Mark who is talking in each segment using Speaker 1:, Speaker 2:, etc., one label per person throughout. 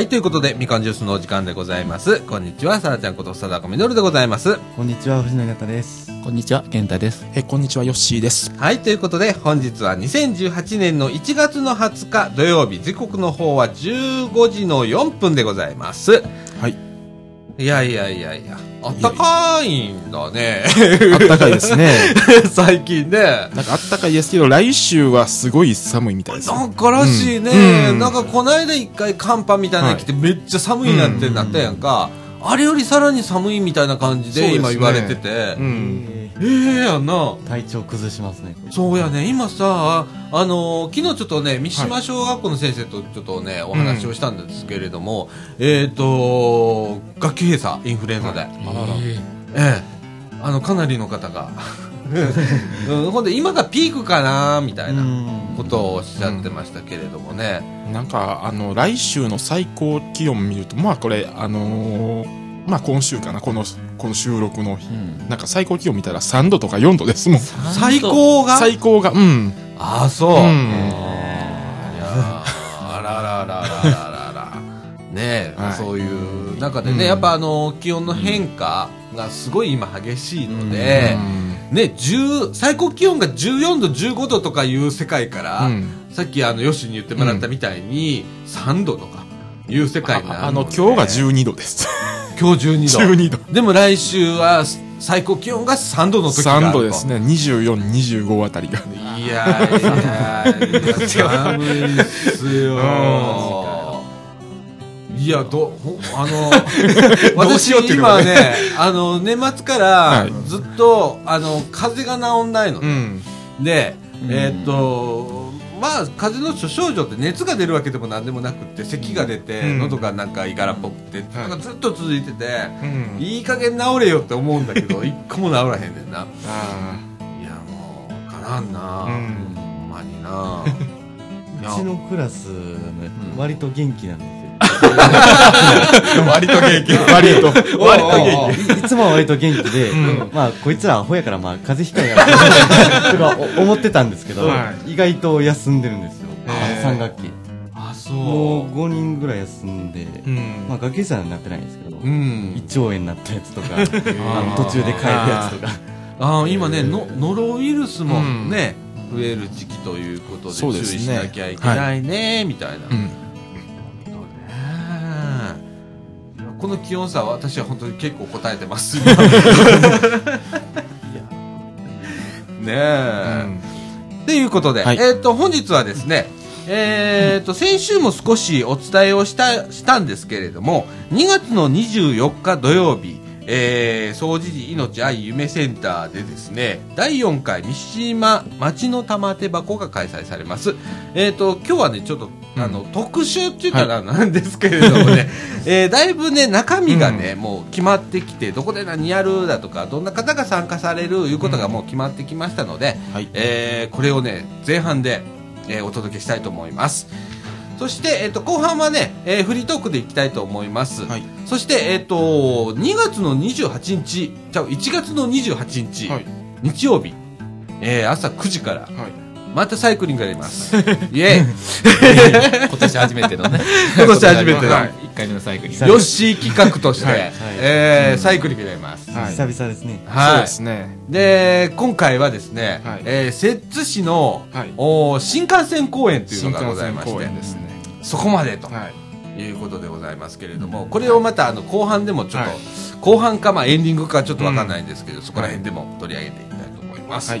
Speaker 1: はい、ということで、みかんジュースのお時間でございます。こんにちは、さらちゃんこと、さだこみのるでございます。
Speaker 2: こんにちは、藤野方です。
Speaker 3: こんにちは、健太です。
Speaker 4: え、こんにちは、ヨッシーです。
Speaker 1: はい、ということで、本日は2018年の1月の20日土曜日、時刻の方は15時の4分でございます。
Speaker 4: はい。
Speaker 1: いやいやいやいや、あったかいんだね。
Speaker 4: あったかいですね。
Speaker 1: 最近ね。
Speaker 4: なんかあったかいですけど、来週はすごい寒いみたいです。
Speaker 1: なんからしいね、
Speaker 4: うん
Speaker 1: なんかこの間一回寒波みたいなの来てめっちゃ寒いなってなったやんか、あれよりさらに寒いみたいな感じ
Speaker 4: で
Speaker 1: 今言われてて、
Speaker 4: うん。
Speaker 1: ええやんな。
Speaker 2: 体調崩しますね。
Speaker 1: そうやね今さあのー昨日ちょっとね三島小学校の先生とちょっとね、お話をしたんですけれども、えっ、と学級閉鎖インフルエンザで、
Speaker 4: あらら。
Speaker 1: ええ。あのかなりの方が、うん、ほんで今がピークかなみたいなことをおっしゃってましたけれどもね、
Speaker 4: なんか、あの、来週の最高気温見ると、まあこれ、あのーまあ今週かな、この、この収録の日。なんか最高気温見たら3度とか4度ですもん。
Speaker 1: 最高が？
Speaker 4: 最高が、うん。
Speaker 1: ああそう、
Speaker 4: うん。
Speaker 1: いやーあららららららら。ねえ、
Speaker 4: はい。
Speaker 1: そういう中でね、
Speaker 4: うん。
Speaker 1: やっぱあの気温の変化がすごい今激しいので、
Speaker 4: うん
Speaker 1: ね10最高気温が14度15度とかいう世界から、
Speaker 4: うん
Speaker 1: さっきあのヨシに言ってもらったみたいに、3度とかいう世界になる
Speaker 4: ああの、
Speaker 1: で
Speaker 4: 今日が12度です。
Speaker 1: 今日12度
Speaker 4: 12度。
Speaker 1: でも来週は最高気温が3度の時があると
Speaker 4: 3度ですね。24、25あたりが。
Speaker 1: いやいやいや、寒いっすよ。いや、ど、ほあの、
Speaker 4: どうし
Speaker 1: 私
Speaker 4: ようっていうの
Speaker 1: 今
Speaker 4: がね
Speaker 1: ね、あの、年末から
Speaker 4: はい
Speaker 1: ずっと、あの、風邪が治んないの
Speaker 4: う。ん。
Speaker 1: で、えーっと、まあ、風邪の諸症状って熱が出るわけでもなんでもなくって、咳が出て、
Speaker 4: うん
Speaker 1: 喉がなんかいがらっぽくて、なんかずっと続いてて、
Speaker 4: うん。
Speaker 1: いい加減治れよって思うんだけど、一個も治らへんねんな。
Speaker 4: あ
Speaker 1: いやもうかなんな、
Speaker 4: あ。う
Speaker 1: ほ
Speaker 4: ん。
Speaker 1: んまにな
Speaker 2: うちのクラス、割と元気なんですよ。
Speaker 1: 割と元気。
Speaker 4: 割と。
Speaker 1: 割と元気。
Speaker 2: いいつもは割と元気で、
Speaker 4: うん。
Speaker 2: まあ、こいつらアホやから、まあ、風邪ひかんやろとかお思ってたんですけど、
Speaker 4: は
Speaker 2: 意外と休んでるんですよ。
Speaker 4: へー。
Speaker 2: 3学期。
Speaker 1: あそ
Speaker 2: もう5人ぐらい休んで、
Speaker 4: うん。
Speaker 2: まあ、学級祭にはなってないんですけど、
Speaker 1: うん。
Speaker 2: 胃腸炎になったやつとか、あの途中で帰るやつとか。
Speaker 1: あ今ねのノロウイルスも
Speaker 4: うん。
Speaker 1: ね、増える時期ということで注意しなきゃいけないね、みたいな、この気温差は私は本当に結構答えてます。ねえ、ということで、
Speaker 4: はい。
Speaker 1: えっ、と、本日はですね、えっ、と、先週も少しお伝えをした、したんですけれども、2月の24日土曜日、えー、総除寺命愛夢センターでですね、第4回三島町の玉手箱が開催されます。えっ、と、今日はね、ちょっと、あの、特集っていうかな、なんですけれどもね、えーだいぶね、中身がね、もう決まってきて、どこで何やるだとか、どんな方が参加されるいうことがもう決まってきましたので、
Speaker 4: はい。
Speaker 1: えーこれをね前半で、えーお届けしたいと思いますそして、えっと後半はね、えーフリートークでいきたいと思います、
Speaker 4: はい。
Speaker 1: そして、えっと2月の28日じゃあ1月の28日、
Speaker 4: はい。
Speaker 1: 日曜日、えー朝9時から
Speaker 4: はい。
Speaker 1: またサイクリングやります イエーイ
Speaker 3: 今年初めてのね。
Speaker 1: 今年初めての
Speaker 3: はい1回目のサイクリング。
Speaker 1: ヨッシー企画として、
Speaker 4: はい
Speaker 1: えーサイクリングやります、
Speaker 4: はい
Speaker 2: 久々ですね。
Speaker 1: はい
Speaker 4: そうですね。
Speaker 1: で今回はですね、
Speaker 4: はい
Speaker 1: えー摂津市の、
Speaker 4: はい
Speaker 1: おー新幹線公園というのがござい
Speaker 4: 線
Speaker 1: まして
Speaker 4: 公園ですね。
Speaker 1: そこまでと
Speaker 4: はい。
Speaker 1: いうことでございますけれども、これをまたあの後半でもちょっと、
Speaker 4: はい
Speaker 1: 後半かまあエンディングかちょっとわかんないんですけど、そこら辺でも取り上げていきたいと思います。
Speaker 4: はい。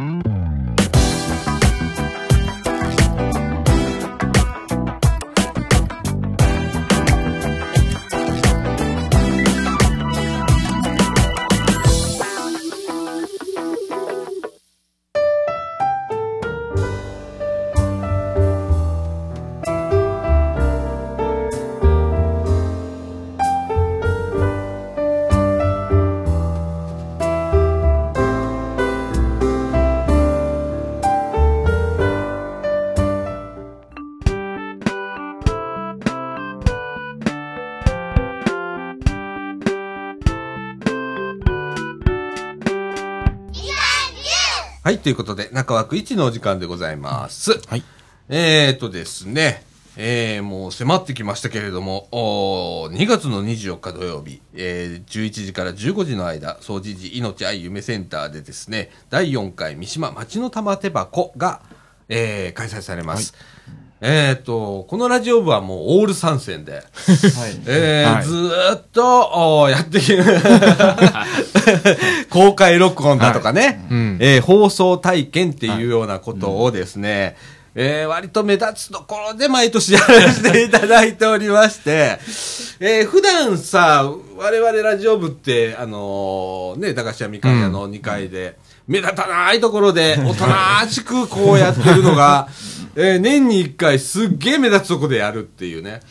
Speaker 1: い、ということで、中枠1のお時間でございます。
Speaker 4: はい。
Speaker 1: えーとですね、えー、もう迫ってきましたけれども、おー2月の24日土曜日、えー、11時から15時の間、総持寺命愛夢センターでですね、第4回三島町の玉手箱が、えー、開催されます。えーと、このラジオ部はもうオール参戦で、
Speaker 2: はい。
Speaker 1: えー
Speaker 4: はい。
Speaker 1: ずーっとやってき 公開録音だとかね、
Speaker 4: うん。
Speaker 1: えー放送体験っていうようなことをですね、えー割と目立つところで毎年やらせていただいておりまして、えー普段さ、我々ラジオ部って、あのーね、駄菓子屋みかん屋の2階で、目立たないところで、おとなしくこうやってるのが、えー年に1回すっげえ目立つとこでやるっていうね。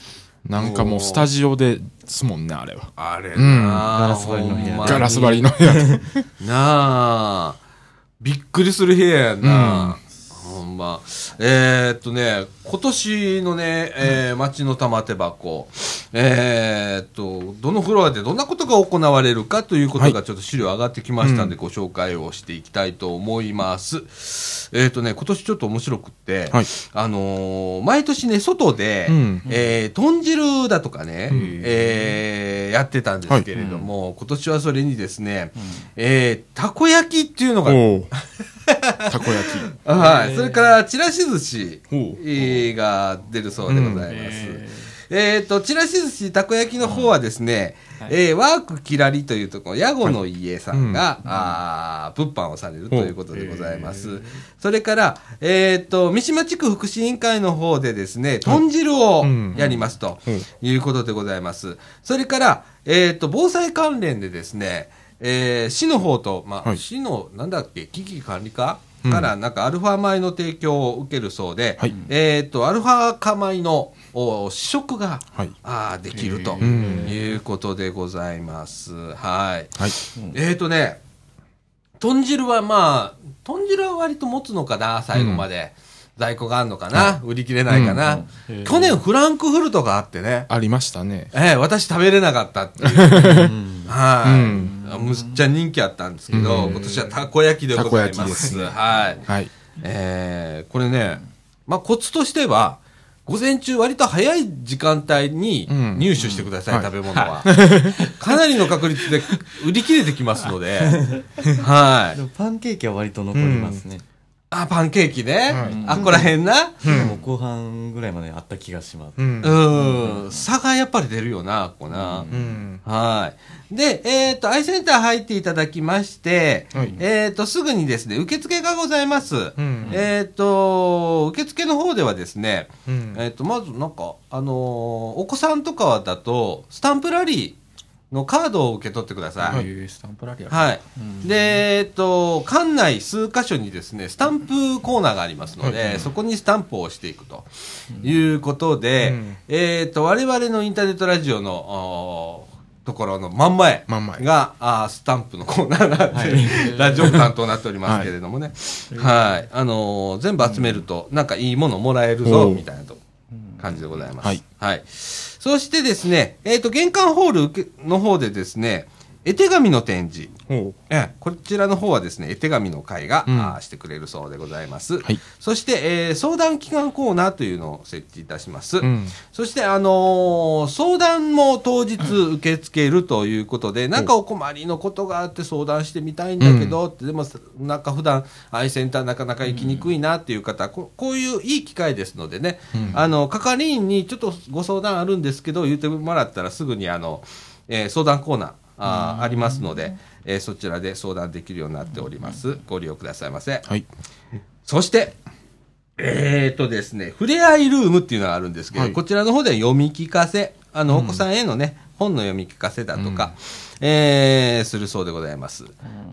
Speaker 4: なんかもうスタジオですもんね、あれは。
Speaker 1: あれな
Speaker 4: うん
Speaker 1: あ、
Speaker 2: ガラス張りの部屋
Speaker 4: ガラス張りのやつ。
Speaker 1: なあ、びっくりする部屋やんな。ほんま。えー、っとね、今年のね、えー、町の玉手箱、えー、っと、どのフロアでどんなことが行われるかということがちょっと資料上がってきましたんで、ご紹介をしていきたいと思います。えー、っとね、今年ちょっと面白くって、
Speaker 4: はい。
Speaker 1: あのー毎年ね、外で、
Speaker 4: うん。
Speaker 1: えー豚汁だとかね、えーやってたんですけれども、今年はそれにですね、えーたこ焼きっていうのが、
Speaker 4: たこ焼き。
Speaker 1: はい、それから、ちらし寿司が出るそうでございます。えっ、と、ちらし寿司、たこ焼きの方はですね、えーワークきらりというところ、屋号の家さんが、あー物販をされるということでございます。それから、えっ、と、三島地区福祉委員会の方でですね、豚汁を
Speaker 4: うん
Speaker 1: やりますと
Speaker 4: うん。
Speaker 1: いうことでございます。それから、えっ、と、防災関連でですね、えー市の方と、まあ、
Speaker 4: はい。
Speaker 1: 市の、なんだっけ、危機管理課
Speaker 4: うん。
Speaker 1: から、なんかアルファ米の提供を受けるそうで、
Speaker 4: はい。
Speaker 1: えっ、と、アルファ化米のお試食が、
Speaker 4: はい。
Speaker 1: あーできると
Speaker 4: ん
Speaker 1: いうことでございます。はい。
Speaker 4: はい。
Speaker 1: えっ、とね、豚汁はまあ、豚汁は割と持つのかな、最後まで。在庫があるのかな、売り切れないかな、去年フランクフルトがあってね、
Speaker 4: ありましたね。
Speaker 1: ええ私食べれなかったっていう。はい、
Speaker 4: うん
Speaker 1: むっちゃ人気あったんですけど、今年はたこ焼きでございます。
Speaker 4: すね
Speaker 1: はい。
Speaker 4: はい。
Speaker 1: えーこれね、まあ、コツとしては、午前中割と早い時間帯に
Speaker 4: うん
Speaker 1: 入手してください、
Speaker 4: うん
Speaker 1: 食べ物は。かなりの確率で売り切れてきますので、はい
Speaker 2: で。もパンケーキは割と残りますね。
Speaker 1: あ、パンケーキね。
Speaker 4: はい
Speaker 1: あ、ここら辺な。
Speaker 2: でも後半ぐらいまであった気がします。
Speaker 4: うん。
Speaker 1: うん。差がやっぱり出るよな、ここな。
Speaker 4: うん。
Speaker 1: はい。で、えっ、と、アイセンター入っていただきまして、
Speaker 4: はい
Speaker 1: えっ、と、すぐにですね、受付がございます。
Speaker 4: ん
Speaker 1: えっ、と、受付の方ではですね、
Speaker 4: うん
Speaker 1: えっ、と、まずなんか、あのーお子さんとかだと、スタンプラリーのカードを受け取ってください。
Speaker 3: えースタンプラリア。
Speaker 1: はい。で、えっと、館内数箇所にですね、スタンプコーナーがありますので、そこにスタンプを押していくということで、
Speaker 4: うん
Speaker 1: えっと、我々のインターネットラジオの、ところの真ん前
Speaker 4: 真ん前
Speaker 1: が、あースタンプのコーナーがあって、ラジオ担当になっておりますけれどもね。はい。あのー全部集めると、なんかいいものもらえるぞ、みたいなと感じでございます。
Speaker 4: はい。
Speaker 1: はい。そしてですね、えっ、と、玄関ホールの方でですね、絵手紙の展示。
Speaker 4: ほ
Speaker 1: ええ、こちらの方はですね、絵手紙の会が、
Speaker 4: うん
Speaker 1: あーしてくれるそうでございます。
Speaker 4: はい
Speaker 1: そして、えー相談祈願コーナーというのを設置いたします。
Speaker 4: う。うん。
Speaker 1: そして、あのー相談も当日受け付けるということで、なんかお困りのことがあって相談してみたいんだけど、ってでも、なんか普段、アイセンターなかなか行きにくいなっていう方、ここういういい機会ですのでね、あの、係員にちょっとご相談あるんですけど、言ってもらったらすぐにあの、えー相談コーナー、あーありますので、えーそちらで相談できるようになっております。ご利用くださいませ。
Speaker 4: はい。
Speaker 1: そして、えーとですね、ふれあいルームっていうのがあるんですけど、
Speaker 4: はい
Speaker 1: こちらの方では読み聞かせ、あの、お子さんへのね、本の読み聞かせだとか、えーするそうでございます。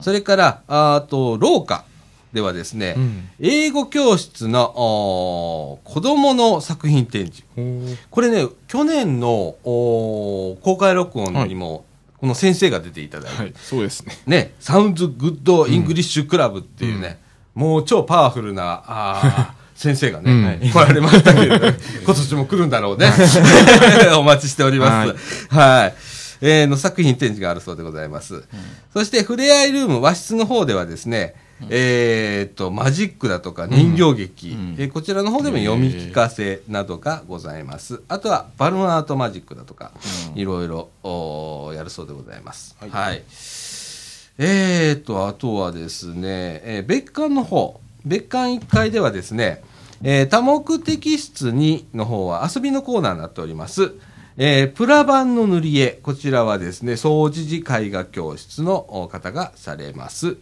Speaker 1: それから、あと、廊下ではですね、
Speaker 4: うん
Speaker 1: 英語教室の、子供の作品展示。これね、去年の公開録音にも、この先生が出ていただいて、
Speaker 4: はい。そうですね。
Speaker 1: ね、 Sounds Good English Club っていうね、もう超パワフルな、あー 先生がね、
Speaker 4: うん
Speaker 1: はい来られましたけれど、今年も来るんだろうね。お待ちしております。はい。えーの作品展示があるそうでございます。そして、ふれあいルーム和室の方ではですね、えー、と、マジックだとか人形劇、
Speaker 3: ん
Speaker 1: えーこちらの方でも読み聞かせなどがございます。あとは、バルーンアートマジックだとか、いろいろやるそうでございます。はい。えーと、あとはですね、えー別館の方、別館1階ではですね、えー多目的室2の方は遊びのコーナーになっております。えープラ版の塗り絵、こちらはですね、総持寺絵画教室のお方がされます。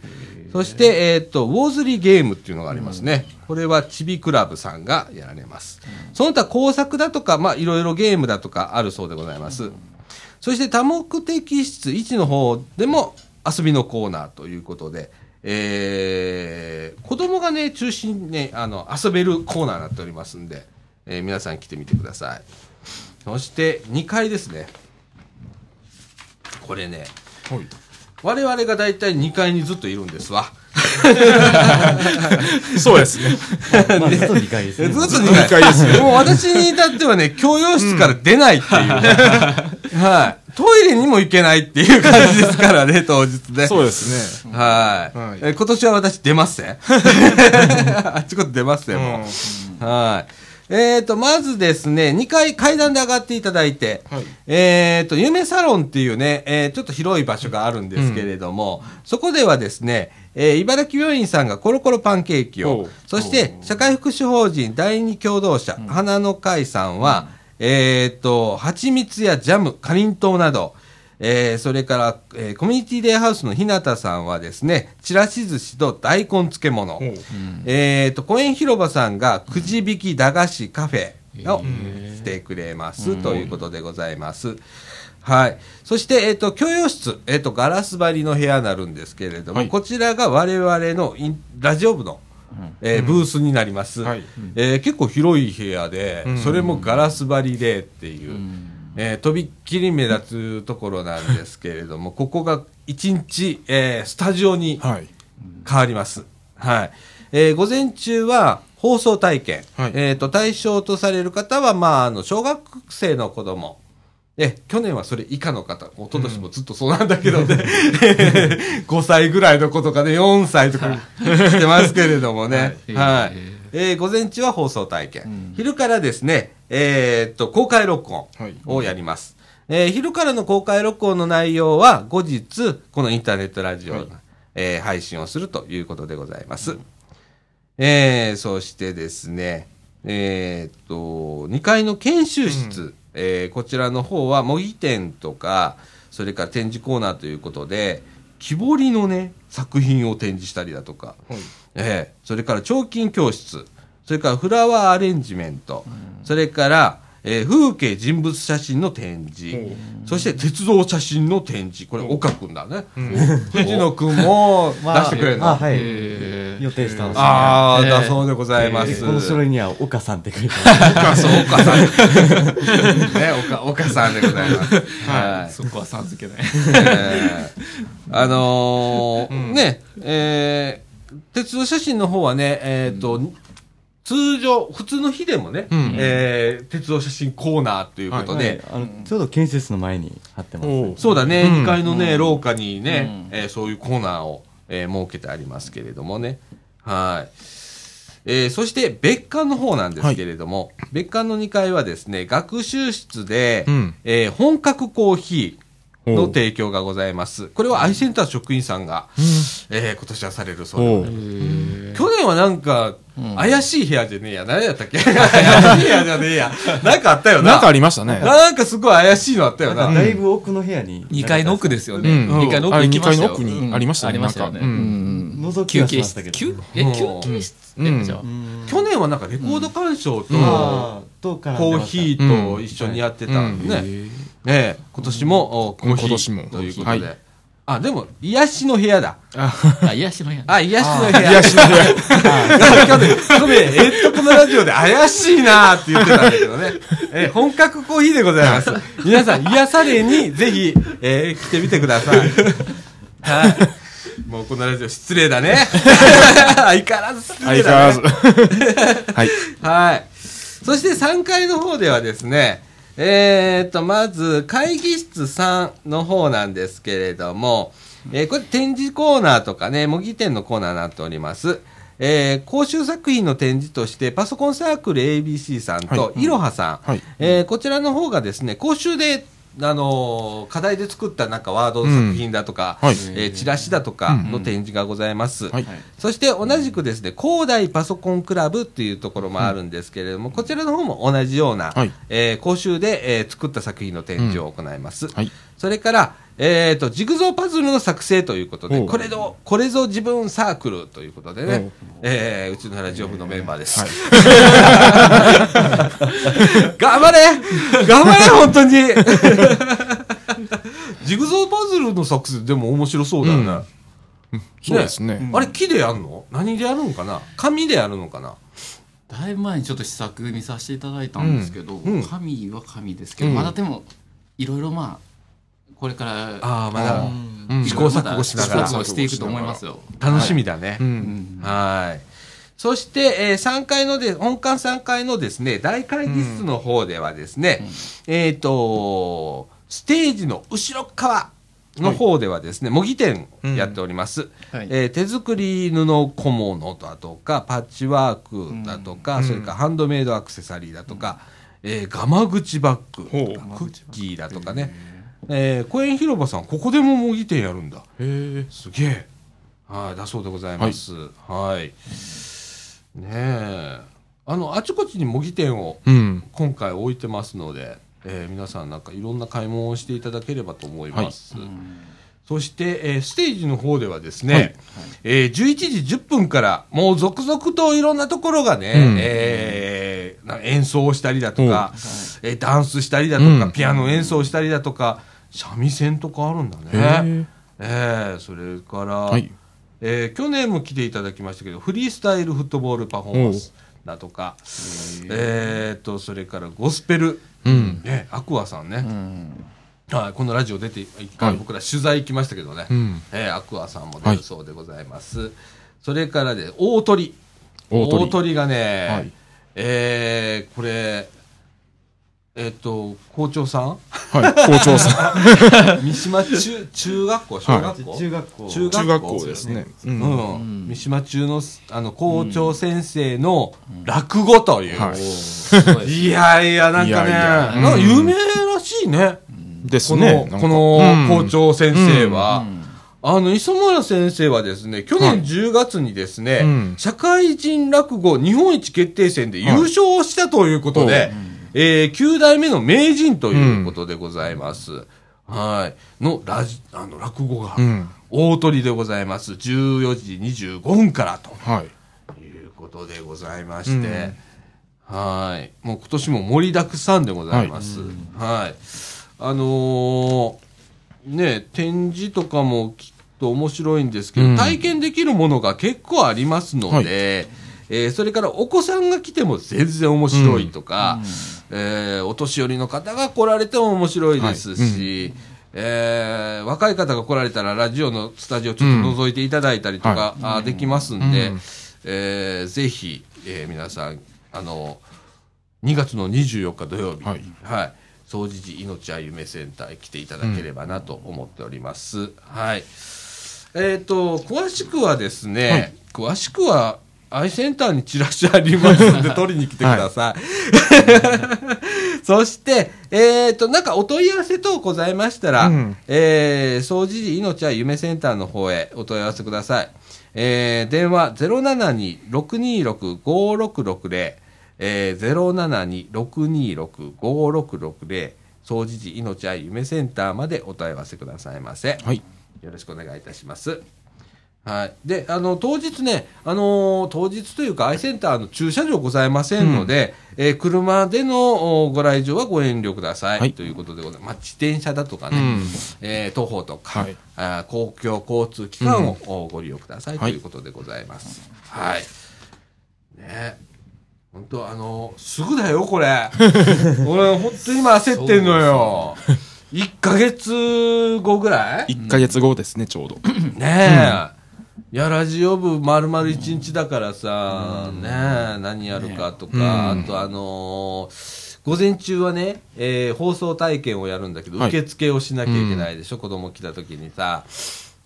Speaker 1: そして、えっ、と、ウォーズリーゲームっていうのがありますね。これはチビクラブさんがやられます。その他工作だとか、まあ、いろいろゲームだとかあるそうでございます。そして多目的室1の方でも遊びのコーナーということで、えー、子供がね、中心にね、あの、遊べるコーナーになっておりますんで、えー皆さん来てみてください。そして2階ですね。これね、
Speaker 4: はい
Speaker 1: 我々がだいたい2階にずっといるんですわ。
Speaker 4: そうですね。
Speaker 2: まあ、ずっと2回ですね。
Speaker 1: ずっと
Speaker 4: ずっと
Speaker 1: 2
Speaker 4: 2階ですね
Speaker 1: もう私に至ってはね、教養室から出ないっていう。はい。トイレにも行けないっていう感じですからね、当日ね。
Speaker 4: そうですね。
Speaker 1: はい、
Speaker 4: はい
Speaker 1: え今年は私出ますね。あっちこっち出ますね、もう。はい。えっ、と、まずですね、2階階段で上がっていただいて、
Speaker 4: はい。
Speaker 1: えっ、と、夢サロンっていうね、えーちょっと広い場所があるんですけれども、そこではですね、えー茨城病院さんがコロコロパンケーキをそして、社会福祉法人第二共同社、花の会さんは、えっ、と、蜂蜜やジャム、かりんとうなど、えーそれから、えーコミュニティデイハウスの日向さんはですね、ちらし寿司と大根漬物。
Speaker 4: ほう。
Speaker 1: えっ、と、公園広場さんがくじ引き駄菓子カフェをしてくれます、ということでございます。はい。そして、えっ、と、教養室、えっ、と、ガラス張りの部屋になるんですけれども、
Speaker 4: はい。
Speaker 1: こちらが我々のインラジオ部の、えーブースになります、
Speaker 4: はい。
Speaker 1: えー結構広い部屋で、
Speaker 4: うん。
Speaker 1: それもガラス張りでっていう、えーとびっきり目立つところなんですけれども、ここが一日、えースタジオに
Speaker 4: はい。
Speaker 1: 変わります。はい。えー午前中は放送体験。
Speaker 4: はい
Speaker 1: えっ、と、対象とされる方は、まあ、あの、小学生の子供。え、去年はそれ以下の方、一昨年もずっとそうなんだけどね、5歳ぐらいの子とかね、4歳とか来てますけれどもね。
Speaker 3: は い
Speaker 1: はい。
Speaker 3: え
Speaker 1: えー午前中は放送体験。昼からですね、えーっと、公開録音をやります。えー昼からの公開録音の内容は後日、このインターネットラジオ、
Speaker 4: はい
Speaker 1: えー配信をするということでございます。えーそしてですね、えーっと、2階の研修室、えーこちらの方は模擬店とか、それから展示コーナーということで、木彫りのね、作品を展示したりだとか、
Speaker 4: はい
Speaker 1: ええそれから彫金教室、それからフラワーアレンジメント、それから、えー風景人物写真の展示、そして鉄道写真の展示、これ岡くんだね。藤野くんも出してくれるの。
Speaker 2: あ、はい。
Speaker 3: え
Speaker 2: 予定してます。
Speaker 1: ああ、
Speaker 3: ええ
Speaker 1: だそうでございま。
Speaker 2: ですこの書類には岡さんって書いて
Speaker 1: 岡そう、岡さん。ね、岡、岡さんでございます。はい
Speaker 3: ー。そこはさん付けない。
Speaker 1: えーあのーね、えー鉄道写真の方はね、えっ、と、通常、普通の日でもね、
Speaker 4: ん。
Speaker 1: えー鉄道写真コーナーということで、
Speaker 2: はい。あのちょうど建設の前に貼ってます、
Speaker 4: おう
Speaker 1: そうだね、
Speaker 4: うん。
Speaker 1: 2階のね、廊下にね、えーそういうコーナーを、えー設けてありますけれどもね。はい。えーそして別館の方なんですけれども、別館の2階はですね、学習室で、
Speaker 4: うん。
Speaker 1: えー本格コーヒーの提供がございます。これはアイセンター職員さんが、えー今年はされるそうでございます。去年はなんか、怪しい部屋じゃねえや。何やったっけ？怪しい部屋じゃねえや。なんかあったよな。
Speaker 4: なんかありましたね。
Speaker 1: なんかすごい怪しいのあったよな。
Speaker 2: だいぶ奥の部屋に
Speaker 3: 2階の奥ですよね。
Speaker 4: うん
Speaker 3: 2階の奥行きましたよ。
Speaker 4: あれ二階の奥にありましたね
Speaker 3: ありましたよね。
Speaker 4: なんか
Speaker 3: うん
Speaker 2: 覗き
Speaker 3: 休憩室。
Speaker 2: はしましたけど
Speaker 3: 休休憩室
Speaker 4: うん
Speaker 3: えじゃあ。
Speaker 1: 去年はなんかレコード鑑賞と、コーヒーと一緒にやってたんでね。ええ今年も
Speaker 4: 今年も
Speaker 1: ということで。
Speaker 4: はい
Speaker 1: あ、でも、癒しの部屋だ。
Speaker 3: あ、癒しの部屋。
Speaker 1: あ、癒しの部屋。
Speaker 4: 癒しの部屋。
Speaker 1: 去年、去年、えっと、このラジオで怪しいなーって言ってたんだけどね。えー本格コーヒーでございます。皆さん、癒されに、ぜひ、えー来てみてください。はい。もうこのラジオ失礼だね。相変わらず失礼だ
Speaker 4: 相変わら
Speaker 1: ね
Speaker 4: ず。。はい。
Speaker 1: はい。そして3階の方ではですね、えー、と、まず、会議室3の方なんですけれども、えーこれ展示コーナーとかね、模擬店のコーナーになっております。えー講習作品の展示として、パソコンサークル ABC さんと
Speaker 4: は、い。
Speaker 1: いろはさん、
Speaker 4: はい。
Speaker 1: えーこちらの方がですね、講習で、あのー課題で作ったなんかワードの作品だとか、
Speaker 4: うん。はい。
Speaker 1: えーチラシだとかの展示がございます。
Speaker 4: はい。
Speaker 1: そして同じくですね、広大パソコンクラブっていうところもあるんですけれども、こちらの方も同じような、
Speaker 4: はい。
Speaker 1: えー講習で、えー作った作品の展示を行います。
Speaker 4: はい。
Speaker 1: それから、えっ、と、ジグゾーパズルの作成ということで、これぞ、これぞ自分サークルということで
Speaker 4: お
Speaker 1: ね
Speaker 4: う、
Speaker 1: えーうちのラジオ部のメンバーです。
Speaker 4: はい。
Speaker 1: 頑張れ！頑張れ、本当に！ジグゾーパズルの作成でも面白そうだよね。
Speaker 4: そうですね。
Speaker 1: あれ、木でやるの？何でやるのかな？紙でやるのかな？
Speaker 3: だいぶ前にちょっと試作見させていただいたんですけど、
Speaker 1: うん。
Speaker 3: 紙は紙ですけど、
Speaker 4: うん。
Speaker 3: まだでもいろいろまあこれから
Speaker 1: ああ、まだ
Speaker 4: うん。
Speaker 1: 試行錯誤しながら。
Speaker 3: していくと思いますよ。
Speaker 1: 楽しみだね。
Speaker 4: うん。
Speaker 1: はい。そして、えー3階ので、本館3階のですね、大会議室の方ではですね、えっ、と、ステージの後ろ側の方ではですね、模擬店やっております。
Speaker 3: はい。
Speaker 1: えー手作り布小物だとか、パッチワークだとか、それからハンドメイドアクセサリーだとか、えーガマ口バッグ、クッキーだとかね。えー、公園広場さん、ここでも模擬店やるんだ。
Speaker 4: へえ。
Speaker 1: すげえ。はい、だそうでございます。はい。ねえ。あの、あちこちに模擬店を
Speaker 4: うん。
Speaker 1: 今回置いてますので、えー皆さんなんかいろんな買い物をしていただければと思います。そして、えーステージの方ではですね、
Speaker 4: はい。
Speaker 1: えー11時10分からもう続々といろんなところがね、
Speaker 4: うん。
Speaker 1: えーな演奏をしたりだとか、えーダンスしたりだとか、
Speaker 4: うん。
Speaker 1: ピアノ演奏したりだとか、三味線とかあるんだ
Speaker 4: へ
Speaker 1: ね。
Speaker 4: え。
Speaker 1: えーそれから、
Speaker 4: はい。
Speaker 1: えー去年も来ていただきましたけど、フリースタイルフットボールパフォーマンスだとか、えーと、それからゴスペル、
Speaker 4: うん。
Speaker 1: ね、アクアさんね、
Speaker 3: うん
Speaker 1: はい、このラジオ出て、一
Speaker 4: はい。
Speaker 1: 回僕ら取材行きましたけどね、
Speaker 4: うん。
Speaker 1: えーアクアさんも出るそうでございます。それからで、大鳥。
Speaker 4: 大鳥。
Speaker 1: がね、
Speaker 4: はい。
Speaker 1: えーこれ、えっ、と、校長さん？
Speaker 4: はい。校長さん。
Speaker 1: 三島中、中学校？小学校、
Speaker 2: 中学校。
Speaker 1: 中
Speaker 4: 中学校ですね。う。
Speaker 1: うん。ん、三島中のあの校長先生の落語という、
Speaker 4: はい。
Speaker 3: すごい
Speaker 1: いやいや、なんかね、
Speaker 4: いやいや。
Speaker 1: なんか有名らしいね、こ
Speaker 4: ですね。
Speaker 1: この
Speaker 4: うん
Speaker 1: 校長先生は。
Speaker 3: うん
Speaker 1: あの、磯村先生はですね、去年10月にですね、
Speaker 4: うん
Speaker 1: 社会人落語日本一決定戦で優勝をしたということで、えー、9代目の名人ということでございます。はい。の、ラジ、あの、落語が、
Speaker 4: うん。
Speaker 1: 大鳥でございます。14時25分からと。
Speaker 4: はい。
Speaker 1: いうことでございまして、はい。もう今年も盛りだくさんでございます。はい。あのーね、展示とかもきっと面白いんですけど、
Speaker 4: うん。
Speaker 1: 体験できるものが結構ありますので、えーそれからお子さんが来ても全然面白いとか、えーお年寄りの方が来られても面白いですし、えー若い方が来られたらラジオのスタジオちょっと覗いていただいたりとか、あーできますんで、
Speaker 4: うん。
Speaker 1: えーぜひ、えー皆さん、あの、2月の24日土曜日、
Speaker 4: はい。
Speaker 1: はい、総持寺命あゆめセンターへ来ていただければなと思っております。はい。えっ、と、詳しくはですね、詳しくは、アイセンターにチラシありますので、取りに来てください。そして、えっ、と、なんかお問い合わせ等ございましたら、
Speaker 4: うん
Speaker 1: えー、総持寺命は夢センターの方へお問い合わせください。えー、電話072-626-5660、えー、072-626-5660、総持寺命は夢センターまでお問い合わせくださいませ。
Speaker 4: はい。
Speaker 1: よろしくお願いいたします。はい。で、あの、当日ね、あのー当日というか、アイセンターの駐車場ございませんので、えー車でのおご来場はご遠慮ください。
Speaker 4: はい
Speaker 1: ということでございます。まあ、自転車だとかね、
Speaker 4: うん
Speaker 1: えー徒歩とか、
Speaker 4: はい
Speaker 1: あー公共交通機関をおご利用ください、
Speaker 4: はい
Speaker 1: ということでございます。はい。ね本当あのーすぐだよ、これ。俺、本当に今焦ってんのよ。1ヶ月後ぐらい
Speaker 4: ？1ヶ月後ですね、ちょうど。
Speaker 1: ねえ。いや、ラジオ部丸々一日だからさ、ねえ、何やるかとか、
Speaker 4: うん。
Speaker 1: あとあのー午前中はね、えー放送体験をやるんだけど、
Speaker 4: はい。
Speaker 1: 受付をしなきゃいけないでしょ、子供来た時にさ。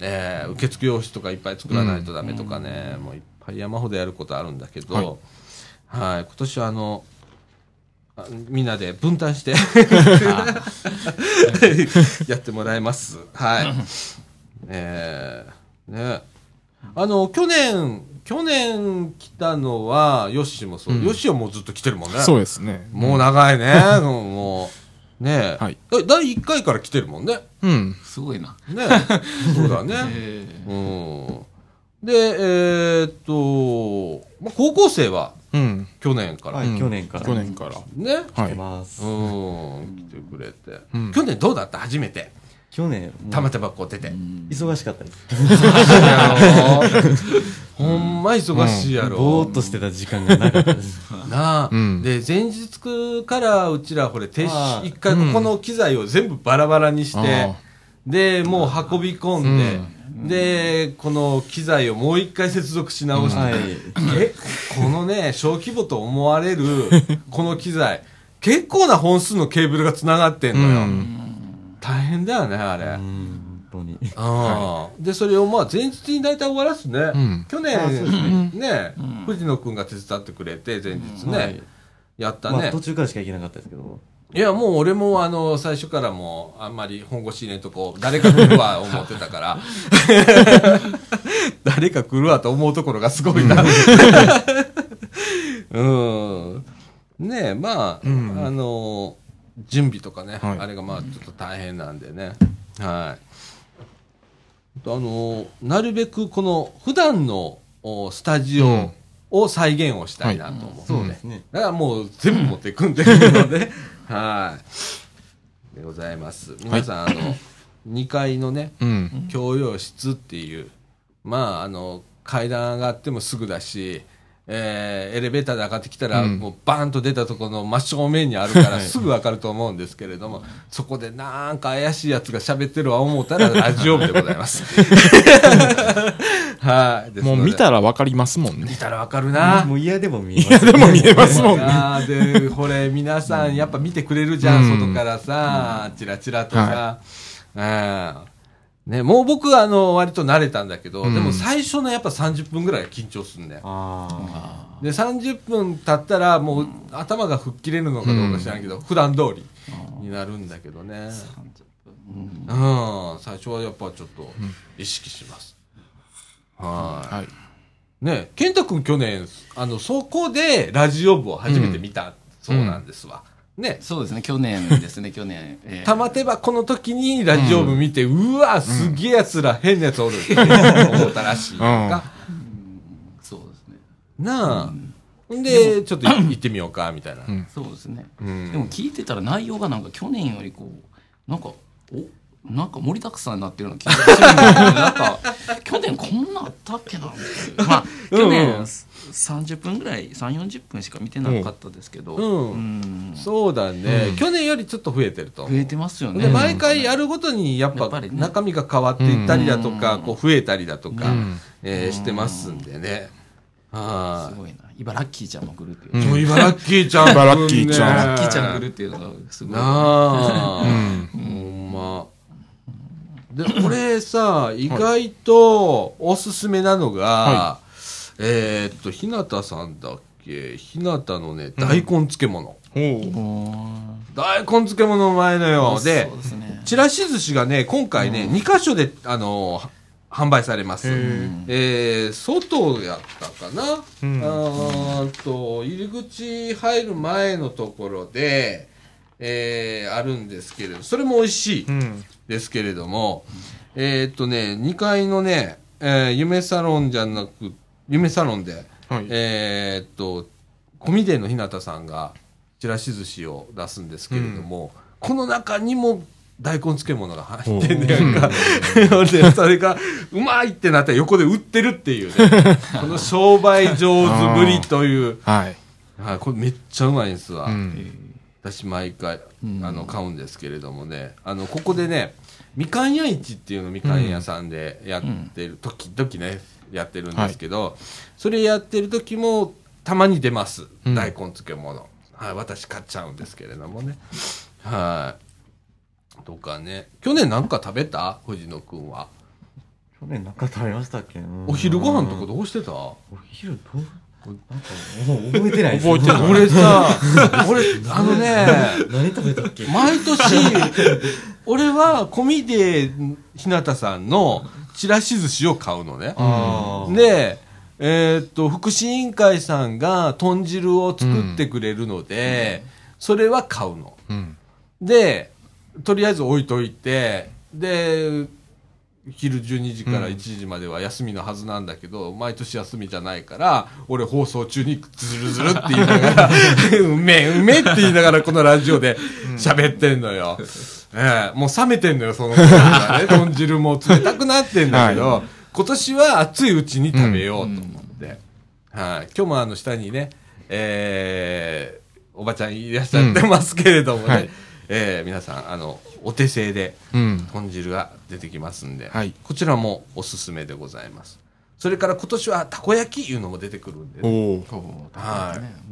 Speaker 1: えー受付用紙とかいっぱい作らないとダメとかね、もういっぱい山ほどやることあるんだけど、
Speaker 4: はい
Speaker 1: はい、今年はあの、あみんなで分担して やってもらいます。はい。えー、ね。あの、去年、去年来たのは、ヨッシーもそう。
Speaker 4: うん
Speaker 1: ヨッシーはもうずっと来てるもんね。
Speaker 4: そうですね。
Speaker 1: もう長いね。もう、ね
Speaker 4: はい
Speaker 1: え第1回から来てるもんね。
Speaker 4: うん。
Speaker 3: すごいな。
Speaker 1: ねそうだね。
Speaker 3: え
Speaker 1: うん。で、えーっと、まあ、高校生は
Speaker 4: うん。
Speaker 1: 去年から。
Speaker 2: はい、
Speaker 4: うん
Speaker 2: 去年から。
Speaker 4: 去年から。
Speaker 1: ね。
Speaker 2: 来て
Speaker 4: はい。
Speaker 2: ます。
Speaker 1: うん。来てくれて。
Speaker 4: うん
Speaker 1: 去年どうだった？初めて。
Speaker 2: 去年、もう
Speaker 1: 玉手箱出て。
Speaker 2: 忙しかったです。
Speaker 1: やろ ほんま忙しいやろ。
Speaker 2: ぼーっとしてた時間がなかったです。
Speaker 1: なあ、
Speaker 4: うん
Speaker 1: で前日からうちらこれ一回ここの機材を全部バラバラにして、
Speaker 4: あ
Speaker 1: でもう運び込んで、でこの機材をもう一回接続し直して、
Speaker 2: はい。
Speaker 1: え？このね小規模と思われる この機材。結構な本数のケーブルがつながってんのよ、
Speaker 4: うん。
Speaker 1: 大変だよねあれ、
Speaker 2: うん、本当に。
Speaker 1: ああ。でそれをまあ前日に大体終わらすね、
Speaker 4: ん。
Speaker 1: 去年
Speaker 2: あそうです
Speaker 1: ね。藤野君が手伝ってくれて前日ね、
Speaker 2: はい。
Speaker 1: やったね、
Speaker 2: まあ、途中からしか行けなかったですけど。
Speaker 1: いや、もう俺もあの、最初からもう、あんまり本腰入れんとこ、誰か来るわ、思ってたから。誰か来るわと思うところがすごいな。うん。ねえ、まあ、
Speaker 4: うん
Speaker 1: あの、準備とかね、
Speaker 4: はい
Speaker 1: あれがまあ、ちょっと大変なんでね。はい。あの、なるべくこの、普段のおスタジオを再現をしたいなと思って、
Speaker 2: そうですね。
Speaker 1: だからもう全部持っていくんでるので、はい。でございます。皆さん、あの、2階のね、
Speaker 4: うん。
Speaker 1: 共用室っていう、まあ、あの、階段上がってもすぐだし、えーエレベーターで上がってきたら、
Speaker 4: うん
Speaker 1: もうバーンと出たところの真正面にあるから、すぐわかると思うんですけれども、そこでなんか怪しいやつが喋ってるわ思ったら、ラジオ部でございます。はい。
Speaker 4: もう見たらわかりますもん
Speaker 1: 見
Speaker 4: ね。
Speaker 1: たらわかるな。
Speaker 2: もう嫌でも見えます。
Speaker 4: でも見えますもんね。
Speaker 1: で、これ皆さんやっぱ見てくれるじゃん、
Speaker 4: うん
Speaker 1: 外からさ、チラチラとさ。うんね、もう僕はあの、割と慣れたんだけど、
Speaker 4: うん
Speaker 1: でも最初のやっぱ30分ぐらい緊張するんだよ。
Speaker 2: あ
Speaker 1: で、30分経ったらもう頭が吹っ切れるのかどうか知らんけど、普段通りになるんだけどね。うん、最初はやっぱちょっと意識します。はい。
Speaker 4: はい。
Speaker 1: ね健太君去年、あの、そこでラジオ部を初めて見た、そうなんですわ。ね。
Speaker 3: そうですね、去年ですね、去年。えー
Speaker 1: 玉手箱の時にラジオ部見て、うわ、すげえ奴ら、変な奴おる って思ったらしいやんか。
Speaker 3: そうですね。
Speaker 1: なあ。んで、ちょっと行ってみようか、みたいな。
Speaker 4: ん
Speaker 3: そうですね。
Speaker 1: うん
Speaker 3: でも聞いてたら内容がなんか去年よりこう、なんか、おなんか盛りだくさんになってるような気がするんだけど、なんか、去年こんなあったっけなまあ、去
Speaker 1: うん
Speaker 3: 年30分ぐらい、3、40分しか見てなかったですけど、
Speaker 1: うん
Speaker 3: うん
Speaker 1: そうだね、
Speaker 4: うん
Speaker 1: 去年よりちょっと増えてると。
Speaker 3: 増えてますよね。
Speaker 1: で、毎回やるごとにやっぱ
Speaker 3: やっぱりね
Speaker 1: 中身が変わっていったりだとか、
Speaker 3: うん
Speaker 1: こう増えたりだとか、
Speaker 4: うん
Speaker 1: えーしてますんでね。は
Speaker 3: すごいな。茨城ちゃんも来るっていう。
Speaker 1: い。
Speaker 4: うん
Speaker 1: 茨城ちゃん。
Speaker 4: 茨城ちゃん
Speaker 3: 茨城ちゃん来るっていうのがすごい。
Speaker 1: なあ。
Speaker 4: うん
Speaker 1: ほんま。で、これさ、意外とおすすめなのが、
Speaker 4: は
Speaker 1: えーっと、日向さんだっけ？日向のね、大根漬物。
Speaker 4: おう
Speaker 1: 大根漬物うまいのよ。で。ちらし寿司がね、今回ね、2箇所で、あの販売されます。えー、外やったかな、
Speaker 4: うん。
Speaker 1: あーと、入り口入る前のところで、えー、あるんですけれど、それも美味しい
Speaker 4: うん。
Speaker 1: ですけれども、えーっとね、2階のね、えー夢サロンじゃなく、夢サロンで、
Speaker 4: はい。
Speaker 1: えーっと、コミデの日向さんが、ちらし寿司を出すんですけれども、この中にも大根漬物が入ってんねやんか。で、それが、うまいってなったら横で売ってるっていうね。この商売上手ぶりという。
Speaker 4: はい。
Speaker 1: はい、これめっちゃうまいんですわ。
Speaker 4: うん。
Speaker 1: 私毎回、
Speaker 3: うん
Speaker 1: あの、買うんですけれどもね。あの、ここでね、みかん屋市っていうのみかん屋さんでやってる、時々ね、やってるんですけど、それやってる時もたまに出ます。
Speaker 4: うん
Speaker 1: 大根漬物。はい、私買っちゃうんですけれどもね。はい。とかね。去年なんか食べた？藤野くんは。
Speaker 2: 去年なんか食べましたっけ？
Speaker 1: お昼ご飯とか
Speaker 2: か
Speaker 1: どうしてた？
Speaker 2: お昼どうなんか覚えてないです
Speaker 4: 覚えてない
Speaker 1: 俺さ、俺、あのね、
Speaker 2: 何食べたっけ？
Speaker 1: 毎年、俺はコミで日向さんのちらし寿司を買うのね。で、えーっと、福祉委員会さんが豚汁を作ってくれるので、それは買うの。
Speaker 4: うん。
Speaker 1: で、とりあえず置いといて、で、昼12時から1時までは休みのはずなんだけど、毎年休みじゃないから、俺放送中にズルズルって言いながら、うめえ、うめえって言いながらこのラジオで喋ってんのよ。ええもう冷めてんのよ、その頃がね。豚汁も冷たくなってんだけど、今年は熱いうちに食べようと思って。はい。今日もあの下にね、えー、おばちゃんいらっしゃってますけれどもね、
Speaker 4: うんはい
Speaker 1: えー皆さん、あの、お手製で
Speaker 4: うん。
Speaker 1: 豚汁が出てきますんで、
Speaker 4: はい。
Speaker 1: こちらもおすすめでございます。それから今年はたこ焼きいうのも出てくるんで、
Speaker 3: ね。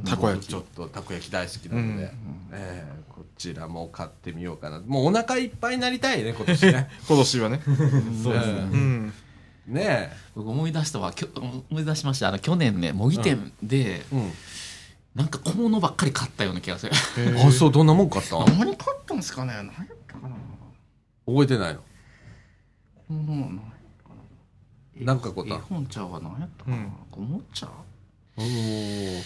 Speaker 4: たこ焼き。
Speaker 1: 僕ちょっとたこ焼き大好きなので、
Speaker 4: うん。
Speaker 1: えーこちらも買ってみようかな。もうお腹いっぱいになりたいね、今年ね。
Speaker 4: 今年はね。
Speaker 2: そうですね。
Speaker 4: うん。
Speaker 1: ねえ。
Speaker 3: 僕思い出したわ。きょ思い出しました。あの去年ね模擬店で、
Speaker 1: うん。
Speaker 3: なんか小物ばっかり買ったような気がする。
Speaker 1: あ、そう、どんなもん買った？ん
Speaker 3: 何買ったんですかね？何やったかな？
Speaker 1: 覚えてないの？
Speaker 3: 小物何やったかな
Speaker 1: なんか買った
Speaker 3: 絵本ちゃうわ何やったかな、
Speaker 4: うん。
Speaker 3: おもちゃ？
Speaker 1: おー。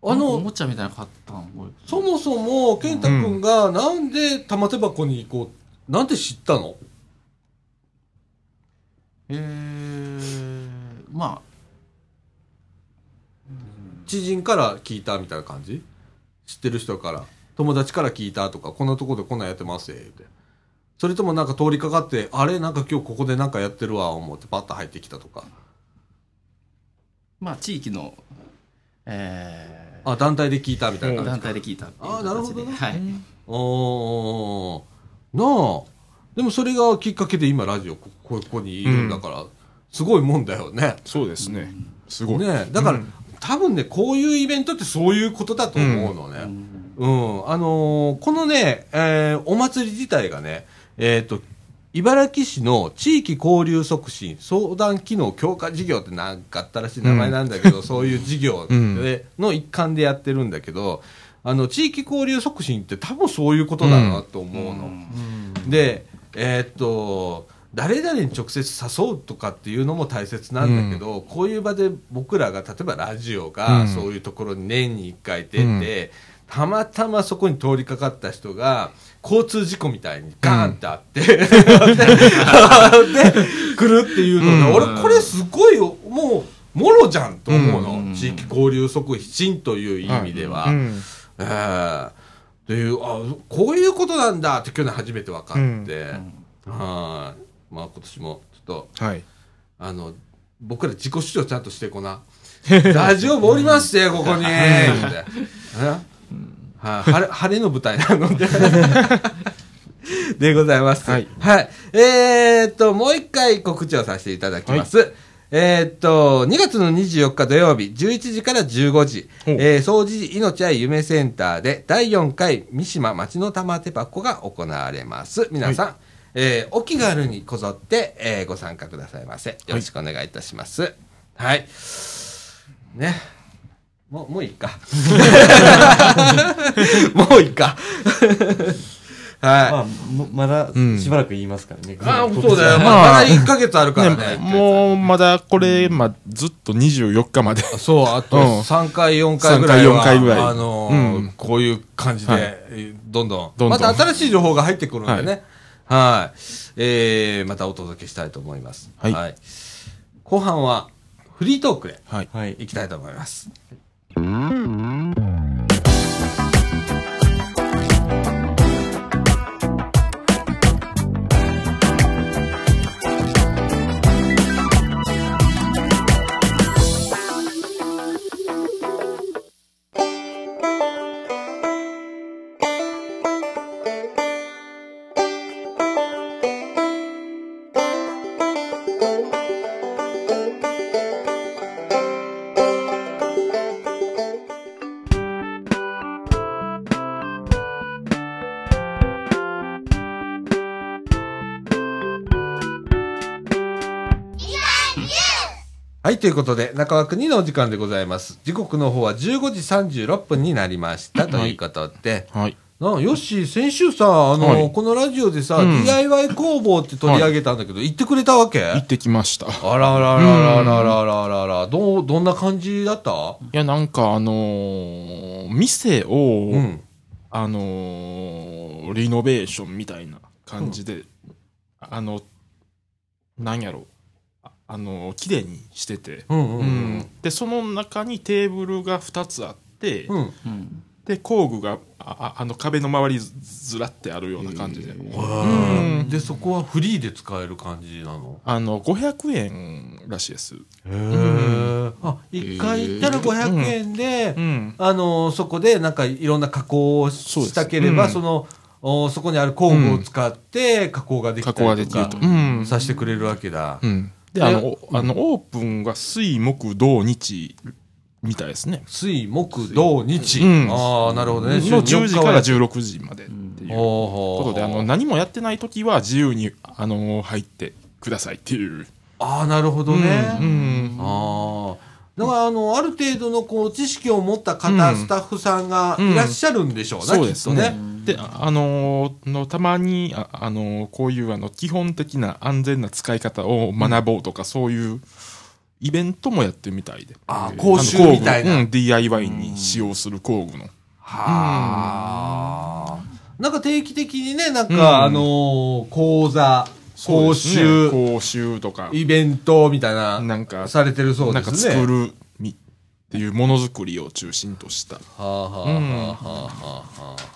Speaker 3: あ
Speaker 1: あの
Speaker 3: のおも、ちゃみたいなの買ったん
Speaker 1: そもそも、健太くんがなんで玉手箱に行こう、なんで知ったの？
Speaker 3: えー、ま
Speaker 1: 知人から聞いたみたいな感じ？知ってる人から。友達から聞いたとかこんなとこでこんなんやってますよってそれともなんか通りかかってあれなんか今日ここでなんかやってるわ思ってパッと入ってきたとか。
Speaker 3: あまあ地域のえ
Speaker 1: あ団体で聞いたみたい
Speaker 3: ー、
Speaker 1: な感じ
Speaker 3: 団体で聞いたっていう
Speaker 1: あーなるほどね。
Speaker 3: はい、
Speaker 1: おーなあ。でもそれがきっかけで今ラジオここここにいるんだから、すごいもんだよね。
Speaker 4: そうですね。すごい。
Speaker 1: ねだから、
Speaker 4: うん
Speaker 1: 多分ねこういうイベントってそういうことだと思うのね、うん、あのーこのね、えーお祭り自体がね、えっ、と、茨城市の地域交流促進相談機能強化事業ってなんかあったらしい名前なんだけど、そういう事業で、
Speaker 4: うん。
Speaker 1: の一環でやってるんだけど、あの、地域交流促進って多分そういうことだなと思うの。で、えーっと、誰々に直接誘うとかっていうのも大切なんだけど、こういう場で僕らが、例えばラジオが、
Speaker 4: うん。
Speaker 1: そういうところに年に1回出て、たまたまそこに通りかかった人が、交通事故みたいにガーンってあって、で、来るっていうのが、
Speaker 4: うん
Speaker 1: 俺これすごいよ、もう、もろじゃんと思うの。
Speaker 3: うん
Speaker 1: 地域交流促進という意味では。
Speaker 4: うん
Speaker 1: ええっていう、あ、こういうことなんだって去年初めて分かって、はい。まあ今年もちょっと、
Speaker 4: はい。
Speaker 1: あの、僕ら自己主張ちゃんとしてこな。ラジオ盛りまして、ここに。言うてえ？はい、晴れ、晴れの舞台なので。でございます。
Speaker 4: はい
Speaker 1: はい。えーっと、もう一回告知をさせていただきます。えーっと、2月の24日土曜日、11時から15時、えー、総持寺命愛夢センターで、第4回三島町の玉手箱が行われます。皆さん、えーお気軽にこぞって、えーご参加くださいませ。よろしくお願いいたします。はい。ね。もう、もういいか。もういいか。はい。
Speaker 2: まあ、もまだ
Speaker 4: うん
Speaker 2: しばらく言いますからね。
Speaker 1: ああ、そうだよ。
Speaker 4: ま
Speaker 1: ま
Speaker 4: あ
Speaker 1: あ、まだ1ヶ月あるからね。
Speaker 4: ね、もう、まだこれ、まあ、ずっと24日まで。
Speaker 1: そう、あと
Speaker 4: うん
Speaker 1: 3回、4回ぐらいは。
Speaker 4: 3回4回ぐらい
Speaker 1: あのー
Speaker 4: うん
Speaker 1: こういう感じで、
Speaker 4: はい
Speaker 1: えーどんどん。
Speaker 4: どんどん
Speaker 1: また新しい情報が入ってくるんでね。はい。えー、またお届けしたいと思います。
Speaker 4: はい
Speaker 1: 後半は、フリートークで
Speaker 4: はい。
Speaker 2: はい。
Speaker 1: いきたいと思います。はい、嗯。ということで、中枠2のお時間でございます。時刻の方は15時36分になりました。ということで、
Speaker 4: はい。
Speaker 1: なあよし、先週さ、あの、
Speaker 4: はい
Speaker 1: このラジオでさ、
Speaker 4: うん
Speaker 1: DIY 工房って取り上げたんだけど、行ってくれたわけ？
Speaker 4: 行ってきました。い
Speaker 1: あららららららららら、どう、どんな感じだった
Speaker 4: や、なんかあのー店を、
Speaker 1: うん。
Speaker 4: あのーリノベーションみたいな感じで、あの、なんやろああの綺麗にしてて、
Speaker 1: うんうんう
Speaker 4: うん
Speaker 1: ん。
Speaker 4: で、その中にテーブルが2つあって、
Speaker 1: うん。
Speaker 3: うん
Speaker 4: で、工具があああの壁の周りずずらってあるような感じで、
Speaker 1: うんで、そこはフリーで使える感じなの？
Speaker 4: あの、500円らしいです。
Speaker 1: へえ。あ、一回行ったら500円で、
Speaker 4: うん。
Speaker 1: あの、そこでなんかいろんな加工をしたければ、
Speaker 4: うん
Speaker 1: その、おそこにある工具を使って加工ができたりとか。させてくれるわけだ。
Speaker 4: うん。で、
Speaker 1: で
Speaker 4: あの、おあの、オープンが水、木、土、日、みたいですね。
Speaker 1: 水、木、土、日。
Speaker 4: うん
Speaker 1: ああ、なるほどね。
Speaker 4: の10時から
Speaker 1: 週
Speaker 4: 16時までっていう
Speaker 1: こ
Speaker 4: ことで、あの、何もやってない時は自由に、あの、入ってくださいっていう。
Speaker 1: ああ、なるほどね。
Speaker 4: うん。
Speaker 1: ああ。だから、あの、ある程度の、こう、知識を持った方、
Speaker 4: うん
Speaker 1: スタッフさんがいらっしゃるんでしょうね、
Speaker 4: そうです
Speaker 1: きっと
Speaker 4: ね。で、ああのーの、たまに、あ、あのーこういう、あの、基本的な安全な使い方を学ぼうとか、そういうイベントもやってるみたいで。
Speaker 1: ああ、講習みたいな。
Speaker 4: うん DIY に使用する工具の。
Speaker 1: はあ。なんか定期的にね、なんか、
Speaker 4: うん
Speaker 1: あのー講座、講習、
Speaker 4: 講習とか、
Speaker 1: イベントみたいな、
Speaker 4: なんか、
Speaker 1: されてるそう
Speaker 4: なんか
Speaker 1: ですね。
Speaker 4: 作るみっていうものづくりを中心とした。
Speaker 1: はあはあはあはあは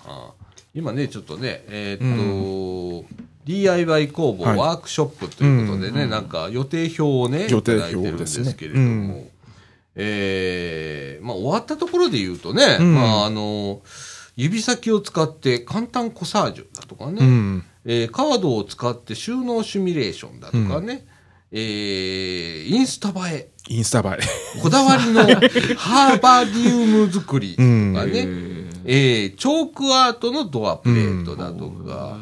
Speaker 1: あはあ今ね、ちょっとね、えーっと、DIY 工房
Speaker 4: はい。
Speaker 1: ワークショップということでね、なんか予定表をね、
Speaker 4: 予定表
Speaker 1: いてるんですけれども、
Speaker 4: ね
Speaker 1: えーまあ終わったところで言うとね、
Speaker 4: うん。
Speaker 1: まああの、指先を使って簡単コサージュだとかね、
Speaker 4: うん。
Speaker 1: えーカードを使って収納シミュレーションだとかね、えーインスタ映え、
Speaker 4: インスタ映え。
Speaker 1: こだわりのハーバリウム作りとか
Speaker 4: うん。
Speaker 1: ね、えーチョークアートのドアプレートだとか、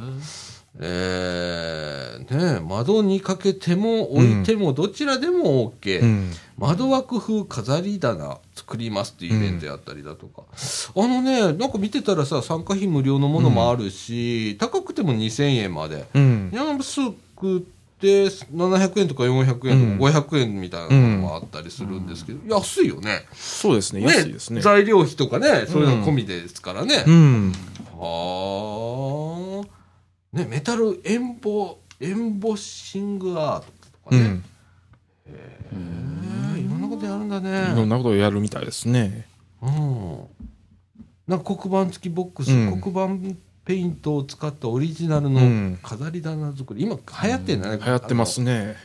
Speaker 1: えーね、窓にかけても置いてもどちらでも OK、
Speaker 4: うん。
Speaker 1: 窓枠風飾り棚作りますっていうイベントやったりだとか、あのね、なんか見てたらさ、参加費無料のものもあるし、高くても2000円まで。
Speaker 4: うん。
Speaker 1: 安くて700円とか400円とか500円みたいなのもあったりするんですけど、安いよね。
Speaker 4: そうですね。安いですね。
Speaker 1: 材料費とかね、そういうの込みですからね。
Speaker 4: うん。
Speaker 1: はあ。ね、メタルエンボ、エンボッシングアートとかね。
Speaker 4: うん。
Speaker 1: えーいろんなことやるんだ
Speaker 4: いろ
Speaker 1: ね。
Speaker 4: んなことをやるみたいですね。
Speaker 1: うん。なんか黒板付きボックス、
Speaker 4: うん
Speaker 1: 黒板ペイントを使ったオリジナル
Speaker 4: う
Speaker 1: の
Speaker 4: ん
Speaker 1: 飾り棚作り。今流行ってんだね。
Speaker 4: 流行ってますね。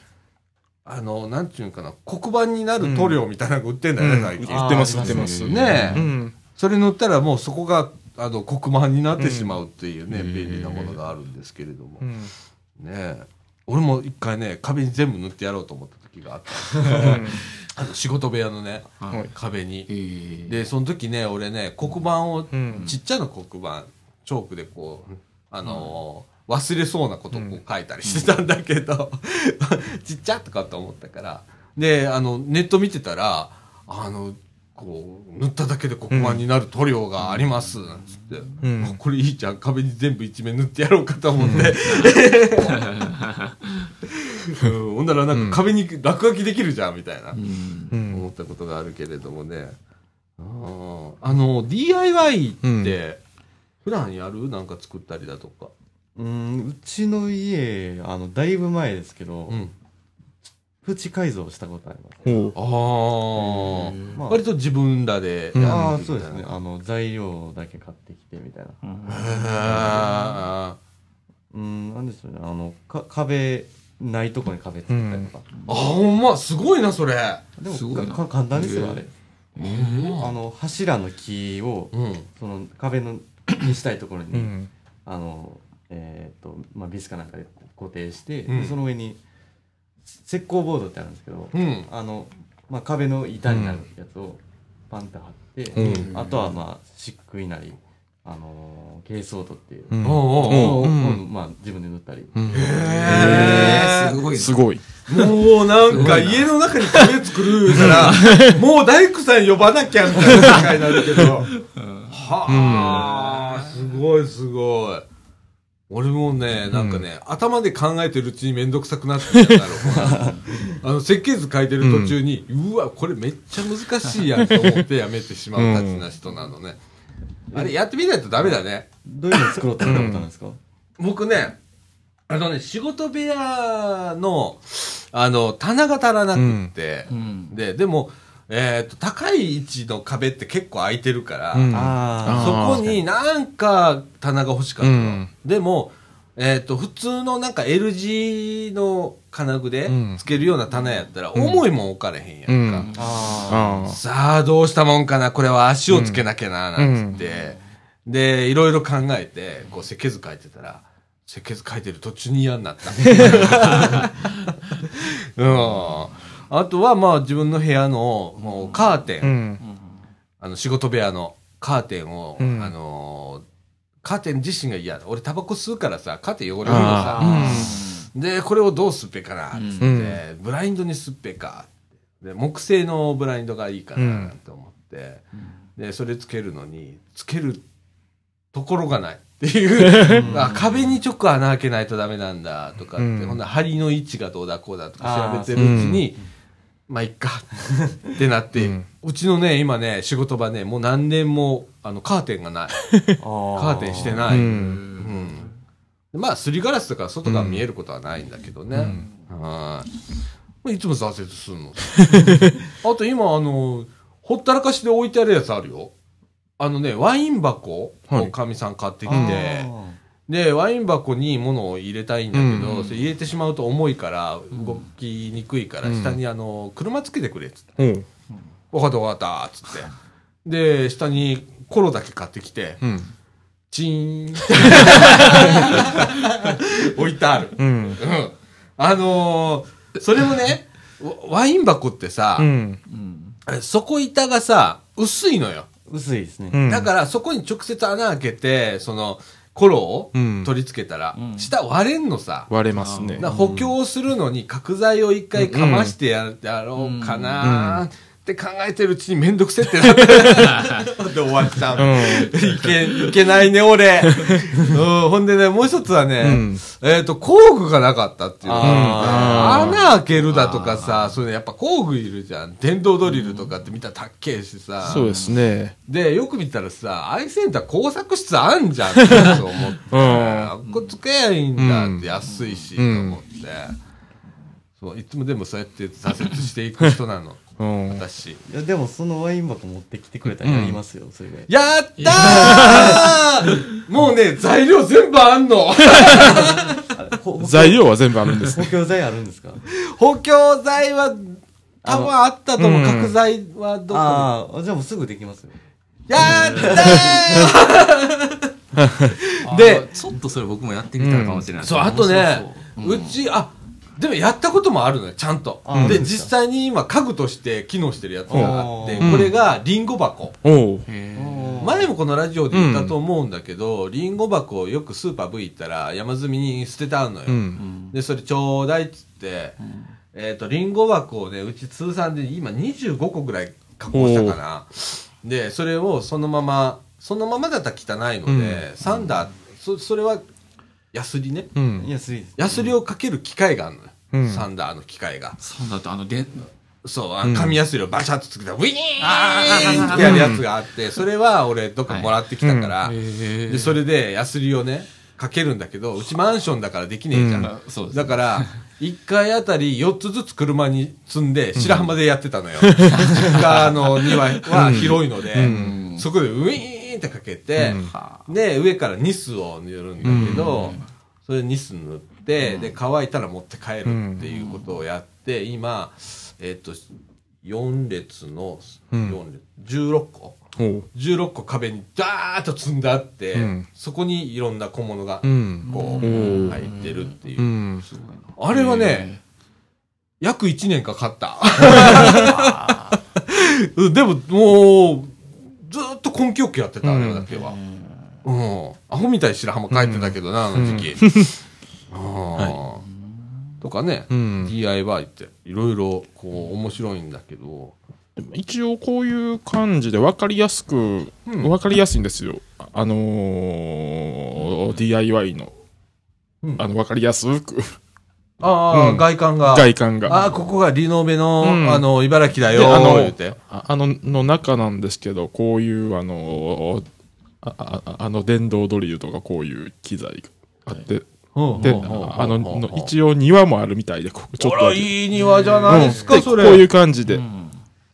Speaker 1: あの、なんていうのかな、黒板になる塗料みたいなのが売ってんだよね、
Speaker 4: うん
Speaker 1: 最近。
Speaker 4: 売ってます、売ってます。
Speaker 1: ねえ
Speaker 4: うん。
Speaker 1: それ塗ったらもうそこが、あの、黒板になってしまうっていうね、便利なものがあるんですけれども。
Speaker 4: うん
Speaker 1: ねえ。俺も一回ね、壁に全部塗ってやろうと思った時があった。あの、仕事部屋のね、
Speaker 4: はい
Speaker 1: 壁に
Speaker 3: え。ー
Speaker 1: で、その時ね、俺ね、黒板を、
Speaker 4: うん
Speaker 1: ちっちゃな黒板、チョークでこう、あのー忘れそうなことをこう書いたりしてたんだけど、ちっちゃとかと思ったから、で、あの、ネット見てたら、あの、こう、塗っただけで黒板になる塗料があります、なんつって、
Speaker 4: うん。
Speaker 1: あこれいいじゃん、壁に全部一面塗ってやろうかと思って、う んほんならなんか壁に落書きできるじゃん、みたいな。
Speaker 3: うん。
Speaker 4: うん
Speaker 1: 思ったことがあるけれどもね。ああの、DIY って、普段やる？なんか作ったりだとか。
Speaker 2: うん、うちの家、あの、だいぶ前ですけど、
Speaker 1: うん。
Speaker 2: プチ改造したことあります。
Speaker 4: ほう
Speaker 1: ああ、
Speaker 2: まあ
Speaker 1: 割と自分らでやるみたいな。
Speaker 2: ああ、そうですね。あの、材料だけ買ってきてみたいな。うん、なんですよね。あの、か壁、ないとこに壁作ったりとか。
Speaker 1: あ、ほんま、すごいな、それ。
Speaker 2: でも
Speaker 3: すごいな
Speaker 2: か簡単ですよ、あれ。
Speaker 3: えー
Speaker 2: あの、柱の木を、
Speaker 1: うん。
Speaker 2: その壁の、にしたいところに、
Speaker 4: うん。
Speaker 2: あの、えっ、と、まあ、ビスかなんかで固定して、
Speaker 1: うん
Speaker 2: でその上に、石膏ボードってあるんですけど、
Speaker 1: うん。
Speaker 2: あの、まあ、壁の板になるやつをパンって貼って、
Speaker 4: うん
Speaker 2: あとはまあ、漆喰なり、あのー、珪藻土っていう。
Speaker 4: うん
Speaker 2: まあ、自分で塗ったり。
Speaker 4: うん
Speaker 1: へ
Speaker 3: えー、すごい。
Speaker 4: すごい。
Speaker 1: もうなんか家の中に壁作るから、もう大工さん呼ばなきゃみたいな世界になるけど。はあ、すごいすごい。俺もね、なんかね、頭で考えてるうちにめんどくさくなってきたんだろうな。あの、設計図書いてる途中に、うわ、これめっちゃ難しいやんと思ってやめてしまうたちな人なのね。あれ、やってみないとダメだね。
Speaker 2: どういうの作ろうと思ったんですか？
Speaker 1: 僕ね、あのね、仕事部屋の、あの、棚が足らなくって、
Speaker 3: うん。
Speaker 1: で、でも、えっ、と、高い位置の壁って結構空いてるから、
Speaker 4: うん
Speaker 2: あ
Speaker 1: そこになんか棚が欲しかったの。
Speaker 4: うん
Speaker 1: でも、えっ、と、普通のなんか L 字の金具で
Speaker 4: うん
Speaker 1: つけるような棚やったら、重いもん置かれへんやんか。
Speaker 4: うん
Speaker 2: あ。あ
Speaker 4: あ
Speaker 1: さあ、どうしたもんかな、これは足をつけなきゃな、なんつって。で、いろいろ考えて、こう、設計図書いてたら、設計図書いてる途中に嫌になった。うん。あとは、まあ、自分の部屋の、もう、カーテン、
Speaker 4: あ。うん。
Speaker 1: あの、仕事部屋のカーテンを、
Speaker 4: うん。
Speaker 1: あのーカーテン自身が嫌だ。俺、タバコ吸うからさ、カーテン汚れるのさ。
Speaker 3: あ
Speaker 1: で、これをどうすっぺかな、つって、
Speaker 4: うん。
Speaker 1: ブラインドにすっぺか。で、木製のブラインドがいいかな、なん。て思って、で、それつけるのに、つけるところがない。っていう、あ壁に直穴開けないとダメなんだ、とかって、
Speaker 4: うん。
Speaker 1: ほんなら針の位置がどうだこうだとか調べてるうちに、まあ、いっか、ってなって、
Speaker 4: う
Speaker 1: うんちのね、今ね、仕事場ね、もう何年も、あの、カーテンがない。カ
Speaker 2: カ
Speaker 1: ーテンしてない。
Speaker 4: う
Speaker 1: うんん。まあ、すりガラスとか外が見えることはないんだけどね。はい。まあいつも挫折するの？あと今、あの、ほったらかしで置いてあるやつあるよ。あのね、ワイン箱をかみさん買ってきて、で、ワイン箱に物を入れたいんだけど、
Speaker 4: うん
Speaker 1: それ入れてしまうと重いから、動きにくいから、
Speaker 4: うん
Speaker 1: 下にあの、車つけてくれっつって。
Speaker 4: おう。
Speaker 1: わかったわかったっつって。で、下にコロだけ買ってきて、
Speaker 4: うん。
Speaker 1: チーンって 置いてある。
Speaker 4: うん。
Speaker 1: うん。あのーそれもね、ワワイン箱ってさ。底板がさ、薄いのよ。
Speaker 2: 薄いですね。
Speaker 4: うん。
Speaker 1: だからそこに直接穴開けて、その、コロを
Speaker 4: うん
Speaker 1: 取り付けたら、
Speaker 3: うん。
Speaker 1: 下割れんのさ。
Speaker 4: 割れますね。
Speaker 1: 補強するのに角材を一回かましてやるやろうかなって考えてるうちにめんどくせってなって。で終わっちゃう。
Speaker 4: うん。
Speaker 1: いけ、いけないね、俺。うん、ほんでね、もう一つはね、
Speaker 4: うん
Speaker 1: えっ、と、工具がなかったっていうの
Speaker 2: あ
Speaker 4: ー
Speaker 1: 穴開けるだとかさ、それやっぱ工具いるじゃん。電動ドリルとかって見たらたっけえしさ。
Speaker 4: そうですね。
Speaker 1: で、よく見たらさ、アイセンター工作室あんじゃんって思って。
Speaker 4: うん
Speaker 1: これつけやいいんだって安いし、と
Speaker 4: うん
Speaker 1: 思って。そう、いつもでもそうやって挫折していく人なの。
Speaker 4: うん。
Speaker 1: 私。
Speaker 2: いや、でもそのワイン箱持ってきてくれたらやりますよ、それで。
Speaker 1: やったー もうね、材料全部あんの
Speaker 2: ほ
Speaker 4: 材料は全部あるんです
Speaker 2: 補
Speaker 4: ね。
Speaker 2: 強材あるんですか？
Speaker 1: 補強材は、多分あったと思う。
Speaker 4: うん
Speaker 1: 角材はどこに？
Speaker 2: ああ、じゃあもうすぐできますよ。
Speaker 1: やった
Speaker 3: あ
Speaker 1: で
Speaker 3: ちょっとそれ僕もやってみたいかもしれない。
Speaker 1: ーそう、あとね、
Speaker 3: う
Speaker 1: うち、あ、でもやったこともあるのよ、ちゃんと
Speaker 2: あ。
Speaker 1: で、
Speaker 2: うん
Speaker 1: 実際に今家具として機能してるやつがあって、
Speaker 2: うん
Speaker 1: これがリンゴ箱。前もこのラジオで言ったと思うんだけど、リンゴ箱をよくスーパー V 行ったら山積みに捨ててあるのよ。で、それちょうだいっつって、えっ、と、リンゴ箱をね、うち通算で今25個ぐらい加工したかな。で、それをそのまま、そのままだったら汚いので、サンダー、そそれは、ヤスリね。
Speaker 4: うん。
Speaker 2: 安いです。
Speaker 1: ヤスリをかける機械があるのよ。
Speaker 4: うん
Speaker 1: サンダーの機械が。
Speaker 3: そうだってあの、で、
Speaker 1: そう、紙ヤスリをバシャッとつけたら、ウィーンってやるやつがあって、それは俺どっかもらってきたから、
Speaker 3: へ
Speaker 1: で、それでヤスリをね、かけるんだけど、うちマンションだからできねえじゃん。
Speaker 4: うん
Speaker 3: あそうです
Speaker 1: だから、1回あたり4つずつ車に積んで、白浜でやってたのよ。実家の庭は広いので、
Speaker 3: ん
Speaker 1: そこでウィーンってかけて、
Speaker 4: うん。
Speaker 1: で、上からニスを塗るんだけど、それニス塗って、で、乾いたら持って帰るっていうことをやって、今、えっと、4列の、
Speaker 4: うん。
Speaker 1: 4列、16個。
Speaker 4: おう。
Speaker 1: 16個壁にダーッと積んであって、
Speaker 4: うん。
Speaker 1: そこにいろんな小物が
Speaker 4: うん。
Speaker 1: こう、
Speaker 4: うん。
Speaker 1: 入ってるっていう。
Speaker 4: うん。
Speaker 1: あれはね、約1年かかった。うん。でも、もう、っと根気よくやってた、あれだけは。うん。アホみたいに白浜帰ってたけどな、あの時期。あーとかね、
Speaker 4: うん。
Speaker 1: DIY っていろいろこう面白いんだけど、
Speaker 4: 一応こういう感じで分かりやすく、分かりやすいんですよ。あのー DIY の、
Speaker 1: うん。
Speaker 4: あの、分かりやすく、
Speaker 1: ああ、
Speaker 4: うん
Speaker 1: 外観が。
Speaker 4: 外観が。
Speaker 1: ああ、ここがリノベの、
Speaker 4: うん
Speaker 1: あの、茨城だよ
Speaker 4: であの。ああの、の中なんですけど、こういう、あの、ああの、電動ドリルとかこういう機材があって、で、あの、の一応庭もあるみたいで、ここちょっと。
Speaker 1: あら、いい庭じゃないですか、
Speaker 4: で
Speaker 1: それ。
Speaker 4: こういう感じで。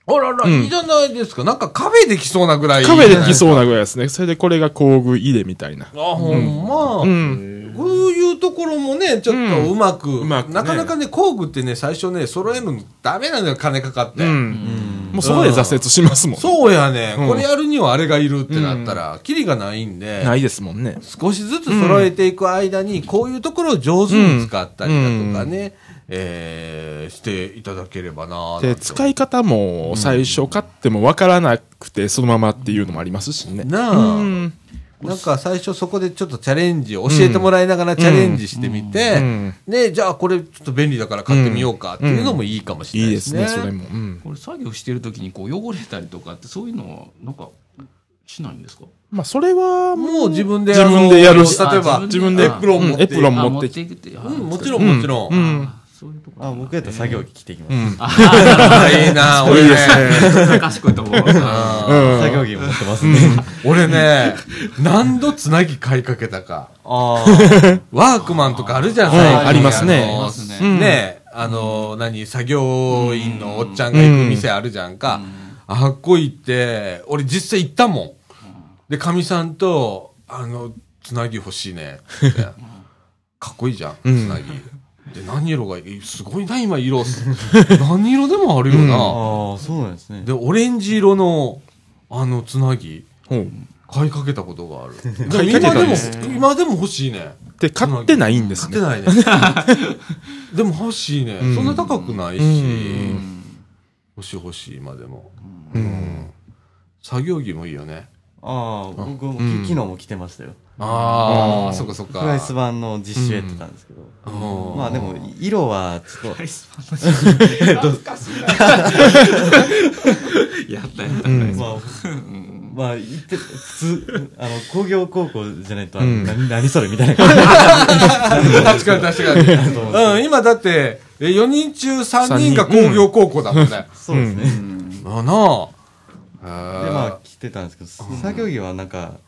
Speaker 1: あらら、
Speaker 4: うん
Speaker 1: いいじゃないですか。なんかカフェできそうなぐらい。
Speaker 4: カフェでき
Speaker 1: う。
Speaker 4: そうなぐらいですね。それでこれが工具入れみたいな。
Speaker 1: あ、ほんま。
Speaker 4: うん。
Speaker 1: こういうところもね、ちょっとうまく、
Speaker 4: うまくね。
Speaker 1: なかなかね、工具ってね、最初ね、揃えるのダメなのよ、金かかって。
Speaker 4: うん。もうそこで挫折しますもん。
Speaker 1: そうやね、
Speaker 4: うん。
Speaker 1: これやるにはあれがいるってなったら、キリがないんで、
Speaker 4: ないですもんね。
Speaker 1: 少しずつ揃えていく間に、こういうところを上手に使ったりだとかね、えーしていただければなぁ
Speaker 4: で、使い方も最初買ってもわからなくて、そのままっていうのもありますしね。
Speaker 1: なあ、
Speaker 4: うん。
Speaker 1: なんか最初そこでちょっとチャレンジを教えてもらいながらチャレンジしてみて、
Speaker 4: うん。
Speaker 1: で、じゃあこれちょっと便利だから買ってみようかっていうのもいいかもしれないいでね。
Speaker 4: いですすね、それも。うん。
Speaker 3: これ作業してる時にこう汚れたりとかってそういうのはなんかしないんですか？
Speaker 4: まあ、それは
Speaker 1: もう自分で
Speaker 4: 自分でやる。し
Speaker 1: 例えば
Speaker 3: あ
Speaker 4: 自分で
Speaker 1: エプロン持って、
Speaker 4: うんエプロン
Speaker 3: あ
Speaker 4: 持って
Speaker 3: いくってあ
Speaker 1: うん、もちろんもちろん。
Speaker 3: そういうとこ
Speaker 2: あ僕やったら作業着着てきます、
Speaker 4: うん。
Speaker 1: あいいな 俺ね。
Speaker 3: あ賢いと思う
Speaker 1: あ
Speaker 2: 作業着持ってますね、
Speaker 1: ー俺ね、何度つなぎ買いかけたか。
Speaker 2: あ
Speaker 1: ワークマンとかあるじゃん、
Speaker 4: ん。
Speaker 1: 最近。
Speaker 4: ありますね。
Speaker 1: あ
Speaker 3: りますね。
Speaker 4: うん。
Speaker 1: ねあの、何、作業員のおっちゃんが行く店あるじゃんか。あっこ行って、俺実際行ったもん。で、かみさんと、あの、つなぎ欲しいね。かっこいいじゃん、つ
Speaker 4: うん。
Speaker 1: なぎ。で、何色がいい？すごいな、今色。何色でもあるよ
Speaker 2: あ
Speaker 1: な。
Speaker 2: ああそうなんですね
Speaker 1: で、オレンジ色の、あの、つなぎ、
Speaker 4: ほう。
Speaker 1: 買いかけたことがある。今でも今でも欲しいね。
Speaker 4: で、買ってないんですね。
Speaker 1: 買ってないね。でも欲しいね。
Speaker 4: うん
Speaker 1: そんな高くないし、
Speaker 4: うん
Speaker 1: 欲しい欲しい、今でも。うん。作業着もいいよね。
Speaker 2: ああ僕も、
Speaker 4: うん
Speaker 2: 昨日も着てましたよ
Speaker 1: ああ、
Speaker 4: うん。
Speaker 1: そっかそっか。
Speaker 2: フライス版の実習やってたんですけど、
Speaker 1: うん。
Speaker 2: まあでも色はちょっと。
Speaker 3: やったやった。
Speaker 4: うん
Speaker 2: まあ、まあ、言って、普通、あの、工業高校じゃないと、
Speaker 4: うん。
Speaker 2: 何、何それみたいな。感じ。
Speaker 1: 確かに確かに。うん、今だって、え4人中3人が工業高校だもんね。
Speaker 2: そうですね。
Speaker 1: あなあ。
Speaker 2: で、
Speaker 1: で
Speaker 2: まあ、着てたんですけど、作業着はなんか、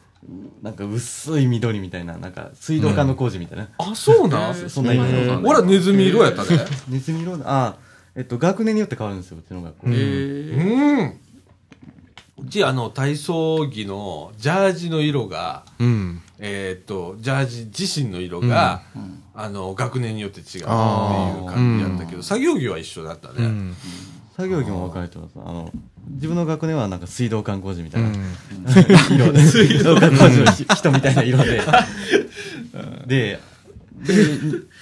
Speaker 2: なんか薄い緑みたいな、なんか水道管の工事みたいな。
Speaker 1: あ、そうなん？
Speaker 2: そんな色で。
Speaker 1: 俺はネズミ色やったね。
Speaker 2: ネズミ色だ、あ、えっと、学年によって変わるんですよ、うちの学校。
Speaker 1: うん。うち、あの、体操着のジャージの色が、
Speaker 4: うん。
Speaker 1: えーっと、ジャージ自身の色が、あの、学年によって違うっていう感じやったけど、作業着は一緒だったね。
Speaker 4: うん。
Speaker 2: 作業着も分かれてます。あの、自分の学年はなんか水道管工事みたいな、
Speaker 4: うん。
Speaker 2: 色で、水道管工事の人みたいな色で。で、で、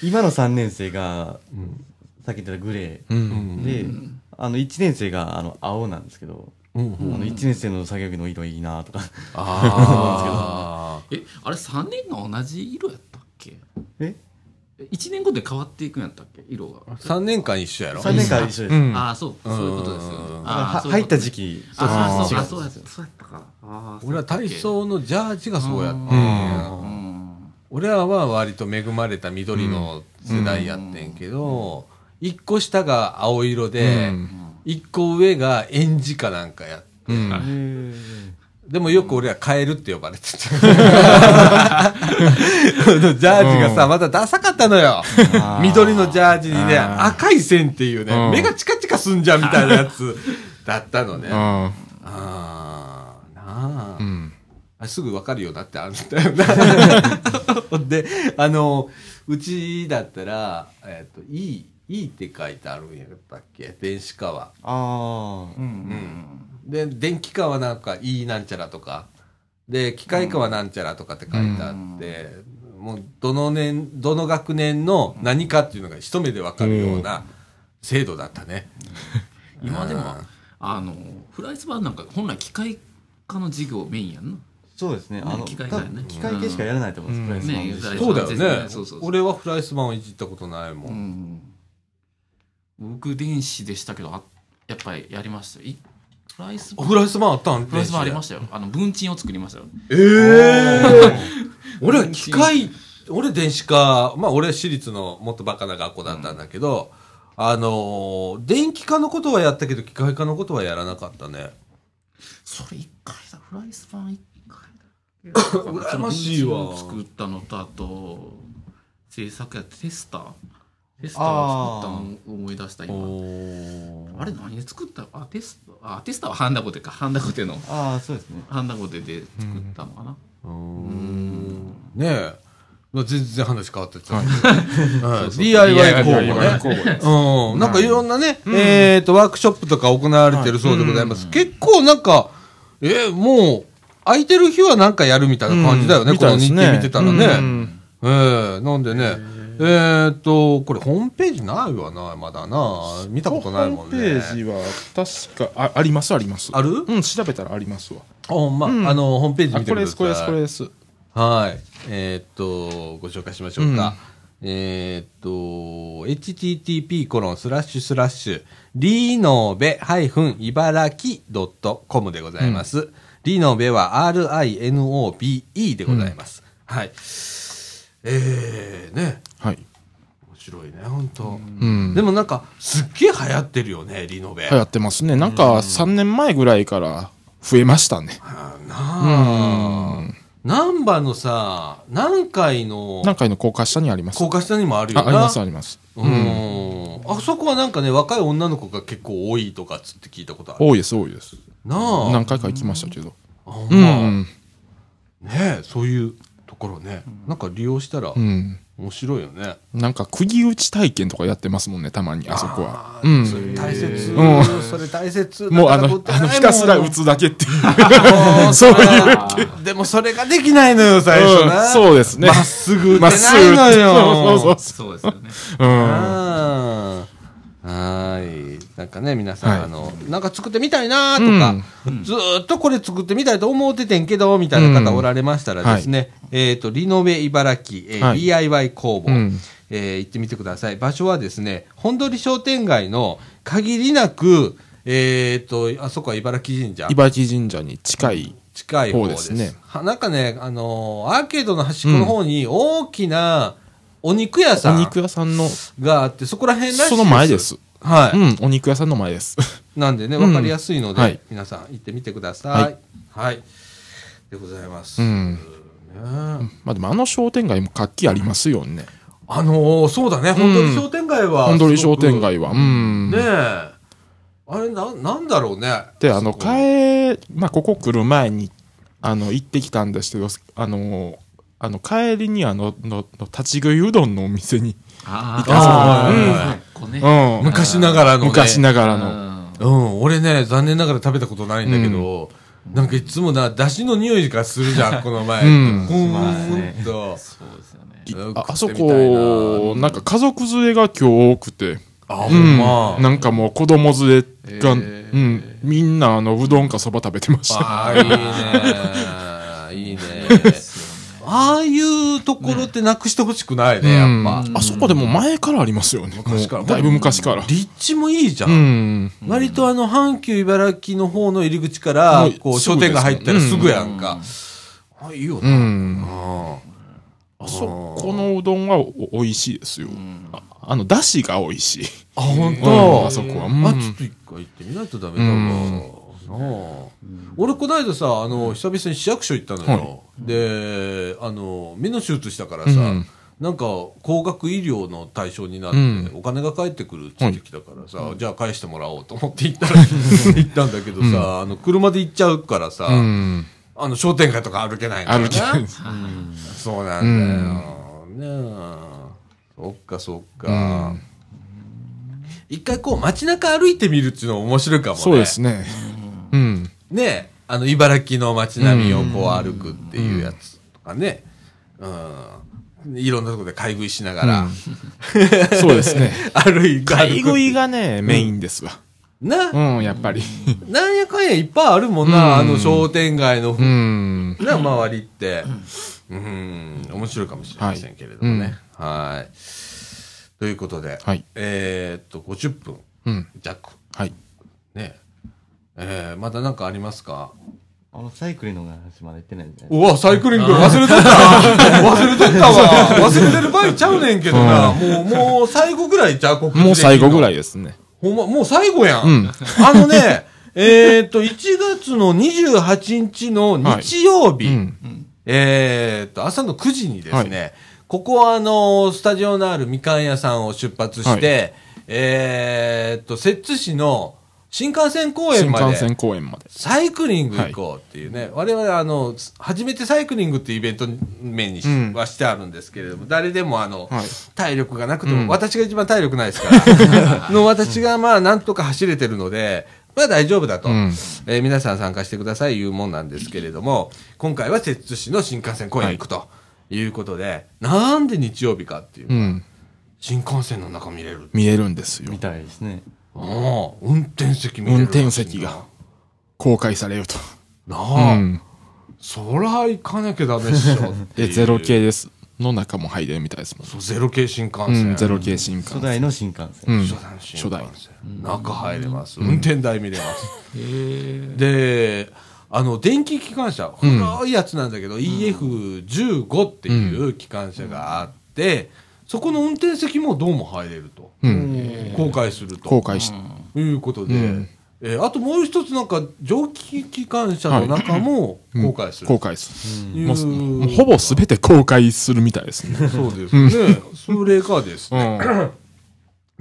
Speaker 2: 今の3年生が、さっき言ったグレ
Speaker 4: う。
Speaker 1: うん
Speaker 2: ー。で、あの、1年生が、あの、青なんですけど、
Speaker 1: うん
Speaker 2: あの、1年生の作業着の色いいなとか。
Speaker 1: ああ。
Speaker 3: えあれ3年が同じ色やったっけ？
Speaker 2: え？
Speaker 3: 1年後で変わっていくんやったっけ？色が
Speaker 1: 3年間一緒やろ
Speaker 2: ?3 年間一緒です。
Speaker 4: うん。
Speaker 3: ああそうそういうことですよ。ね
Speaker 1: うん。
Speaker 3: あ
Speaker 2: 入った時期。
Speaker 3: あそう
Speaker 2: 違う
Speaker 3: あそうやった。そうやったか。あー
Speaker 1: 俺は体操のジャージがそうやったん
Speaker 3: う
Speaker 1: や。
Speaker 3: ん。
Speaker 1: 俺らは割と恵まれた緑の世代やってんけど、一個下が青色で
Speaker 4: うん、
Speaker 1: 一個上がエンジかなんかやって
Speaker 4: うん。
Speaker 1: でもよく俺はカエルって呼ばれてた。ジャージがさ、またダサかったのよ。緑のジャージにね、赤い線っていうね、
Speaker 4: うん
Speaker 1: 目がチカチカすんじゃんみたいなやつ だったのね。あ
Speaker 4: あ
Speaker 1: なあすぐわかるようになってあるんだよな。で、あの、うちだったら、えっ、と、いい、いいって書いてあるんやったっけ？電子化は。
Speaker 2: ああ。
Speaker 1: で、電気化はなんか、いいなんちゃらとか、で、機械化はなんちゃらとかって書いてあって、もう、どの年、どの学年の何かっていうのが一目でわかるような制度だったね。
Speaker 3: 今でも
Speaker 1: うん
Speaker 3: あのフライスバーなんか本来機械科の授業メインやんな。
Speaker 2: そうですね。あの、
Speaker 3: 機械ね。
Speaker 2: 機械系しかやらないと思うんです、
Speaker 3: うん。
Speaker 2: フライスマン
Speaker 3: ね
Speaker 1: そうだよね。
Speaker 3: ねそうそうそう。
Speaker 1: 俺はフライスマンいじったことないもん、
Speaker 3: うん。僕電子でしたけどあやっぱりやりましたフライス
Speaker 1: あフライスマンあったん？
Speaker 3: フライスマンありま
Speaker 1: し
Speaker 3: したよ。あの文鎮を作りましたよ。
Speaker 1: ええ 俺は機械俺電子科まあ俺私立のもっとバカな学校だったんだけど、あのー電気科のことはやったけど機械科のことはやらなかったね。
Speaker 3: それ一回だ。フライスマン一回だ。
Speaker 1: 羨ましいわ。
Speaker 3: 作ったのとあと制作やテスター？テスターを作ったのを思い出した今。あれ何で作ったあテストあテスターはハンダゴテか。ハンダゴテの。
Speaker 2: ああ、そうですね。
Speaker 3: ハンダゴテで作ったのかな、
Speaker 1: ねえ。まあ全然話変わってっちゃう、う。ん DIY 工房ね。うん、なんかい。ろんなね、えっ、と、ワークショップとか行われてるそうでございます。結構なんか、えーもう、空いてる日はなんかやるみたいな感じだよね、
Speaker 4: うん。
Speaker 1: この日程見てたらね。
Speaker 4: うん。
Speaker 1: えーなんでね、えっ、と、これホームページないわな、まだな。見たことないもんね。
Speaker 4: ホームページは確かあありますあります
Speaker 1: ある？
Speaker 4: うん調べたらありますわ
Speaker 1: あほんま、
Speaker 4: うん
Speaker 1: あの、ホームページ
Speaker 4: あ
Speaker 1: 見てください。
Speaker 4: これですこれですこれです
Speaker 1: はい。えーっと、ご紹介しましょうか。えーっと、http コロンスラッシュスラッシュ、リノベ茨城 .com でございます。リノベは RINOBE でございます。はい。えー、ね。
Speaker 4: はい
Speaker 1: 面白いね、本当、
Speaker 4: うん
Speaker 1: でもなんか、すっげえ流行ってるよね、リノベ。
Speaker 4: 流行ってますねなんか3年前ぐらいから増えましたね
Speaker 1: あなあ。難波のさ、南海の
Speaker 4: 何回の高架下にあります
Speaker 1: 高架下にもあるよな。
Speaker 4: あありますあります
Speaker 1: うん。あそこはなんかね、若い女の子が結構多いとかっつって聞いたことある。
Speaker 4: 多いです多いです
Speaker 1: なあ。
Speaker 4: 何回か行きましたけどう
Speaker 1: あほんま
Speaker 4: ん
Speaker 1: ねえ、そういうところね。なんか利用したら
Speaker 4: うん
Speaker 1: 面白いよね。
Speaker 4: なんか釘打ち体験とかやってますもんねたまにあそこは
Speaker 1: あーそれ
Speaker 4: うん
Speaker 1: 大切。
Speaker 4: うん
Speaker 1: それ大切。
Speaker 4: もうあのあのひたすら打つだけっていう
Speaker 1: もそういう。でもそれができないのよ、最初な。
Speaker 4: うんそうですね
Speaker 1: まっすぐ打て
Speaker 4: まっす
Speaker 1: ないの
Speaker 4: ぐ打つ
Speaker 1: よ。
Speaker 4: そうそう
Speaker 3: そうですよね
Speaker 4: そううん
Speaker 1: はーい。なんかね、皆さん、
Speaker 4: はい
Speaker 1: あの、なんか作ってみたいなとか、ずーっとこれ作ってみたいと思っててんけど、みたいな方おられましたらですね、えっ、と、リノベ茨城、えー
Speaker 4: はい
Speaker 1: DIY 工房、
Speaker 4: うん
Speaker 1: えー行ってみてください。場所はですね、本通り商店街の限りなく、えっ、と、あそこは茨城神社。
Speaker 4: 茨城神社に近い
Speaker 1: 近い方です。
Speaker 4: 方ですね
Speaker 1: はなんかね、あのーアーケードの端っこの方に大きなお肉屋さん
Speaker 4: お肉屋さんの
Speaker 1: があって、そこら辺らしいです。
Speaker 4: その前です。
Speaker 1: はい。
Speaker 4: うんお肉屋さんの前です
Speaker 1: なんでね、
Speaker 4: うん
Speaker 1: わかりやすいので、
Speaker 4: はい
Speaker 1: 皆さん行ってみてください。
Speaker 4: は
Speaker 1: はいい。でございます。
Speaker 4: うん
Speaker 1: ね
Speaker 4: まあでもあの商店街も活気ありますよね
Speaker 1: あのーそうだね、本当に商店街は。
Speaker 4: 本通り商店街
Speaker 1: は。
Speaker 4: はうん
Speaker 1: ねえ。あれ、な、なんだろうね。
Speaker 4: であの帰まあここ来る前にあの行ってきたんですけどあのあの帰りにあののの立ち食いうどんのお店に
Speaker 1: い
Speaker 3: こうね。
Speaker 4: うん。
Speaker 1: 昔ながらのね。
Speaker 4: 昔ながら
Speaker 3: う
Speaker 4: の
Speaker 3: ん。
Speaker 1: うん、俺ね、残念ながら食べたことないんだけど、なんかいつもな、出汁の匂いがするじゃん、この前。
Speaker 4: うん。
Speaker 1: ほーんと。
Speaker 3: そうですよね。
Speaker 4: ああそこなんか家族連れが今日多くて。
Speaker 1: あ、ほ
Speaker 4: うん。ん
Speaker 1: ま。
Speaker 4: なんかもう子供連れが、うん、みんなあのうどんかそば食べてました。
Speaker 1: ああ、いいね。いいね。ああいうところってなくしてほしくないね、やっぱ。
Speaker 4: あそこでも前からありますよね。
Speaker 1: 昔から
Speaker 4: だいぶ昔から。
Speaker 1: 立地もいいじゃ。
Speaker 4: うんん。
Speaker 1: 割とあの、阪急茨城の方の入り口からこう、商店街入ったらすぐやんか。あ、いいよ
Speaker 4: う
Speaker 1: な。
Speaker 4: ん。
Speaker 1: あ
Speaker 4: あそこのうどんはお美味しいですよ。ああの、だしが美味しい。
Speaker 1: あ、本
Speaker 4: うん
Speaker 1: 当
Speaker 4: あそこは。うん
Speaker 1: あ、ちょっと一回行ってみないとダメだわ。俺、この間さ、あの、久々に市役所行ったのよ。で、あの、目の手術したからさ、
Speaker 4: うん
Speaker 1: なんか、高額医療の対象になって、
Speaker 4: うん
Speaker 1: お金が返ってくるって言ってきたからさ、じゃあ返してもらおうと思って行ったら、行ったんだけどさ、あの、車で行っちゃうからさ、
Speaker 4: うん。
Speaker 1: あの、商店街とか歩けないんだよね
Speaker 4: 歩きない。
Speaker 1: そうなんだよ。ねえ。そっかそっか。一回こう街中歩いてみるっていうのも面白いかもね。
Speaker 4: そうですね。うん。
Speaker 1: ねえ。あの、茨城の街並みをこう歩くっていうやつとかね。うん。いろんなところで買い食いしながら、
Speaker 4: そうですね。
Speaker 1: 歩いて。
Speaker 4: 買い食いがね、メインですわ。
Speaker 1: な、
Speaker 4: うん、やっぱり。
Speaker 1: なんやかんやいっぱいあるもんな、
Speaker 4: うん
Speaker 1: あの商店街の、
Speaker 4: うん。うん。
Speaker 1: な周りって、うん、面白いかもしれませんけれどもね。はい。ということで、
Speaker 4: はい。
Speaker 1: えーっと、50分
Speaker 4: うん。
Speaker 1: 弱。
Speaker 4: はい。
Speaker 1: ね。えー、まだ何かありますか？
Speaker 2: あの、サイクリングの話まだ言ってないんで。
Speaker 1: うわ、サイクリング忘れとった 忘れとったわ忘れてる場合ちゃうねんけどな。もう、もう最後ぐらいちゃう
Speaker 4: もう最後ぐら
Speaker 1: い。
Speaker 4: いですね。
Speaker 1: ほんま、もう最後やん。
Speaker 4: うん。
Speaker 1: あのね、えーっと、1月の28日の日曜日、
Speaker 4: うん。
Speaker 1: えーっと、朝の9時にですね、ここはあの、スタジオのあるみかん屋さんを出発して、えーっと、摂津市の新幹線公園まで、
Speaker 4: 新幹線公園まで。
Speaker 1: サイクリング行こうっていうね、我々あの、初めてサイクリングっていうイベント面にし、
Speaker 4: うん
Speaker 1: はしてあるんですけれども、誰でもあの、
Speaker 4: はい
Speaker 1: 体力がなくても、
Speaker 4: うん
Speaker 1: 私が一番体力ないですから、の私がまあなんとか走れてるので、まあ大丈夫だと、
Speaker 4: うん
Speaker 1: えー皆さん参加してくださいいうもんなんですけれども、今回は摂津市の新幹線公園に行くということで、なんで日曜日かっていう、
Speaker 4: うん。
Speaker 1: 新幹線の中見れる。
Speaker 4: 見えるんですよ
Speaker 2: み。たいですね。
Speaker 1: もう運転席見れる。
Speaker 4: 運転席が。公開されると。
Speaker 1: な
Speaker 4: う
Speaker 1: あ、
Speaker 4: ん。
Speaker 1: そら行かなきゃダメっしょ
Speaker 4: で、
Speaker 1: う。
Speaker 4: ゼロ系です。の中も入れるみたいですもん。
Speaker 1: そうゼロ系新幹
Speaker 4: う
Speaker 1: 線。
Speaker 4: ん、ゼロ系新幹線。
Speaker 2: 初代の新幹線。
Speaker 4: うん。
Speaker 1: 初代の新
Speaker 4: 初代。
Speaker 1: 幹線。中入れます。運転台見れます。
Speaker 3: へえ。
Speaker 1: で、あの、電気機関車、古いやつなんだけど、EF15 っていう機関車があって、そこの運転席もどうも入れると。
Speaker 4: うん。
Speaker 1: 公開すると。
Speaker 4: 公開し、
Speaker 1: いうことで、
Speaker 4: うん
Speaker 1: えーあともう一つなんか蒸気機関車の中も公開する。
Speaker 4: 公開する。
Speaker 1: いう
Speaker 4: もうす、もうほぼすべて公開するみたいですね。
Speaker 1: そうですね。それがです
Speaker 4: う
Speaker 1: ね、
Speaker 4: ん。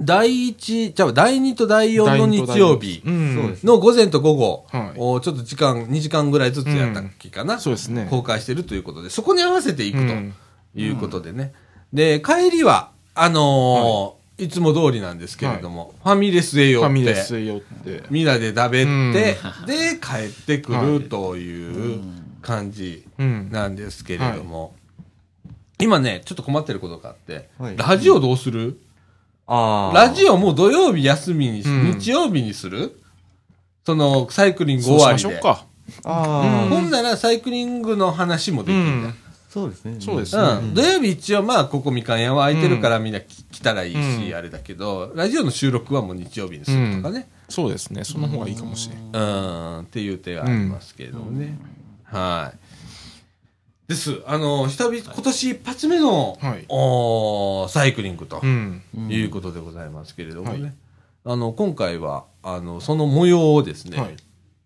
Speaker 1: 第一、じゃあ第二と第四の日曜日
Speaker 4: うん。
Speaker 2: そうです
Speaker 1: の午前と午後、
Speaker 4: はい
Speaker 1: おちょっと時間、2時間ぐらいずつやったっけかな、
Speaker 4: そうですね。
Speaker 1: 公開してるということで、そこに合わせていく
Speaker 4: うん
Speaker 1: ということでね。で、帰りは、あのーいつも通りなんですけれども、ファミレスへ寄って、
Speaker 4: ファミレスへ寄って。
Speaker 1: みんなで食べて、
Speaker 4: うん
Speaker 1: で、帰ってくるという感じ
Speaker 4: うん。
Speaker 1: なんですけれども、今ね、ちょっと困ってることがあって、
Speaker 2: はい
Speaker 1: ラジオどうする？
Speaker 2: ああ。
Speaker 1: ラジオもう土曜日休みにし、
Speaker 4: うん
Speaker 1: 日曜日にする？その、サイクリング
Speaker 4: そう
Speaker 1: 終わりで。
Speaker 4: しましょうか。
Speaker 2: ああ、
Speaker 1: ほんならサイクリングの話もできるじゃん。
Speaker 2: そうですね。
Speaker 4: そうですね。
Speaker 1: うん。土曜日一応まあ、ここみかん屋は空いてるからみんなき来たらいいし、
Speaker 4: うん
Speaker 1: あれだけど、ラジオの収録はもう日曜日にするとかね。
Speaker 4: そうですね。その方がいいかもしれん。
Speaker 1: うん、っていう手がありますけれどもね。はい。です。あの、久々、今年一発目の、
Speaker 4: はい
Speaker 1: おーサイクリングと
Speaker 4: うん。
Speaker 1: いうことでございますけれどもね。
Speaker 4: はい
Speaker 1: あの、今回は、あの、その模様をですね、
Speaker 4: はい。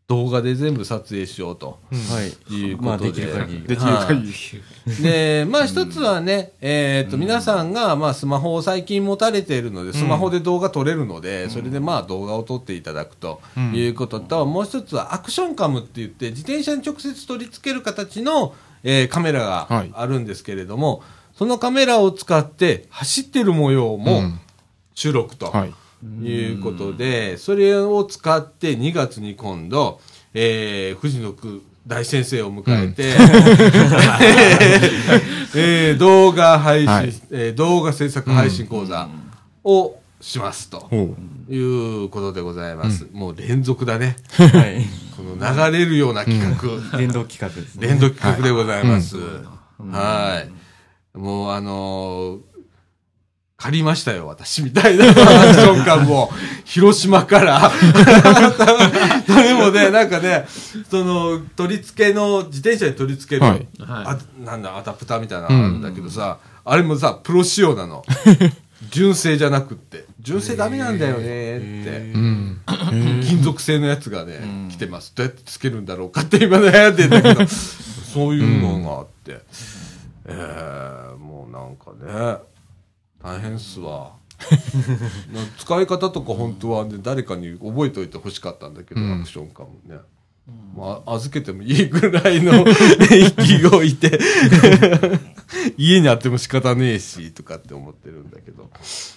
Speaker 1: 動画で全部撮影しようと
Speaker 2: はい。
Speaker 1: いう
Speaker 2: まあ、
Speaker 1: ことで。
Speaker 2: できる限り。
Speaker 4: できる限り。
Speaker 1: り。で、まあ一つはね、えっと、皆さんが、まあスマホを最近持たれているので、スマホで動画撮れるので、それでまあ動画を撮っていただくということと、もう一つはアクションカムって言って、自転車に直接取り付ける形の、えーカメラが
Speaker 4: はい
Speaker 1: あるんですけれども、そのカメラを使って走ってる模様も
Speaker 4: うん
Speaker 1: 収録と。
Speaker 4: はい。
Speaker 1: いうことで、それを使って2月に今度、えー、藤野く大先生を迎えて、えー動画配信、
Speaker 4: はい
Speaker 1: えー動画制作配信講座をしますということでございます。もう連続だね。
Speaker 2: はい。
Speaker 1: この流れるような企画、
Speaker 2: 連動企画ですね。
Speaker 1: 連続企画でございます。はい。もうあのー借りましたよ、私みたいなアクション感も、広島から。でもね、なんかね、その、取り付けの、自転車に取り付ける、
Speaker 4: はい
Speaker 1: あなんだ、アダプターみたいなのあるんだけどさ、あれもさ、プロ仕様なの。純正じゃなくって。純正ダメなんだよねって。
Speaker 4: うん。
Speaker 1: 金属製のやつがね、来てます。どうやってつけるんだろうかって今悩んでんだけど、そういうのがあって、えー、もうなんかね、大変っすわ。な使い方とか本当はね、誰かに覚えておいてほしかったんだけど、
Speaker 4: うん
Speaker 1: アクションかもね。まあ、預けてもいいぐらいの 息がいて、家にあっても仕方ねえし、とかって思ってるんだけど。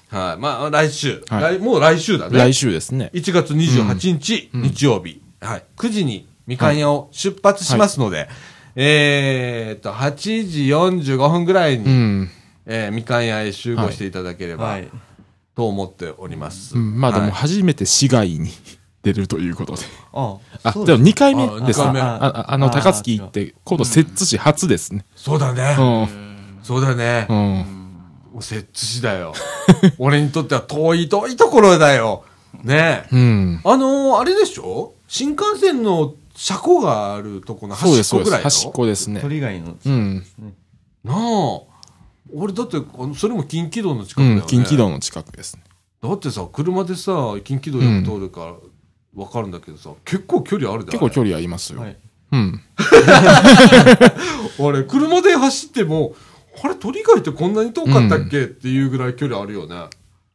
Speaker 1: はい。まあ、来週。
Speaker 4: はい
Speaker 1: 来もう来週だね。
Speaker 4: 来週ですね。
Speaker 1: 1月28日、日曜日、はい、9時にみかん屋を出発しますので、えーっと、8時45分ぐらいに、
Speaker 4: うん。
Speaker 1: えーみかん屋へ集合していただければ、
Speaker 2: はい。
Speaker 1: と思っております。
Speaker 4: うんまあでも
Speaker 1: はい
Speaker 4: 初めて市外に出るということで。
Speaker 2: あ
Speaker 4: あ、
Speaker 2: そう
Speaker 4: でも2回目
Speaker 1: あ
Speaker 4: ですね。
Speaker 1: 二回目
Speaker 4: あああの、高槻行って、今度、摂津市初ですね。
Speaker 1: そうだね。
Speaker 4: うん。
Speaker 1: そうだね。
Speaker 4: うん。
Speaker 1: 摂津市だよ。俺にとっては遠い遠いところだよ。ねえ。
Speaker 4: うん。
Speaker 1: あのー、あれでしょ新幹線の車庫があるとこの
Speaker 4: そうです、そうです。
Speaker 1: 端っこぐらいだろ
Speaker 4: 端っこですね。
Speaker 2: 鳥貝の。
Speaker 4: うん。
Speaker 1: なあ。俺だって、あのそれも近畿道の近く
Speaker 4: う
Speaker 1: だよね。
Speaker 4: ん、近畿道の近くですね。
Speaker 1: だってさ、車でさ、近畿道よく通るからわかるんだけどさ、結構距離あるで離。
Speaker 4: 結構距離ありますよ。
Speaker 2: はい。
Speaker 4: うん。
Speaker 1: あれ、車で走っても、あれ、鳥貝ってこんなに遠かったっけ、っていうぐらい距離あるよね。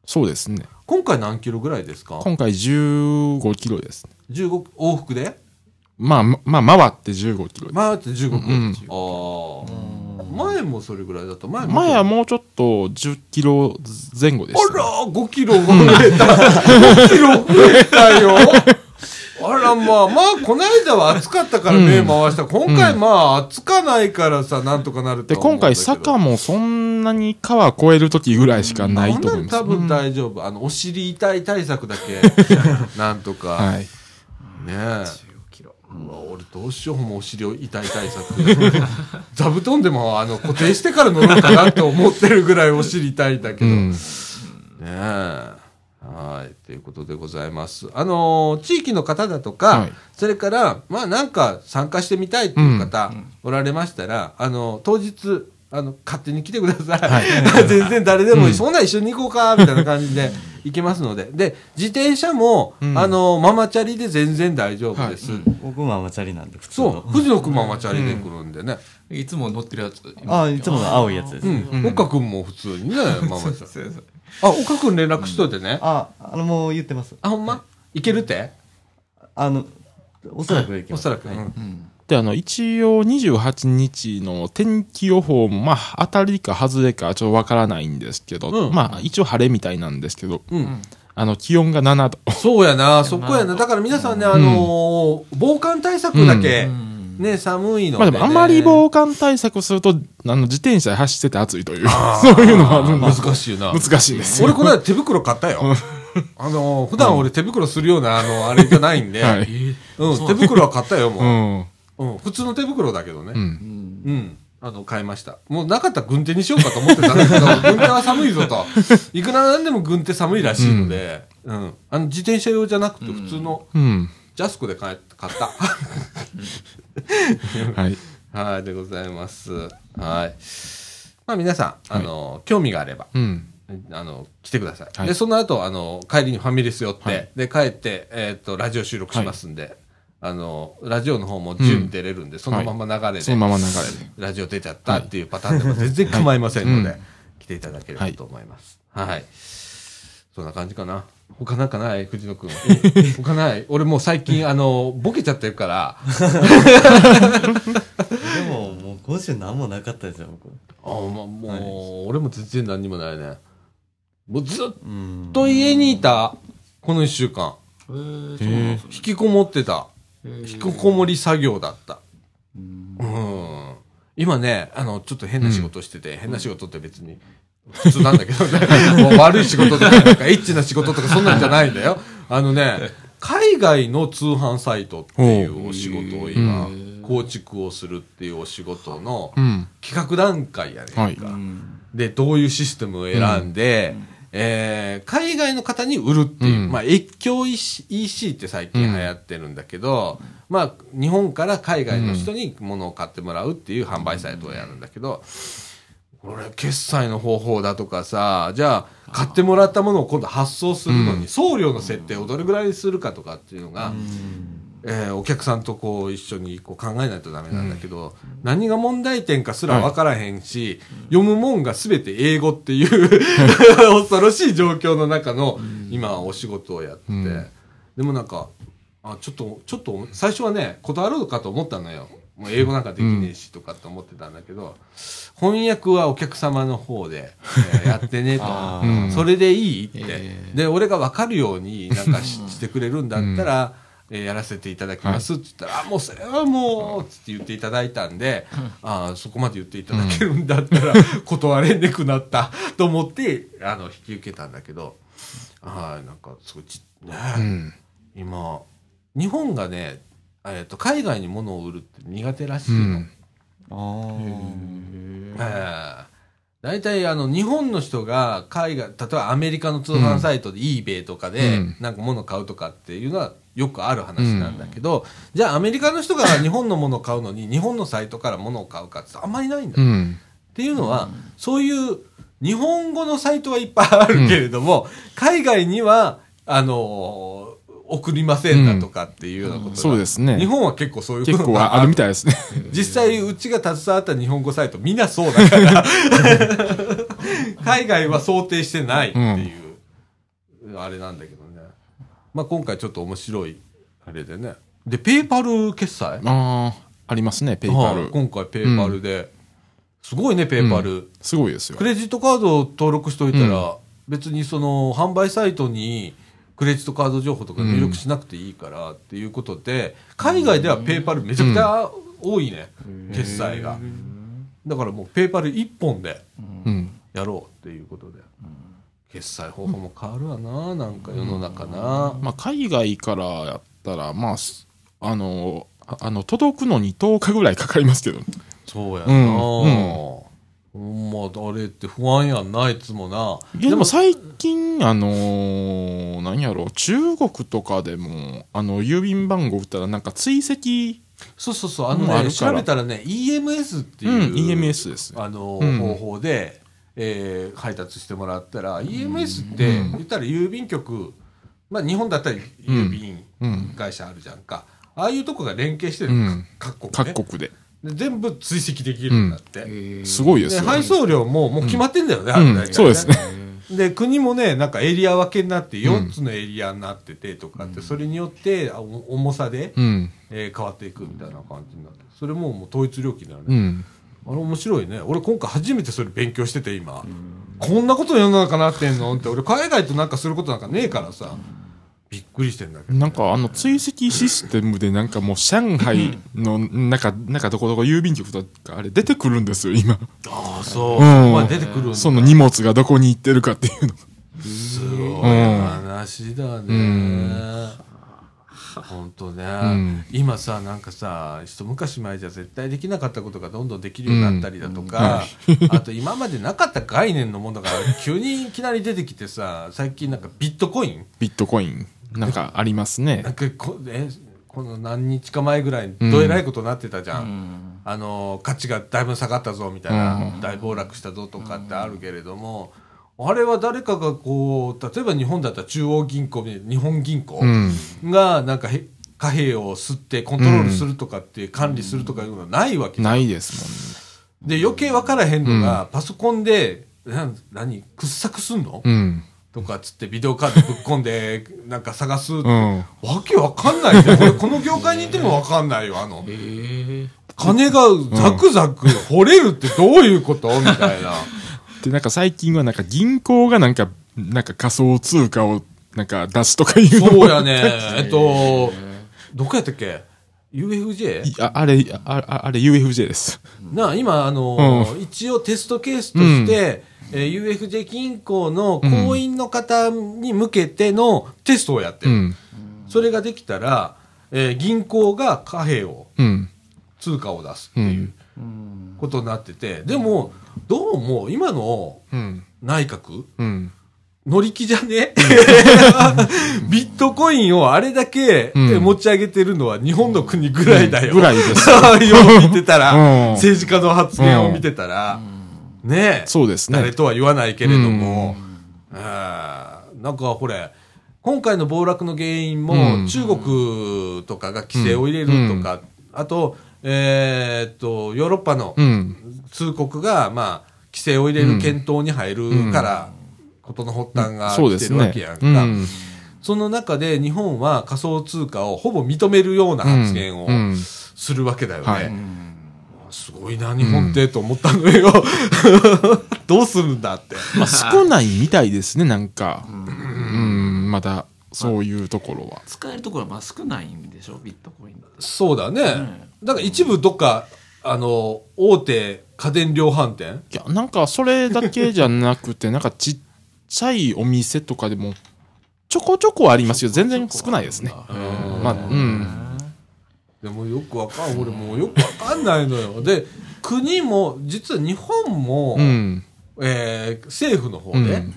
Speaker 4: そうですね。
Speaker 1: 今回何キロぐらいですか？
Speaker 4: 今回15キロですね。
Speaker 1: ?15 往復で？
Speaker 4: まあ、ままあ、回って15キロ。
Speaker 1: まあ、って15キロ。
Speaker 4: うん
Speaker 1: ああ。前もそれぐらいだった。前も
Speaker 4: 前はもうちょっと10キロ前後でしたね。
Speaker 1: あら、5キロ増えた。5キロ増えたよ。あら、まあ、まあ、この間は暑かったから目回した。今回、まあ、暑かないからさ、なんとかなると
Speaker 4: で、今回坂もそんなに川越える時ぐらいしかないと思います。
Speaker 1: 多分大丈夫。あの、お尻痛い対策だけ、なんとか。
Speaker 4: はい。
Speaker 1: ねえ。うわ俺どうしようもお尻痛い対策。座布団でもあの固定してから乗ろうかなって思ってるぐらいお尻痛いんだけど。
Speaker 4: うん。
Speaker 1: ねえ。はい。ということでございます。あのー地域の方だとか、
Speaker 4: はい
Speaker 1: それから、まあなんか参加してみたいっていう方、おられましたら、あの、当日、あの、勝手に来てください。
Speaker 4: はい
Speaker 1: 全然誰でもいい。そんなん一緒に行こうか、みたいな感じで行けますので。で、自転車も、
Speaker 4: うん
Speaker 1: あの、ママチャリで全然大丈夫です。
Speaker 2: 僕もママチャリなんで、普通
Speaker 1: そ
Speaker 2: の
Speaker 1: う、。藤野くんママチャリで来るんでね。
Speaker 3: いつも乗ってるやつ。
Speaker 2: ああ、いつもの青いやつです。
Speaker 1: うん。岡くんも普通にね、ママチャリ。
Speaker 3: そうそう
Speaker 1: あ、岡くん連絡しといてね。
Speaker 2: あ、あの、もう言ってます。
Speaker 1: あ、ほんま？いけるって
Speaker 2: あの、おそらくいけます。
Speaker 1: おそらく。
Speaker 2: はい
Speaker 1: うん
Speaker 4: で、あの、一応28日の天気予報も、まあ、当たりか外れかちょっとわからないんですけど、
Speaker 1: うん
Speaker 4: まあ、一応晴れみたいなんですけど、
Speaker 1: うん。
Speaker 4: あの、気温が7度。
Speaker 1: そうやな、そこやな。だから皆さんね、あのー防寒対策だけ、ね、寒いの。
Speaker 4: まあでも、あまり防寒対策すると、あの、自転車で走ってて暑いという、そういうのがあるんで
Speaker 1: 難しいな。
Speaker 4: 難しいですよ。
Speaker 1: 俺この間手袋買ったよ。あのー普段俺手袋するような、あの、あれじゃないんで、
Speaker 4: はい。
Speaker 1: うん、手袋は買ったよ、
Speaker 4: う
Speaker 1: も
Speaker 4: ん。
Speaker 1: う。うん、普通の手袋だけどね。
Speaker 4: うん。
Speaker 1: うん。あの、買いました。もうなかったら軍手にしようかと思ってたんだけど、軍手は寒いぞと。いくらなんでも軍手寒いらしいので、うん。あの、自転車用じゃなくて普通の
Speaker 4: うん。
Speaker 1: ジャスコで買え買った。
Speaker 4: はい。
Speaker 1: はい、でございます。はい。まあ皆さん、あの、興味があれば、
Speaker 4: うん。
Speaker 1: あの、来てください。
Speaker 4: はい
Speaker 1: で、その後、あの、帰りにファミレス寄って、
Speaker 4: はい
Speaker 1: で、帰って、えっ、と、ラジオ収録しますんで、あの、ラジオの方も順出れるんで、そのまま流れで、
Speaker 4: そのまま流れで。
Speaker 1: ラジオ出ちゃったっていうパターンでも全然構いませんので、
Speaker 4: はい
Speaker 1: 来ていただければと思います。はい。そんな感じかな。他なんかない？藤野くん。他ない？俺もう最近、あの、ボケちゃってるから、
Speaker 2: でも、もう50何もなかったですよ、僕。
Speaker 1: あまもう、俺も全然何にもないね。もうずっ
Speaker 2: うん。
Speaker 1: と家にいた、この一週間。引きこもってた。
Speaker 3: えー
Speaker 1: 引きこもり作業だった。
Speaker 3: うん
Speaker 1: うん。今ね、あの、ちょっと変な仕事してて、変な仕事って別に、普通なんだけどね、もう悪い仕事とか、なんかエッチな仕事とかそんなんじゃないんだよ。あのね、海外の通販サイトっていうお仕事を今構築をするっていうお仕事の
Speaker 4: うん。
Speaker 1: 企画段階やねんか。で、どういうシステムを選んで、えー海外の方に売るっていう、
Speaker 4: うん。
Speaker 1: まあ、越境 EC, って最近流行ってるんだけど、まあ、日本から海外の人に物を買ってもらうっていう販売サイトをやるんだけど、これ、決済の方法だとかさ、じゃあ、買ってもらったものを今度発送するのに、送料の設定をどれぐらいするかとかっていうのが、えーお客さんとこう一緒にこう考えないとダメなんだけど、何が問題点かすら分からへんし、読むもんが全て英語っていう 恐ろしい状況の中の今お仕事をやって。て、
Speaker 4: うん。
Speaker 1: でもなんか、あ、ちょっと、ちょっと最初はね、断ろうかと思ったのよ。もう英語なんかできねえしとかって思ってたんだけど、翻訳はお客様の方で、えーやってねと。それでいいって。
Speaker 3: えー。
Speaker 1: で、俺が分かるようになんかししてくれるんだったら、えーやらせていただきますって言ったら、あ、もうそれはもう、つって言っていただいたんで、あそこまで言っていただけるんだったら、断れなくなったと思って、あの、引き受けたんだけど、はい、なんか、すごいち、ね、
Speaker 4: うん。
Speaker 1: 今、日本がね、えっと、海外に物を売るって苦手らし
Speaker 4: う
Speaker 1: いの。
Speaker 4: ん。
Speaker 2: あ
Speaker 1: ええ大体あの日本の人が海外、例えばアメリカの通販サイトで eBay とかで
Speaker 4: うん
Speaker 1: なんか物買うとかっていうのはよくある話なんだけど、じゃあアメリカの人が 日本のものを買うのに日本のサイトから物を買うかってあんまりないんだ。っ
Speaker 4: うん。
Speaker 1: ていうのは、そういう日本語のサイトはいっぱいあるけれども、海外には、あのー送りませんだとかっていうようなことが、
Speaker 4: そうですね。
Speaker 1: 日本は結構そういう
Speaker 4: 結構あるみたいですね。
Speaker 1: 実際うちが携わった日本語サイトみんなそうだから。海外は想定してないっていう、あれなんだけどね。まあ今回ちょっと面白いあれでね。でペーパル決済？
Speaker 4: ああ、ありますね、ペイパ
Speaker 1: はい
Speaker 4: ル。
Speaker 1: 今回ペーパルで、すごいねペーパル、
Speaker 4: すごいですよ。
Speaker 1: ク。レジットカードを登録しておいたら、別にその販売サイトにクレジットカード情報とか入力しなくていいからっていうことで、海外ではペーパルめちゃくちゃ多いね、決済が。だからもうペーパル一本で
Speaker 4: うん。
Speaker 1: やろうっていうことで。決済方法も変わるわな、なんか世の中な。
Speaker 4: まあ、海外からやったら、まあ、すあの、ああの、届くのに10日ぐらいかかりますけど。
Speaker 1: そうやな、
Speaker 4: うん
Speaker 1: ほんま、あれって不安やんな、いつもな。
Speaker 4: でも最近、あのー、何やろう、中国とかでも、あの、郵便番号打ったらなんか追跡、
Speaker 1: そうそうそう、あのね、調べたらね、EMS って
Speaker 4: うん、
Speaker 1: いう、
Speaker 4: EMS ですね。
Speaker 1: あの、
Speaker 4: うん
Speaker 1: 方法で、えー配達してもらったら、EMS って、
Speaker 4: うん
Speaker 1: 言ったら郵便局、まあ日本だったら郵便
Speaker 4: うん。
Speaker 1: 会社あるじゃんか。ああいうとこが連携してる、
Speaker 4: うん
Speaker 1: 各国ね
Speaker 4: 各国で。
Speaker 1: で全部追跡できるんだって。
Speaker 4: すごいですよ。
Speaker 1: で配送料ももう決まってんだよね、あ
Speaker 4: うん
Speaker 1: れ大体
Speaker 4: そうですね。
Speaker 1: で、国もね、なんかエリア分けになって、4つのエリアになっててとかって、それによってあお重さで、
Speaker 4: うん。
Speaker 1: えー変わっていくみたいな感じになって、それももう統一料金だよね。
Speaker 4: うん。
Speaker 1: あれ面白いね。俺今回初めてそれ勉強してて今。こんなこと世の中なってんのって、俺海外となんかすることなんかねえからさ、びっくりしてんだけど。
Speaker 4: なんかあの追跡システムでなんかもう上海のなんか、なんかどこどこ郵便局とかあれ出てくるんですよ、今。
Speaker 1: ああ、そう。
Speaker 4: うん
Speaker 1: まあ出てくる
Speaker 4: その荷物がどこに行ってるかっていうの。
Speaker 1: すごい
Speaker 4: うん
Speaker 1: 話だね。
Speaker 4: ん
Speaker 1: 本当ね、
Speaker 4: ん
Speaker 1: 今さ、なんかさ、一昔前じゃ絶対できなかったことがどんどんできるようになったりだとか、あと今までなかった概念のものが急にいきなり出てきてさ、最近なんかビットコイン？
Speaker 4: ビットコイン。なんかありますね。
Speaker 1: なん。かこえこの何日か前ぐらいにどえらいことになってたじゃん、あの価値がだいぶ下がったぞみたいな、
Speaker 4: うん。
Speaker 1: 大暴落したぞとかってあるけれども、あれは誰かがこう例えば日本だったら中央銀行日本銀行
Speaker 4: うん。
Speaker 1: がなんかへ貨幣を吸ってコントロールするとかって管理するとかいうのはないわけじゃん。
Speaker 4: ないです
Speaker 1: で余計分からへんのが、パソコンで何掘削すんの、
Speaker 4: もん。ね。
Speaker 1: とかっつってビデオカードぶっ込んで なんか探すって、
Speaker 4: うん。うん。
Speaker 1: わけわかんないね。俺この業界にいてもわかんないよ。あの、
Speaker 3: え
Speaker 1: 金がザクザク 掘れるってどういうこと？みたいな。
Speaker 4: で、なんか最近はなんか銀行がなんか、なんか仮想通貨をなんか出すとかいうの
Speaker 1: そうやね。えっと、どこやったっけ ?UFJ?
Speaker 4: いああれ、あああれ UFJ です。
Speaker 1: なあ、今、あのー一応テストケースとして、えー UFJ 銀行の行員の方に向けてのテストをやってる。
Speaker 4: うん。
Speaker 1: それができたら、えー銀行が貨幣を、
Speaker 4: うん。
Speaker 1: 通貨を出すって
Speaker 4: う。
Speaker 1: いうんことになってて、でも、どうも今の
Speaker 4: うん。
Speaker 1: 内閣
Speaker 4: うん。
Speaker 1: 乗り気じゃね？ビットコインをあれだけ
Speaker 4: うん
Speaker 1: 持ち上げてるのは日本の国ぐらいだよ。
Speaker 4: ぐらいです。
Speaker 1: よう見てたら、
Speaker 4: うん
Speaker 1: 政治家の発言を見てたら、ね。え、
Speaker 4: そうですね。
Speaker 1: 誰とは言わないけれども、あーなんかこれ、今回の暴落の原因も、
Speaker 4: うん。
Speaker 1: 中国とかが規制を入れるとか、あと、えーっと、ヨーロッパの
Speaker 4: うん。
Speaker 1: 通国が、まあ、規制を入れる検討に入るから、ことの発端が来て
Speaker 4: そうですね。
Speaker 1: るわけやん。か。
Speaker 4: うん。
Speaker 1: その中で日本は仮想通貨をほぼ認めるような発言を
Speaker 4: うん。
Speaker 1: するわけだよね。
Speaker 4: はい
Speaker 1: すごいな、日本って、と思ったのよ。どうするんだって。
Speaker 4: まあ、少ないみたいですね、なんか。うん、まだ、そういうところは。
Speaker 3: 使えるところはまあ少ないんでしょビットコインだと
Speaker 1: そうだね。だから一部どっか、あの、大手家電量販店？
Speaker 4: いや、なんか、それだけじゃなくて、なんか、ちっちゃいお店とかでも、ちょこちょこありますけど、全然少ないですね。まあ、うん。
Speaker 1: でもよくわかん俺もうよくわかんないのよ。で国も実は日本も、
Speaker 4: うん。
Speaker 1: えー政府の方で、
Speaker 4: うん。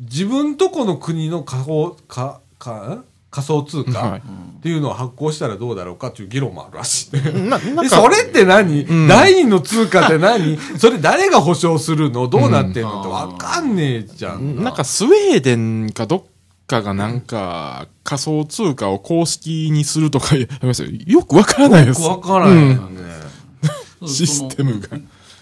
Speaker 1: 自分とこの国の仮想かか仮想通貨
Speaker 4: はい。
Speaker 1: っていうのを発行したらどうだろうかっていう議論もあるらしい。
Speaker 4: な、なん
Speaker 1: え
Speaker 4: か、
Speaker 1: それって何、
Speaker 4: ん。
Speaker 1: 第二の通貨って何？それ誰が保証するの？どうなってんの？ってわかんねえじゃん。
Speaker 4: なんかスウェーデンかどっかがなんか仮想通貨を公式にするとかよ。よくわからないです。
Speaker 1: よくわからないよね。
Speaker 4: システムが。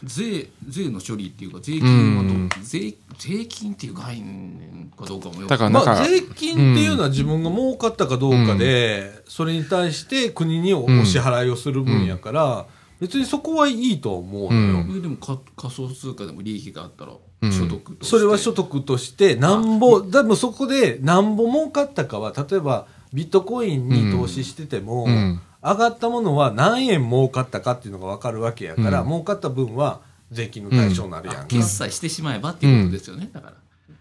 Speaker 3: 税税の処理っていうか税金はどう税税金っていう概念かどうかもよく
Speaker 4: だからなんか、
Speaker 1: まあ、税金っていうのは自分が儲かったかどうかで、それに対して国におお支払いをする分やから、別にそこはいいと思うのよ。
Speaker 4: うん。
Speaker 3: えでもか仮想通貨でも利益があったら
Speaker 4: うん。
Speaker 3: 所得として、
Speaker 1: それは所得として、なんぼ、でもそこでなんぼ儲かったかは、例えばビットコインに投資してても、
Speaker 4: うん。
Speaker 1: 上がったものは何円儲かったかっていうのが分かるわけやから、
Speaker 4: うん。
Speaker 1: 儲かった分は税金の対象になるやんか。
Speaker 3: 決済してしまえばっていうことですよね、だから、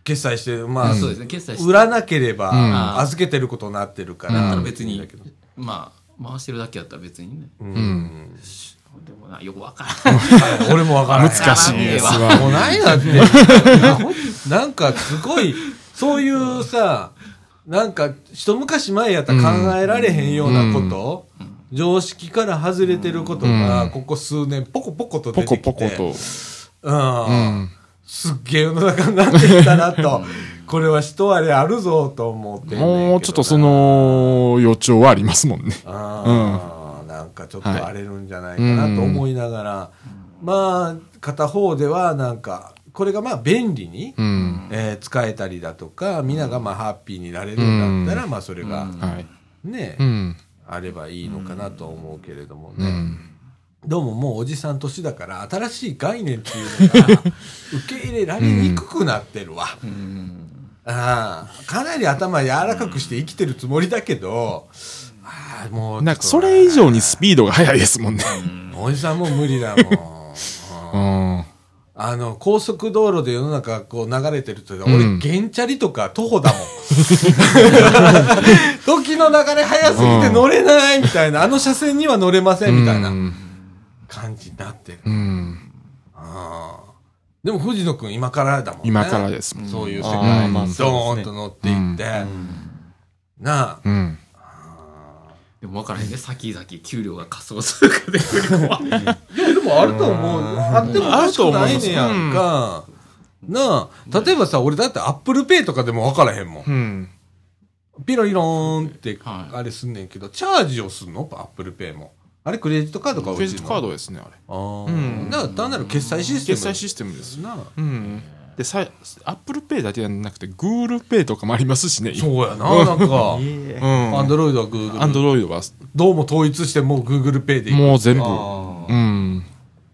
Speaker 1: 決済して、まあ、
Speaker 3: そうですね。決済
Speaker 1: 売らなければ、
Speaker 4: ん。
Speaker 1: 預けてることになってるか
Speaker 3: だった
Speaker 1: ら、
Speaker 3: ら別に、まあ回してるだけやったら別にね。
Speaker 1: うん
Speaker 3: でもなよくわからない
Speaker 1: はい俺も分からない。
Speaker 4: 難しいですわ。
Speaker 1: もうないだって。なんかすごい、そういうさ、なんか一昔前やったら考えられへんようなこと、常識から外れてることが、
Speaker 4: うん
Speaker 1: ここ数年ポコポコと
Speaker 4: ポ
Speaker 1: 出てきて。
Speaker 4: コポコと。
Speaker 1: うん。
Speaker 4: うん。
Speaker 1: すっげえ世の中になってきたなと。これは一割あるぞと思って
Speaker 4: もうちょっとそ、の予兆はありますもんね。
Speaker 1: あーなんかちょっと荒れるんじゃないかなと思いながら、まあ、片方ではなんか、これがまあ便利に、
Speaker 4: うん。
Speaker 1: えー使えたりだとか、皆がまあハッピーになれるんだったら、まあそれが
Speaker 4: はい。
Speaker 1: ね、
Speaker 4: うん。
Speaker 1: あればいいのかなと思うけれどもね。
Speaker 4: うん。
Speaker 1: どうももうおじさん年だから、新しい概念っていうのが 受け入れられにくくなってるわ。ああかなり頭柔らかくして生きてるつもりだけど、ああもう
Speaker 4: なんかそれ以上にスピードが速いですもんね。
Speaker 1: おじさんもう無理だもん。
Speaker 4: うん。
Speaker 1: あの、高速道路で世の中こう流れてると、
Speaker 4: ん
Speaker 1: 俺、ゲンチャリとか徒歩だもん。時の流れ早すぎて乗れないみたいな、あの車線には乗れませんみたいな
Speaker 4: うん
Speaker 1: 感じになってる。
Speaker 4: うん。
Speaker 1: ああでも藤野くん今からだもんね。
Speaker 4: 今からですもん。
Speaker 1: そういう世
Speaker 2: あ
Speaker 1: 界にドーンと乗っていって。なあ。
Speaker 4: うん。
Speaker 3: でも分からへんね先々給料が仮想通貨で振り込まれる
Speaker 1: いや、でもあると思う。あってもおかしくないねやんか。なあ、例えばさ、俺だって Apple Pay とかでも分からへんもん。
Speaker 4: うん。
Speaker 1: ピロリローンって、
Speaker 3: はい
Speaker 1: あれすんねんけど、チャージをすんの？ Apple Pay も。あれクレジットカードか
Speaker 4: クレジットカードですね、あれ。
Speaker 1: ああ。
Speaker 4: うん
Speaker 1: だから単なる決済システム。
Speaker 4: 決済システムです。
Speaker 1: なあ
Speaker 4: うん。で、さ、 Apple Pay だけじゃなくて、 Google Pay とかもありますしね。
Speaker 1: そうやな、なんか。
Speaker 2: え
Speaker 4: うん。
Speaker 1: Android は
Speaker 4: Google。 Android は、
Speaker 1: どうも統一してもう Google Pay でいく
Speaker 4: もう全部。
Speaker 2: あ
Speaker 4: うん。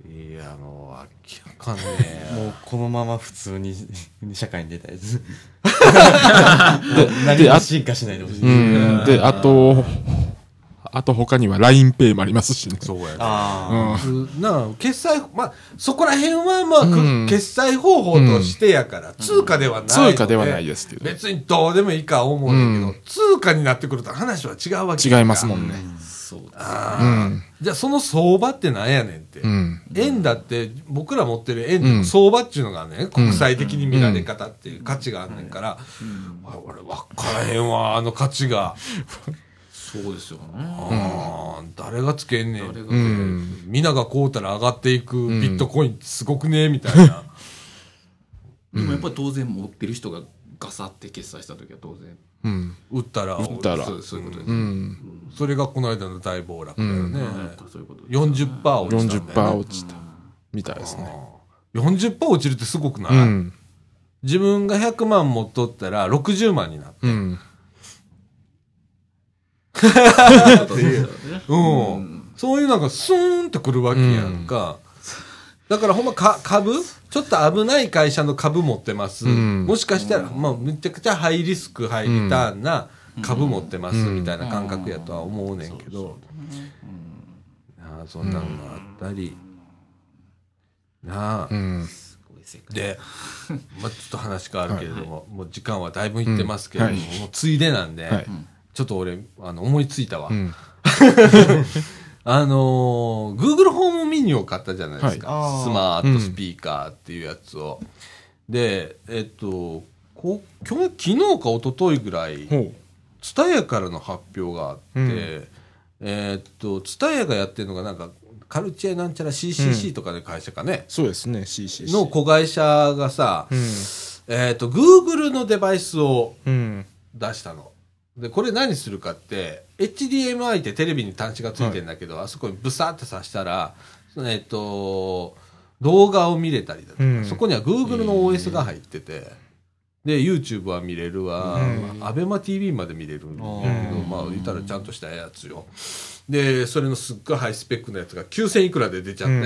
Speaker 1: いや、もう、明らかんね
Speaker 2: ーもうこのまま普通に 社会に出たいです。何も進化しないでほしい。
Speaker 4: うん。で、あと、あと他には LINEPay もありますしね。
Speaker 1: そうやね。
Speaker 2: あ
Speaker 4: うん。
Speaker 1: なあ、決済、まあ、そこら辺はまあ、く
Speaker 4: うん
Speaker 1: 決済方法としてやから、通貨ではない。
Speaker 4: 通貨ではないですけど。
Speaker 1: 別にどうでもいいか思うんだけど、
Speaker 4: うん
Speaker 1: 通貨になってくると話は違うわけ
Speaker 4: 違いますもんね。
Speaker 3: そうです
Speaker 1: ああ
Speaker 4: うん。
Speaker 1: じゃあその相場ってなんやねんって。
Speaker 4: うん。
Speaker 1: 円だって、僕ら持ってる円
Speaker 4: うん
Speaker 1: の相場っていうのがね、国際的に見られ方っていう価値があんねんから、あ俺分からへんわ、あの価値が。
Speaker 3: そうですよね
Speaker 1: ああ誰がつけんねん。
Speaker 3: 誰が
Speaker 4: うん。
Speaker 1: 皆が買うたら上がっていくビットコインってすごくねみたいな。
Speaker 3: でもやっぱり当然持ってる人がガサって決済した時は当然
Speaker 4: うん。
Speaker 1: 売ったら、
Speaker 4: 売ったら
Speaker 3: そういうことです、
Speaker 4: うん。
Speaker 1: それがこの間の大暴落だよね。
Speaker 3: そういうことです
Speaker 1: 40%落ちたんだよ
Speaker 4: 40%
Speaker 1: ね。
Speaker 4: 落ちた。みたいですね。
Speaker 1: 40%落ちるってすごくない、
Speaker 4: うん。
Speaker 1: 自分が100万持っとったら60万になって。
Speaker 4: うん。
Speaker 3: そ う
Speaker 1: ん。そういうなんかスーンってくるわけやんか。だからほんまか株？ちょっと危ない会社の株持ってます。
Speaker 4: うん
Speaker 1: もしかしたら、まあ、めちゃくちゃハイリスク、ハイリターンな株持ってますみたいな感覚やとは思うねんけど。なあそんなんがあったり。なあ。で、まあ、ちょっと話変わるけれども、もう時間はだいぶいってますけれども、もうついでなんで、
Speaker 4: はい
Speaker 1: ちょっと俺、あの、思いついたわ。
Speaker 4: うん。
Speaker 1: あのー、Google ホームミニを買ったじゃないですか。
Speaker 2: はい
Speaker 1: スマートスピーカーっていうやつを。で、えっと、こ今日、昨日か一昨日ぐらい。ツタヤからの発表があって、
Speaker 4: うん
Speaker 1: えっと、ツタヤがやってるのがなんか、カルチェなんちゃら CCC とかの会社かね、
Speaker 4: そうですね、CC。
Speaker 1: の子会社がさ、
Speaker 4: うん。
Speaker 1: えっと、Google のデバイスを
Speaker 4: うん。
Speaker 1: 出したの。で、これ何するかって、HDMI ってテレビに端子がついてんだけど、あそこにブサーって挿したら、えっと、動画を見れたりだとか、
Speaker 4: うん。
Speaker 1: そこには Google の OS が入ってて、で、YouTube は見れるわ、ABEMATV まで見れるんだけど、
Speaker 2: うん。
Speaker 1: まあ、言ったらちゃんとしたやつよ。で、それのすっごいハイスペックのやつが9000いくらで出ちゃって、
Speaker 4: うん。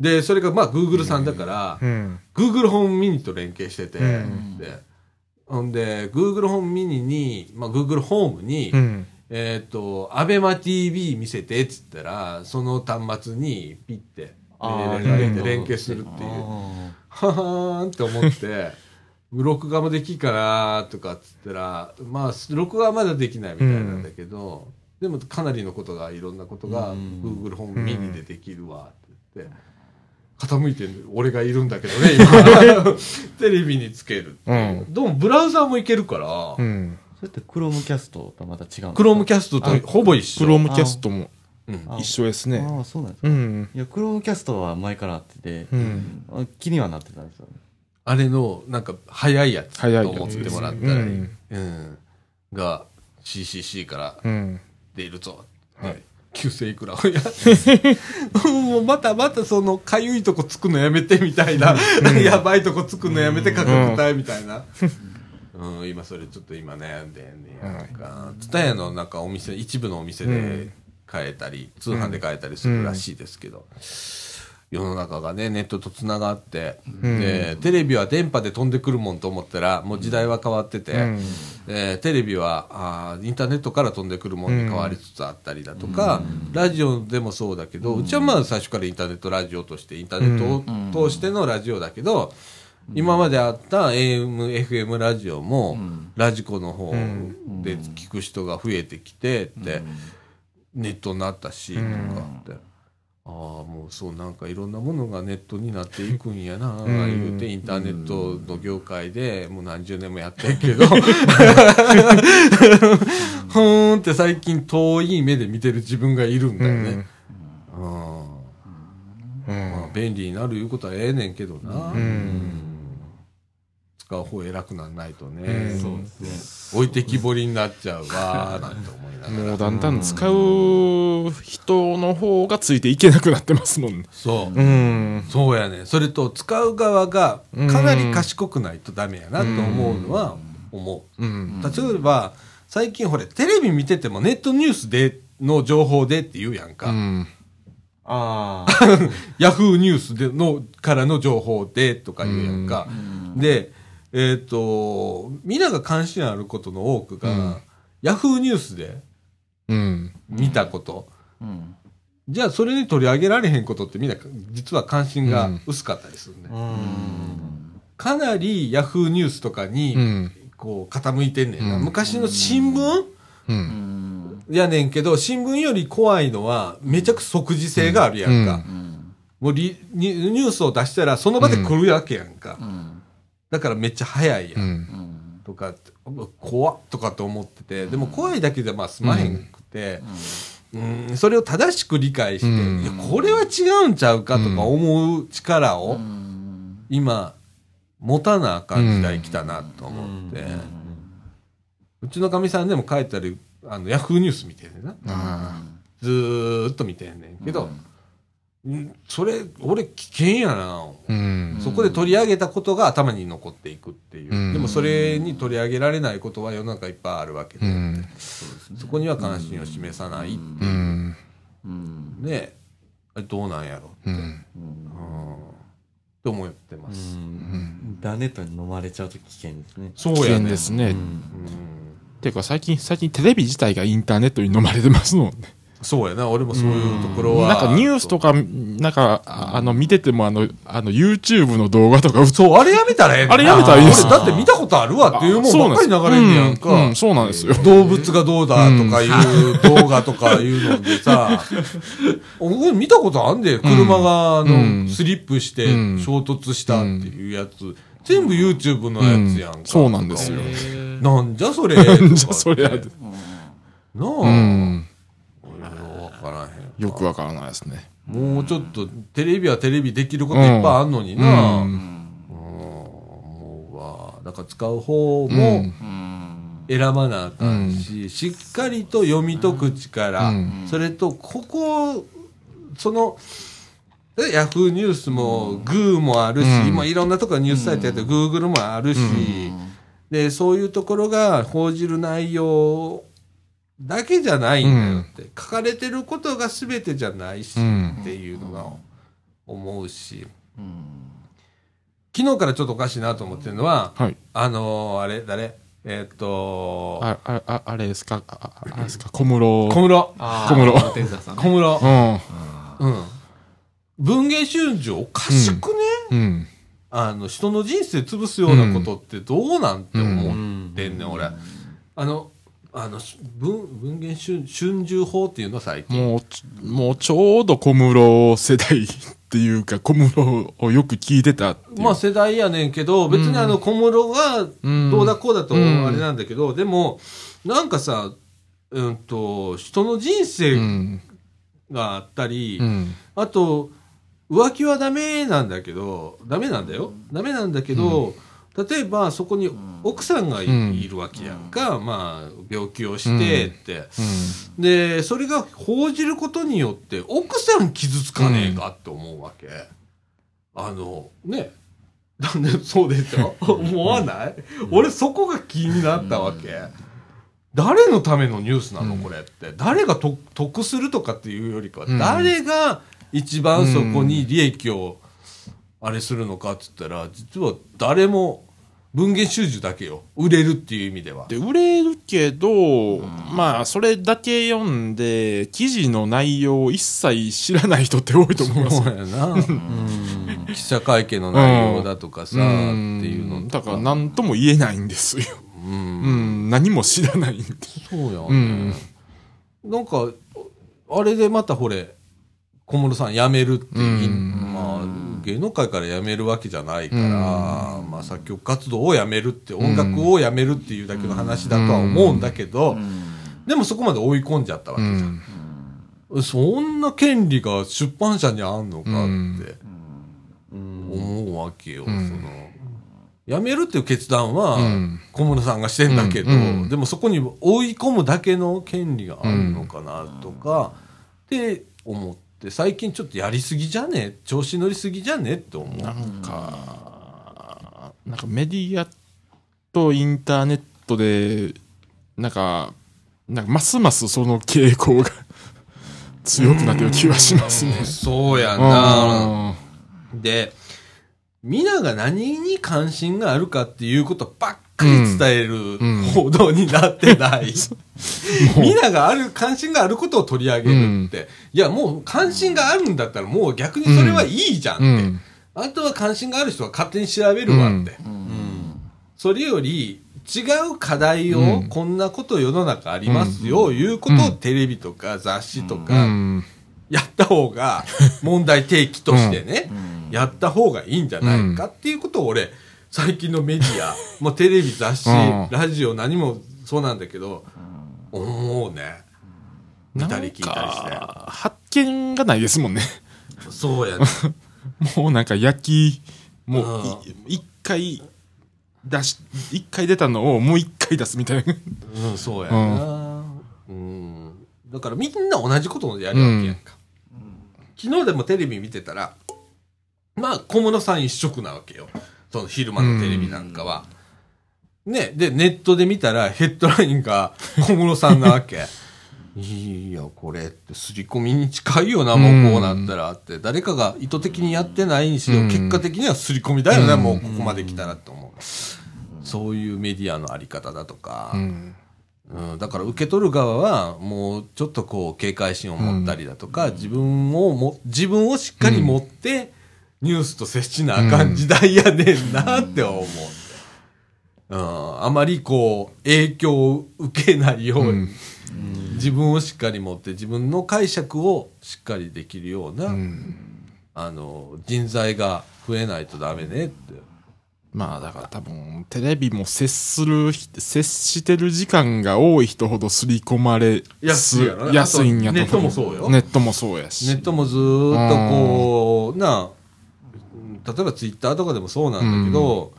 Speaker 1: で、それがまあ Google さんだから、
Speaker 4: うん。
Speaker 1: Google ホームミニと連携してて、
Speaker 4: うん。
Speaker 1: で、ほんで、Google ホームミニに、まあ、Google ホームに、
Speaker 4: うん。
Speaker 1: えっ、と、アベマ TV 見せてっつったら、その端末にピッて連携するっていう。
Speaker 2: あ
Speaker 1: ははーんって思って、録画もできんかなとかっつったら、まあ、録画はまだできないみたいなんだけど、でもかなりのことが、いろんなことが
Speaker 2: うん。
Speaker 1: Google ホームミニでできるわって言って、傾いてる俺がいるんだけどね、今。テレビにつけるう。
Speaker 4: うん
Speaker 1: でもブラウザーもいけるから、
Speaker 4: うん。
Speaker 2: それって Chromecast とはまた違うん
Speaker 1: クロームキャストとほぼ一緒。
Speaker 4: クロームキャストも
Speaker 1: うん
Speaker 2: あ
Speaker 4: 一緒ですね。
Speaker 2: ああ、そうなんですか。
Speaker 4: うん。
Speaker 2: いや、Chromecast は前からあってて、
Speaker 4: うん。
Speaker 2: あ気にはなってたんですよ。
Speaker 1: あれの、なんか、早いやつと思ってもらったらいい。
Speaker 4: うん
Speaker 1: うん。が、CCC から
Speaker 4: うん。
Speaker 1: 出るぞ。
Speaker 4: はい
Speaker 1: はい。9000いくらをやもうまたまたその、かゆいとこつくのやめてみたいな、やばいとこつくのやめて価格帯みたいな。うん、今それちょっと今悩んでんねやんか。ツタヤのなんかお店、一部のお店で買えたり、通販で買えたりするらしいですけど。世の中がね、ネットと繋がって、で、テレビは電波で飛んでくるもんと思ったら、もう時代は変わってて、
Speaker 4: うん。
Speaker 1: えーテレビはあーインターネットから飛んでくるものに変わりつつあったりだとか、ラジオでもそうだけど、うちはまあ最初からインターネットラジオとして、インターネットを通してのラジオだけど、今まであった AM、FM ラジオも、ラジコの方で聞く人が増えてきてって、ネットになったし、とかって。ああ、もうそうなんかいろんなものがネットになっていくんやな、言うてインターネットの業界でもう何十年もやってんけど、ふーんって最近遠い目で見てる自分がいるんだよね。うん。
Speaker 4: うん。
Speaker 1: まあ、便利になるいうことはええねんけどな。
Speaker 4: うん
Speaker 1: 使う方偉くなんないとね、
Speaker 4: うん
Speaker 3: そうですね。
Speaker 1: 置いてきぼりになっちゃうわーなんて思いながら。
Speaker 4: もうだんだん使う人の方がついていけなくなってますもんね。
Speaker 1: そう。
Speaker 4: うん。
Speaker 1: そうやね。それと、使う側がかなり賢くないとダメやなと思うのは思う。
Speaker 4: うん。
Speaker 1: 例えば、最近ほれ、テレビ見ててもネットニュースでの情報でって言うやんか。
Speaker 4: うん。
Speaker 2: ああ。
Speaker 1: ヤフーニュースでの、からの情報でとか言うやんか。で、えっ、と、みんなが関心あることの多くが、ヤフーニュースで
Speaker 4: うん。
Speaker 1: 見たこと。
Speaker 3: うん。
Speaker 1: じゃあ、それに取り上げられへんことってみんな、実は関心が薄かったりするね。
Speaker 2: うん。
Speaker 1: かなりヤフーニュースとかに、
Speaker 4: うん。
Speaker 1: こう、傾いてんねんな。
Speaker 4: うん
Speaker 1: 昔の新聞
Speaker 4: う。
Speaker 3: うんん。
Speaker 1: やねんけど、新聞より怖いのは、めちゃくちゃ即時性があるやんか。
Speaker 4: うん
Speaker 3: うん。
Speaker 1: もうリニュニュースを出したら、その場で来るわけやんか。
Speaker 3: うん。
Speaker 1: だからめっちゃ早いや。
Speaker 4: うん。
Speaker 1: とか怖っとかって思ってて、でも怖いだけでまあ済まへんくて、うん、それを正しく理解して、
Speaker 4: うん
Speaker 1: いや、これは違うんちゃうかとか思う力を、
Speaker 3: うん。
Speaker 1: 今、持たなあかん時代来たなと思って、うちのかみさんでも書いてある、あの、ヤフーニュース見てんねんな。
Speaker 4: あ
Speaker 1: ずーっと見てんねんけど、うんそれ、俺危険やな、
Speaker 4: あ。うん。
Speaker 1: そこで取り上げたことが頭に残っていくっていう。
Speaker 4: うん
Speaker 1: でもそれに取り上げられないことは世の中いっぱいあるわけで、
Speaker 4: うん。
Speaker 1: そこには関心を示さないって
Speaker 4: う。
Speaker 1: いうん
Speaker 3: うん。
Speaker 1: ね、あれどうなんやろ
Speaker 4: う。
Speaker 1: うんん。って思ってま
Speaker 2: う
Speaker 1: す。
Speaker 2: ん。インターネットに飲まれちゃうと危険ですね。
Speaker 4: 危
Speaker 1: そうやね。
Speaker 4: 険ですね。
Speaker 2: うん
Speaker 1: うん
Speaker 4: ていうか最近、最近テレビ自体がインターネットに飲まれてますもんね。
Speaker 1: そうやな、俺もそういうところは。
Speaker 4: なんかニュースとか、なんか、ああの、見てても、あの、あの、YouTube の動画とか、
Speaker 1: そう、あれやめたらええ
Speaker 4: あれやめたらいいです
Speaker 1: 俺だって見たことあるわっていうもんばっかり流れんねやんか。
Speaker 4: うんうんそうなんですよ。
Speaker 1: 動物がどうだとかいう動画とかいうのでさ、俺見たことあんで、車があ
Speaker 4: う
Speaker 1: の、
Speaker 4: ん。
Speaker 1: スリップして
Speaker 4: うん。
Speaker 1: 衝突したっていうやつ、全部 YouTube のやつやんか。
Speaker 4: そうなんですよ。
Speaker 1: なんじゃそれ。
Speaker 4: なんじゃそりゃ。
Speaker 1: なあ、
Speaker 4: うん。
Speaker 1: 俺はわからへん。
Speaker 4: よくわからないですね。
Speaker 1: もうちょっと、テレビはテレビできることいっぱいあんのにな。
Speaker 4: うん。
Speaker 1: うん。思うわ。だから使う方
Speaker 4: う
Speaker 1: も
Speaker 4: ん。
Speaker 1: 選ばなあかんし、しっかりと読み解く力、
Speaker 4: うん。
Speaker 1: それと、ここ、その、えヤフーニュースも、グーもあるし、
Speaker 4: うん。
Speaker 1: まあいろんなところニュースサイトやって、グーグルもあるし、で、そういうところが報じる内容だけじゃないんだよって、書かれてることが全てじゃないし、
Speaker 4: うん
Speaker 1: っていうのが思うし、昨日からちょっとおかしいなと思ってるのは、
Speaker 4: はい。
Speaker 1: あのー、あれ、誰？えーっと、
Speaker 4: あ、あ、ああれですか、ああですか、小室。
Speaker 1: 小室。
Speaker 3: あ
Speaker 4: 小室
Speaker 1: 小室
Speaker 4: う。ん。
Speaker 1: うん。文芸春秋おかしくね、
Speaker 4: うん。
Speaker 1: あの、人の人生潰すようなことってどうなんて思ってんねん、俺。あの、あの、文、文芸春春秋法っていうの最近。
Speaker 4: もうち、もうちょうど小室世代っていうか、小室をよく聞いてた。
Speaker 1: まあ世代やねんけど、別にあの小室が
Speaker 4: うん
Speaker 1: どうだこうだと
Speaker 4: うん
Speaker 1: あれなんだけど、でも、なんかさ、うんと、人の人
Speaker 4: う
Speaker 1: 生
Speaker 4: ん。
Speaker 1: があったり、
Speaker 4: うん。
Speaker 1: あと、浮気はダメなんだけど、ダメなんだよ。ダメなんだけど、例えばそこに奥さんがい,、
Speaker 4: うん。
Speaker 1: るわけやんか、まあ、病気をしてって、
Speaker 4: うん。
Speaker 1: で、それが報じることによって、奥さん傷つかねえかって思うわけ。あの、ね。なんで、そうでしょ？思わない？俺そこが気になったわけ。誰のためのニュースなの？これって。誰がと得するとかっていうよりかは、
Speaker 4: うん。
Speaker 1: 誰が一番そこに利益を、あれするのかって言ったら、実は誰も、文芸収集だけよ。売れるっていう意味では。
Speaker 4: で、売れるけど、まあ、それだけ読んで、記事の内容を一切知らない人って多いと思います
Speaker 1: そうやな。記者会見の内容だとかさ、って
Speaker 4: うん
Speaker 1: いうの
Speaker 4: だから何とも言えないんですよ。
Speaker 1: うん
Speaker 4: うん、何も知らないんで。
Speaker 1: そうや
Speaker 4: うん
Speaker 1: ね。なんか、あれでまたほれ、小室さん辞めるっていい、
Speaker 4: うん
Speaker 1: まあ、芸能界から辞めるわけじゃないから、まあ、作曲活動を辞めるって、音楽を辞めるっていうだけの話だとは思うんだけど、でもそこまで追い込んじゃったわけじゃん。そんな権利が出版社にあんのかって思うわけよ。
Speaker 4: ん。
Speaker 1: その。辞めるっていう決断は
Speaker 4: うん。
Speaker 1: 小室さんがしてんだけど、でもそこに追い込むだけの権利があるのかなとか、って思って、最近ちょっとやりすぎじゃね？調子乗りすぎじゃね？って思う。
Speaker 4: なんか、なんかメディアとインターネットで、なんか、なんかますますその傾向が 強くなってる気はしますね。
Speaker 1: そうや
Speaker 4: う
Speaker 1: な。
Speaker 4: ん
Speaker 1: で、皆が何に関心があるかっていうことばっかり伝える
Speaker 4: ん
Speaker 1: 報道になってない。皆がある、関心があることを取り上げるって。いや、もう関心があるんだったらもう逆にそれはいいじゃんって。
Speaker 4: うん。
Speaker 1: あとは関心がある人は勝手に調べるわって。それより、違う課題を、
Speaker 4: うん。
Speaker 1: こんなこと世の中ありますよ、いうことをテレビとか雑誌と
Speaker 4: う
Speaker 1: か、
Speaker 4: ん。
Speaker 1: やった方が、問題提起としてね、やった方がいいんじゃないかっていうことを俺、最近のメディア、もうテレビ、雑誌、
Speaker 4: うん。
Speaker 1: ラジオ、何もそうなんだけど、思うね。見たり聞いたりして
Speaker 4: 発見がないですもんね。
Speaker 1: そうやね。
Speaker 4: もうなんか焼き、もうい一回出し、一回出たのをもう一回出すみたいな。
Speaker 1: うん、そうやな。うん。だからみんな同じことをやるわけやんか。昨日でもテレビ見てたら、まあ、小室さん一色なわけよ。その昼間のテレビなんかは。ね、で、ネットで見たらヘッドラインが 小室さんなわけ。いや、これって刷り込みに近いよな、もうこうなったらって。誰かが意図的にやってないにしろ、
Speaker 4: うん
Speaker 1: 結果的には刷り込みだよね、
Speaker 4: うん
Speaker 1: もうここまで来たらって思う。そういうメディアのあり方だとか、
Speaker 4: うん。
Speaker 1: うん、だから受け取る側はもうちょっとこう警戒心を持ったりだとか、自分をも自分をしっかり持ってニュースと接しなあかん時代やねんなって思う、うん、あまりこう影響を受けないように、
Speaker 4: うん。
Speaker 1: 自分をしっかり持って自分の解釈をしっかりできるような、
Speaker 4: うん。
Speaker 1: あの人材が増えないとダメねって。
Speaker 4: まあだから多分テレビも接する人接してる時間が多い人ほど刷り込まれ
Speaker 1: 安いやろね
Speaker 4: 安いんやと
Speaker 1: ネットもそうよ。
Speaker 4: ネットもそうやし。
Speaker 1: ネットもずーっとこう、なあ、例えばツイッターとかでもそうなんだけど、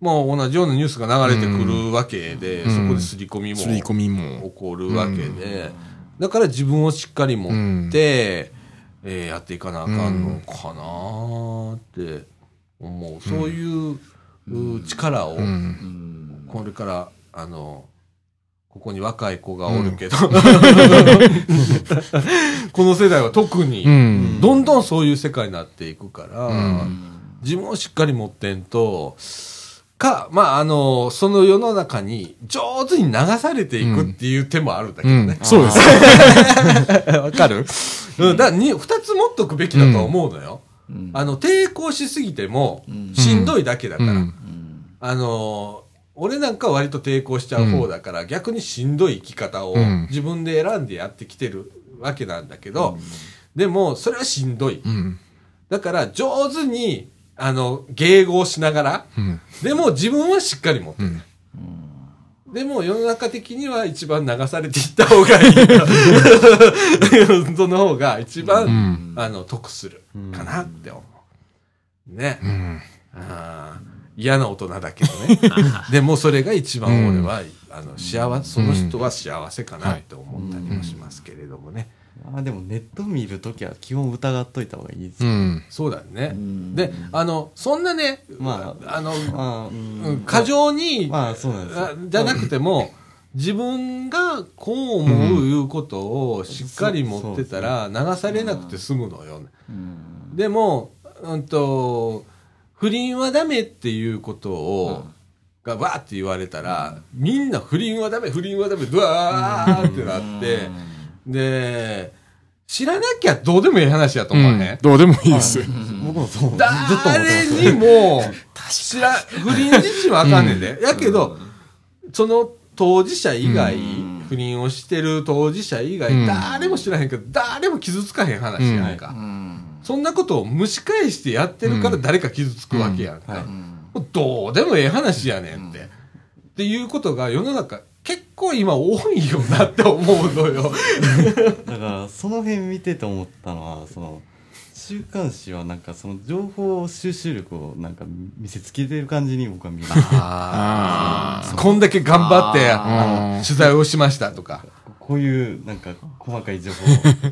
Speaker 1: まあ同じようなニュースが流れてくるわけで、
Speaker 4: うん。
Speaker 1: そこで刷り込みも
Speaker 4: 刷り込みも。
Speaker 1: 起こるわけで、だから自分をしっかり持って、えーやっていかなあかんのかなーって思う。そういう、う力を、
Speaker 4: うん。
Speaker 1: これから、あの、ここに若い子がおるけど、この世代は特に、
Speaker 4: うん。
Speaker 1: どんどんそういう世界になっていくから、
Speaker 4: うん。
Speaker 1: 自分をしっかり持ってんと、か、まあ、あの、その世の中に上手に流されていくっていう手もあるんだけ
Speaker 4: うん。
Speaker 1: どね。
Speaker 4: そうです。
Speaker 1: わ、かる？うん、だに、二つ持っとくべきだと思うのよ。
Speaker 3: うん。
Speaker 1: あの、抵抗しすぎても
Speaker 3: うん、
Speaker 1: しんどいだけだから。
Speaker 4: うん。
Speaker 3: うん
Speaker 1: あのー俺なんかは割と抵抗しちゃう方だから、逆にしんどい生き方を
Speaker 4: うん。
Speaker 1: 自分で選んでやってきてるわけなんだけど、でも、それはしんどい。
Speaker 4: うん。
Speaker 1: だから、上手に、あの、迎合しながら、
Speaker 4: うん
Speaker 1: でも自分はしっかり持ってる。
Speaker 4: うん
Speaker 1: でも、世の中的には一番流されていった方がいい。その方が一番、
Speaker 4: うん
Speaker 1: あの、得するかなって思う。ね。
Speaker 4: うん
Speaker 1: あー嫌な大人だけどね。でもそれが一番俺は、あの、幸せ、その人は幸せかなって思ったりもしますけれどもね。
Speaker 2: あでもネット見るときは基本疑っといた方がいいですよ。
Speaker 4: うん。
Speaker 1: そうだよね。
Speaker 3: ん。
Speaker 1: で、あの、そんなね、
Speaker 2: ま
Speaker 1: あの、
Speaker 2: まあ、う
Speaker 1: うん。ん過剰に、
Speaker 2: まあそうなんですよ。
Speaker 1: あじゃなくても、自分がこう思ういうことをしっかり持ってたら流されなくて済むのよ。
Speaker 3: うん。
Speaker 1: でも、うんと、不倫はダメっていうことを、がわーって言われたら、みんな不倫はダメ、不倫はダメ、ドワーってなって、で、知らなきゃどうでもいい話やと思わへん、
Speaker 4: どうでもいいです。
Speaker 2: 僕もそう、
Speaker 1: 誰にも、知ら、不倫自身はあかんねんで。やけど、その当事者以外、不倫をしてる当事者以外、
Speaker 4: うん。
Speaker 1: 誰も知らへんけど、誰も傷つかへん話やんか。
Speaker 3: うん。
Speaker 1: そんなことを蒸し返してやってるから誰か傷つくわけやんか。どうでもええ話やねんって。っていうことが世の中結構今多いよなって思うのよ。
Speaker 2: だから、その辺見てて思ったのは、その、週刊誌はなんかその情報収集力をなんか見せつけてる感じに僕は見えます。
Speaker 4: ああ
Speaker 1: こんだけ頑張って、取材をしましたとか。
Speaker 2: こういうなんか細かい情報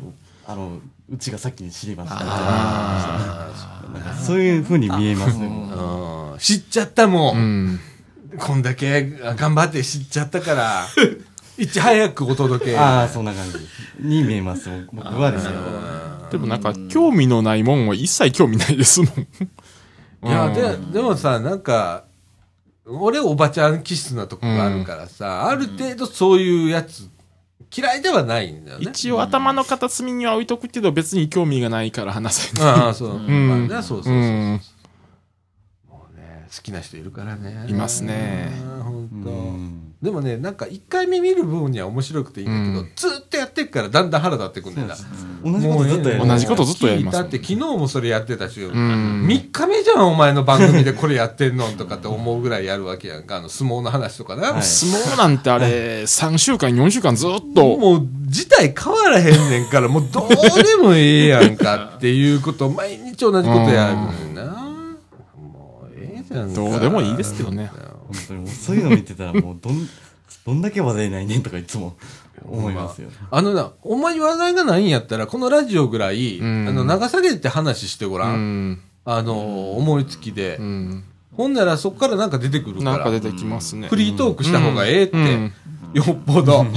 Speaker 2: を、あの、うちが先に知りましたみたいな。なんかそういう風に見えますね。
Speaker 1: うん知っちゃったも。
Speaker 4: うんん
Speaker 1: こんだけ頑張って知っちゃったから、いち早くお届け。
Speaker 2: ああ、そんな感じに見えます。僕はですよ。
Speaker 4: でもなんか興味のないもんは一切興味ないですもん
Speaker 1: いや、
Speaker 4: うん
Speaker 1: で、でもさ、なんか、俺おばちゃん気質なとこがあるからさ、ある程度そういうやつ、嫌いではないんだよね。
Speaker 4: 一応頭の片隅には置いとくけど別に興味がないから話せない
Speaker 1: ああ、そう。
Speaker 4: ん
Speaker 1: まあね、そうそうそうそう。
Speaker 4: うん
Speaker 1: 好きな人いるからね。
Speaker 4: いますね
Speaker 1: うん。本当。
Speaker 2: うん
Speaker 1: でもね、なんか一回目見る分には面白くていいんだけど、
Speaker 4: うん
Speaker 1: ずっとやってっからだんだん腹立ってくんだよな。
Speaker 2: 同じことずっとやる。
Speaker 4: 同じことずっとやります
Speaker 1: だって昨日もそれやってたし、
Speaker 4: ん
Speaker 1: 3日目じゃん、お前の番組でこれやってんのとかって思うぐらいやるわけやんか。あの、相撲の話とかな。
Speaker 2: はい
Speaker 4: 相撲なんてあれ3週間4週間ずっと
Speaker 1: もう、事態変わらへんねんから、もうどうでもええやんかっていうことを毎日同じことやるねんな。
Speaker 4: どうでもいいですけどね。
Speaker 2: 本当に。もうそういうの見てたらもうどん、どんだけ話題ないねんとかいつも思いますよ。
Speaker 1: あのな、お前に話題がないんやったら、このラジオぐらい、
Speaker 4: ん。
Speaker 1: あの、長下げて話してごら。
Speaker 4: うん。ん
Speaker 1: あの、思いつきで。
Speaker 4: うん。
Speaker 1: ほんならそこからなんか出てくるから。
Speaker 4: なんか出てきますね。
Speaker 1: フリートークした方がええって、
Speaker 4: うん。
Speaker 1: よっぽど。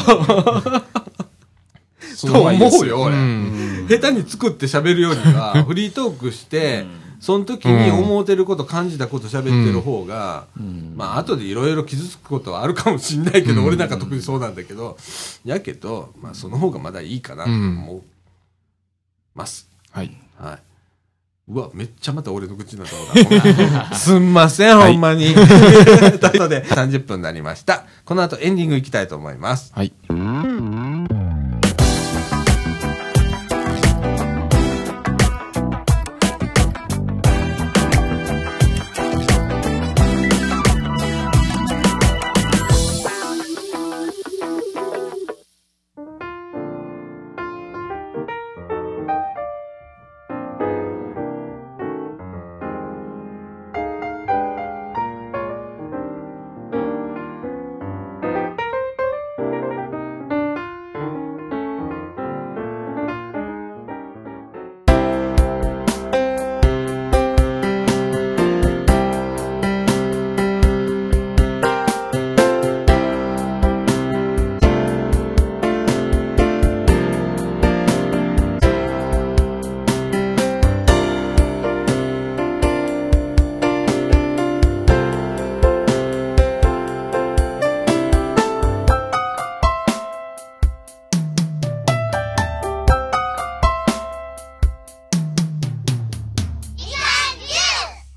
Speaker 1: と思うよ俺。
Speaker 4: ん。
Speaker 1: 下手に作って喋るよりは、フリートークして、その時に思うてること、感じたこと喋ってる方が、
Speaker 3: うん
Speaker 1: まあ、後でいろいろ傷つくことはあるかもしんないけど、俺なんか特にそうなんだけど、やけど、まあ、その方がまだいいかなと思います。
Speaker 4: はい。
Speaker 1: はい。うわ、めっちゃまた俺の口になったこと すんません、ほんまに。ということで、30分になりました。この後エンディングいきたいと思います。
Speaker 4: はい。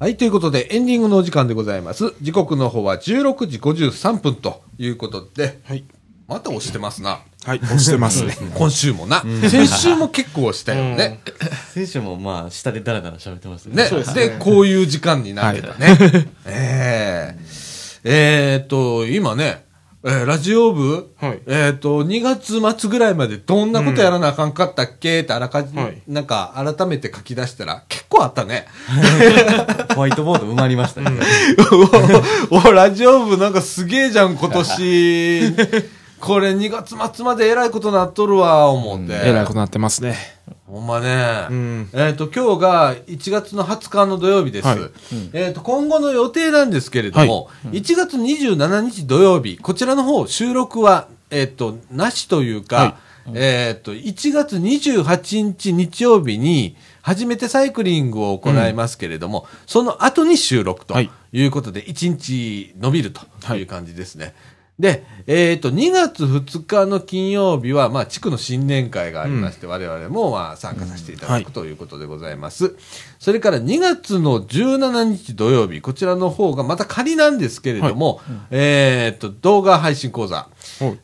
Speaker 1: はい、ということで、エンディングのお時間でございます。時刻の方は16時53分ということで、
Speaker 4: はい。
Speaker 1: また押してますな。
Speaker 4: はい。押してますね。
Speaker 1: 今週もな。先週も結構押したよね。
Speaker 2: 選手もまあ、下でダラダラ喋ってます
Speaker 1: ね。
Speaker 2: ね。
Speaker 1: でこういう時間になってたね。えええーっと、今ね、えーラジオ部、
Speaker 4: はい
Speaker 1: えーっと、2月末ぐらいまでどんなことやらなあかんかったっけ？ってあらかじめ、
Speaker 4: はい
Speaker 1: なんか改めて書き出したら結構あったね。
Speaker 2: ホワイトボード埋まりましたね。
Speaker 1: おおラジオ部なんかすげえじゃん、今年。これ2月末までえらいことなっとるわ、思って。
Speaker 4: えらいことなってますね。
Speaker 1: ほんまね。
Speaker 4: うん。
Speaker 1: えっ、と、今日が1月の20日の土曜日です。
Speaker 4: はい。
Speaker 1: えっ、と、今後の予定なんですけれども、1月27日土曜日、こちらの方、収録は、えっ、と、なしというか、
Speaker 4: はい。
Speaker 1: えっ、と、1月28日日曜日に、初めてサイクリングを行いますけれども、その後に収録と
Speaker 4: はい。
Speaker 1: いうことで、1日伸びるという感じですね。で、えっ、と、2月2日の金曜日は、まあ、地区の新年会がありまして、我々も、まあ、参加させていただくということでございます。それから2月の17日土曜日、こちらの方がまた仮なんですけれども、えっ、と、動画配信講座、
Speaker 4: はい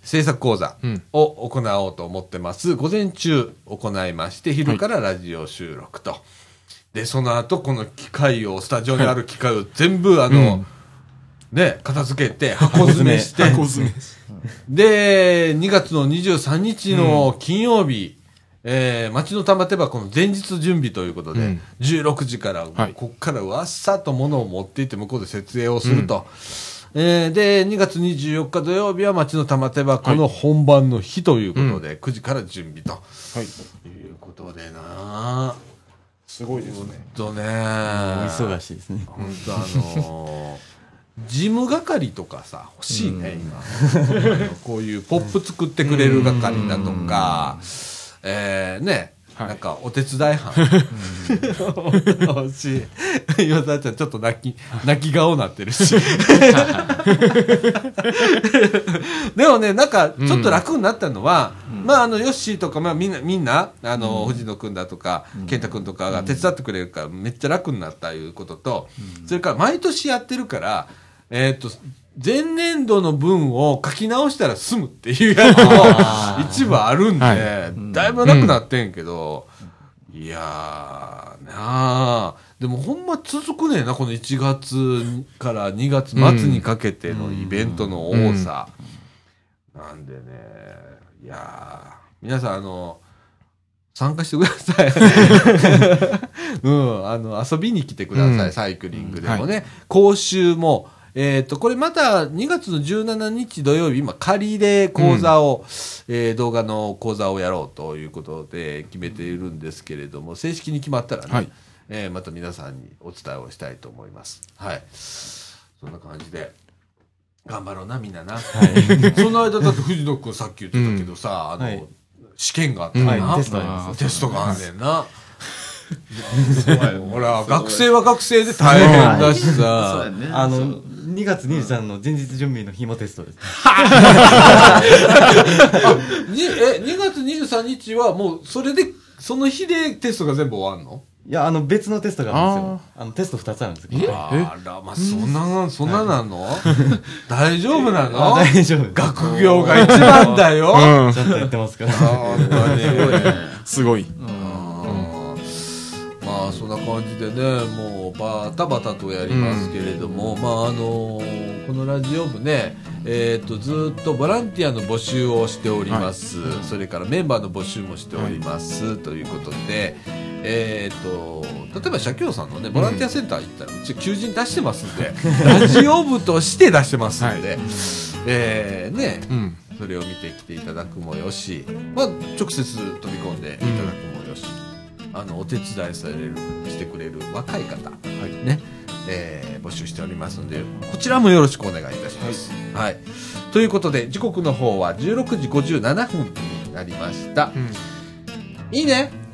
Speaker 1: 制作講座
Speaker 4: うん
Speaker 1: を行おうと思ってます。午前中行いまして、昼からラジオ収録と。で、その後、この機械を、スタジオにある機械を全部、あの、ね、片付けて、箱詰めして、
Speaker 4: 箱詰め。
Speaker 1: で、2月の23日の金曜日、えー、町の玉手箱の前日準備ということで、
Speaker 4: うん
Speaker 1: 16時から、
Speaker 4: はい
Speaker 1: こっからわっさと物を持っていって向こうで設営をすると。えーで、2月24日土曜日は町の玉手箱の本番の日ということで、9時から準備と。
Speaker 4: はい。
Speaker 1: いうことでな
Speaker 4: すごいですね。
Speaker 1: とね、
Speaker 2: お忙しいですね。
Speaker 1: 本当あのー事務係とかさ、欲しいね、今。こういうポップ作ってくれる係だとか、えー、ね、
Speaker 4: はい。
Speaker 1: なんかお手伝い班。欲しい。今さちゃんちょっと泣き、泣き顔なってるし。でもね、なんか、ちょっと楽になったのは、まあ、あの、ヨッシーとか、まあ、みんな、みんな、あの、藤野くんだとか、健太くんとかが手伝ってくれるから、めっちゃ楽になったいうことと、それから、毎年やってるから、えっと、前年度の分を書き直したら済むっていうやつも 一部あるんで、
Speaker 4: は
Speaker 1: だいぶなくなってんけど、いやー、なあでもほんま続くねんな、この1月から2月末にかけてのイベントの多さ。なんでね、いやー、皆さん、あの、参加してください。うん、あの、遊びに来てください、
Speaker 4: うん。
Speaker 1: サイクリングでもね。講習も、えっ、と、これまた2月の17日土曜日、今仮で講座を、えー動画の講座をやろうということで決めているんですけれども、正式に決まったらね、
Speaker 4: はい
Speaker 1: えーまた皆さんにお伝えをしたいと思います。はい。そんな感じで。頑張ろうな、みんなな。その間だって藤野くんさっき言ってたけどさ、あの、
Speaker 2: はい
Speaker 1: 試験があったらな、
Speaker 2: はいテスト
Speaker 1: があんねんな。ほら、学生は学生で大変だし
Speaker 3: そう
Speaker 1: さ
Speaker 3: や。ね。
Speaker 2: あの、
Speaker 3: そう
Speaker 2: 2月23の前日準備の日もテストです。
Speaker 1: にえ、2月23日はもう、それで、その日でテストが全部終わんの？
Speaker 2: いや、あの、別のテストがあるんですよ。あの、テスト2つあるんですけど。
Speaker 1: あら、まあ、そんな、そんななの？大丈夫なの？
Speaker 2: あ大丈夫。
Speaker 1: 学業が一番だよ。
Speaker 4: うん。
Speaker 2: ちゃんとやってますから。
Speaker 4: すごい。
Speaker 1: まあそんな感じでねもうバタバタとやりますけれども、まああのこのラジオ部ねえー、とずっとボランティアの募集をしております、それからメンバーの募集もしております、ということでえー、と例えば社協さんのねボランティアセンター行ったらうち求人出してますんで、ラジオ部として出してますんで、えーね、
Speaker 4: うん。
Speaker 1: それを見てきていただくもよし、まあ、直接飛び込んでいただくもよし、あのお手伝いされるしてくれる若い方、ねえー募集しておりますのでこちらもよろしくお願いいたします。はいということで時刻の方は16時57分になりました。いいね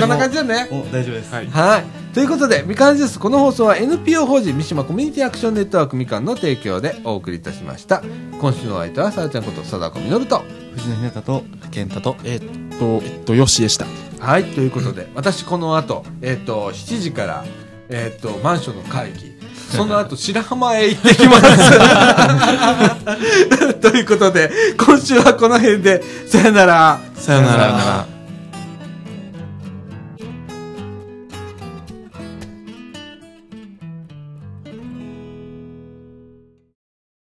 Speaker 1: こんな感じだね。
Speaker 2: お、大丈夫です。
Speaker 4: はい。
Speaker 1: はい。ということで、みかんジュース、この放送は NPO 法人三島コミュニティアクションネットワークみかんの提供でお送りいたしました。今週のお相手は、さあちゃんこと、貞子みのると。
Speaker 2: 藤野ひなたと、
Speaker 3: 健太と、
Speaker 4: えっと、えっと、よしでした。
Speaker 1: はい、ということで、私この後、えっ、と、7時から、えっ、と、マンションの会議、その後、白浜へ行ってきます。ということで、今週はこの辺で、さよなら。
Speaker 4: さよなら。